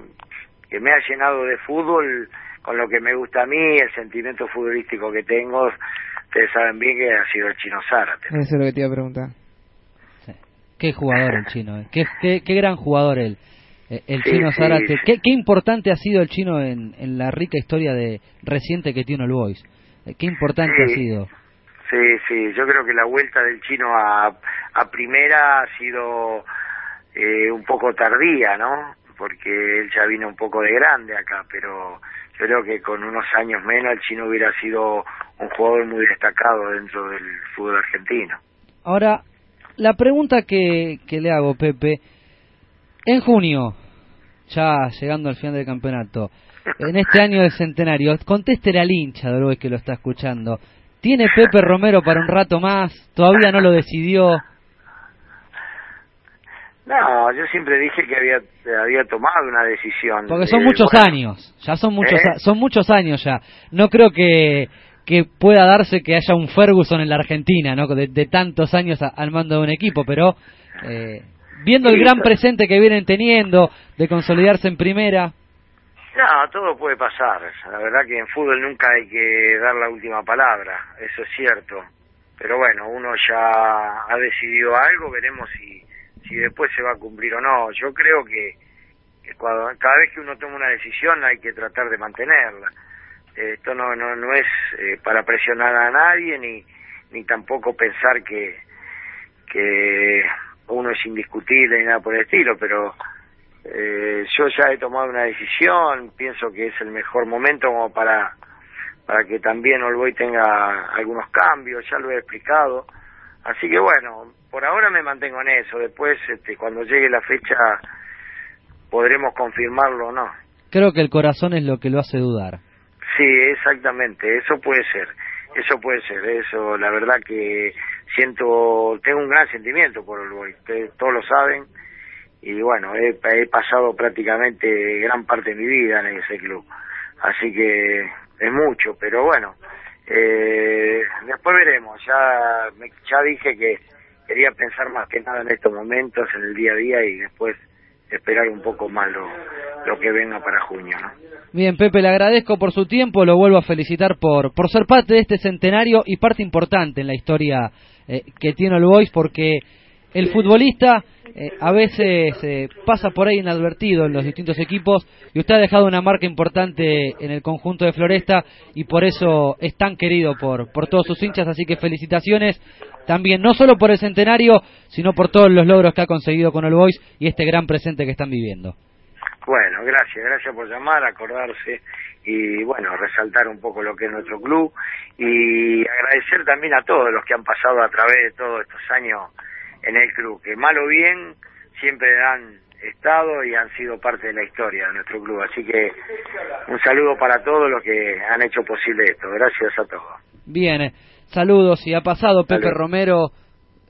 que me ha llenado de fútbol, con lo que me gusta a mí, el sentimiento futbolístico que tengo, ustedes saben bien que ha sido el Chino Zárate. Eso es lo que te iba a preguntar. Qué jugador el chino, eh. qué, qué, qué gran jugador el, eh, el Sí, chino sí, Zárate. sí. Qué, qué importante ha sido el chino en, en la rica historia de reciente que tiene el Boys. Eh, Qué importante ha sido. Sí, sí, yo creo que la vuelta del chino a, a primera ha sido eh, un poco tardía, ¿no? Porque él ya vino un poco de grande acá, pero yo creo que con unos años menos el chino hubiera sido un jugador muy destacado dentro del fútbol argentino. Ahora, la pregunta que, que le hago, Pepe, en junio, ya llegando al final del campeonato, en este año del centenario, contéstele al hincha de que lo está escuchando. ¿Tiene Pepe Romero para un rato más? ¿Todavía no lo decidió? No, yo siempre dije que había había tomado una decisión. Porque son Eh, muchos bueno, años, ya son muchos, ¿Eh? son muchos años ya. No creo que que pueda darse que haya un Ferguson en la Argentina, ¿no? De, de tantos años a- al mando de un equipo, pero eh, viendo el gran presente que vienen teniendo de consolidarse en primera, No, todo puede pasar. La verdad que en fútbol nunca hay que dar la última palabra, eso es cierto. Pero bueno, uno ya ha decidido algo, veremos si, si después se va a cumplir o no. Yo creo que, que cuando, cada vez que uno toma una decisión hay que tratar de mantenerla. Esto no, no, no es eh, para presionar a nadie ni, ni tampoco pensar que, que uno es indiscutible ni nada por el estilo, pero eh, yo ya he tomado una decisión, pienso que es el mejor momento como para para que también Olboy tenga algunos cambios, ya lo he explicado. Así que bueno, por ahora me mantengo en eso, después este, cuando llegue la fecha podremos confirmarlo o no. creo que el corazón es lo que lo hace dudar. Sí, exactamente, eso puede ser, eso puede ser, eso, la verdad que siento, tengo un gran sentimiento por Olboy, ustedes todos lo saben, y bueno, he, pasado prácticamente gran parte de mi vida en ese club, así que es mucho, pero bueno, eh, después veremos, ya, me- ya dije que quería pensar más que nada en estos momentos, en el día a día, y después esperar un poco más lo, que venga para junio, ¿no? Bien, Pepe, le agradezco por su tiempo, lo vuelvo a felicitar por, por ser parte de este centenario y parte importante en la historia eh, que tiene el Boys, porque el futbolista eh, a veces eh, pasa por ahí inadvertido en los distintos equipos y usted ha dejado una marca importante en el conjunto de Floresta y por eso es tan querido por, por todos sus hinchas, así que felicitaciones también, no solo por el centenario, sino por todos los logros que ha conseguido con el Boys y este gran presente que están viviendo. Bueno, gracias, gracias por llamar, acordarse y bueno, resaltar un poco lo que es nuestro club y agradecer también a todos los que han pasado a través de todos estos años en el club, que mal o bien siempre han estado y han sido parte de la historia de nuestro club. Así que un saludo para todos los que han hecho posible esto. Gracias a todos. Bien, eh, saludos. Y ha pasado Pepe. Romero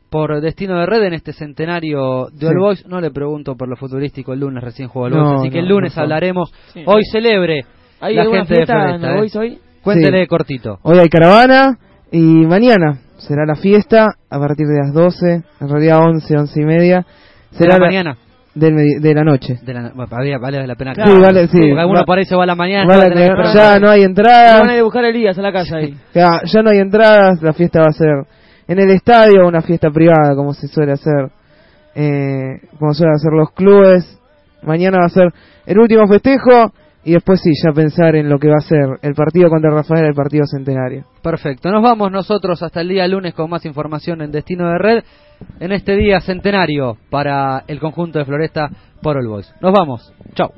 por Destino de Red en este centenario de Sí. All Boys. No le pregunto por lo futurístico, el lunes recién jugó All No, Boys, así que el lunes hablaremos. Sí. Hoy celebre ¿Hay la gente de Floresta. All eh. Boys hoy? Cuéntele Sí. cortito. Hoy hay caravana y mañana será la fiesta a partir de las 12, en realidad 11, 11 y media. Será ¿De la mañana? Del de la noche. De la, vale, vale la pena. Sí, vale, sí. Porque alguno Va- por ahí se va a la mañana. Vale, tener que ya no hay entradas. Van a ir a buscar a Elías a la casa ahí. *laughs* Ya, ya no hay entradas, la fiesta va a ser en el estadio, una fiesta privada como se suele hacer, eh, como suelen hacer los clubes. Mañana va a ser el último festejo y después sí, ya pensar en lo que va a ser el partido contra Rafael, el partido centenario. Perfecto. Nos vamos nosotros hasta el día lunes con más información en Destino de Red en este día centenario para el conjunto de Floresta por All Boys. Nos vamos. Chao.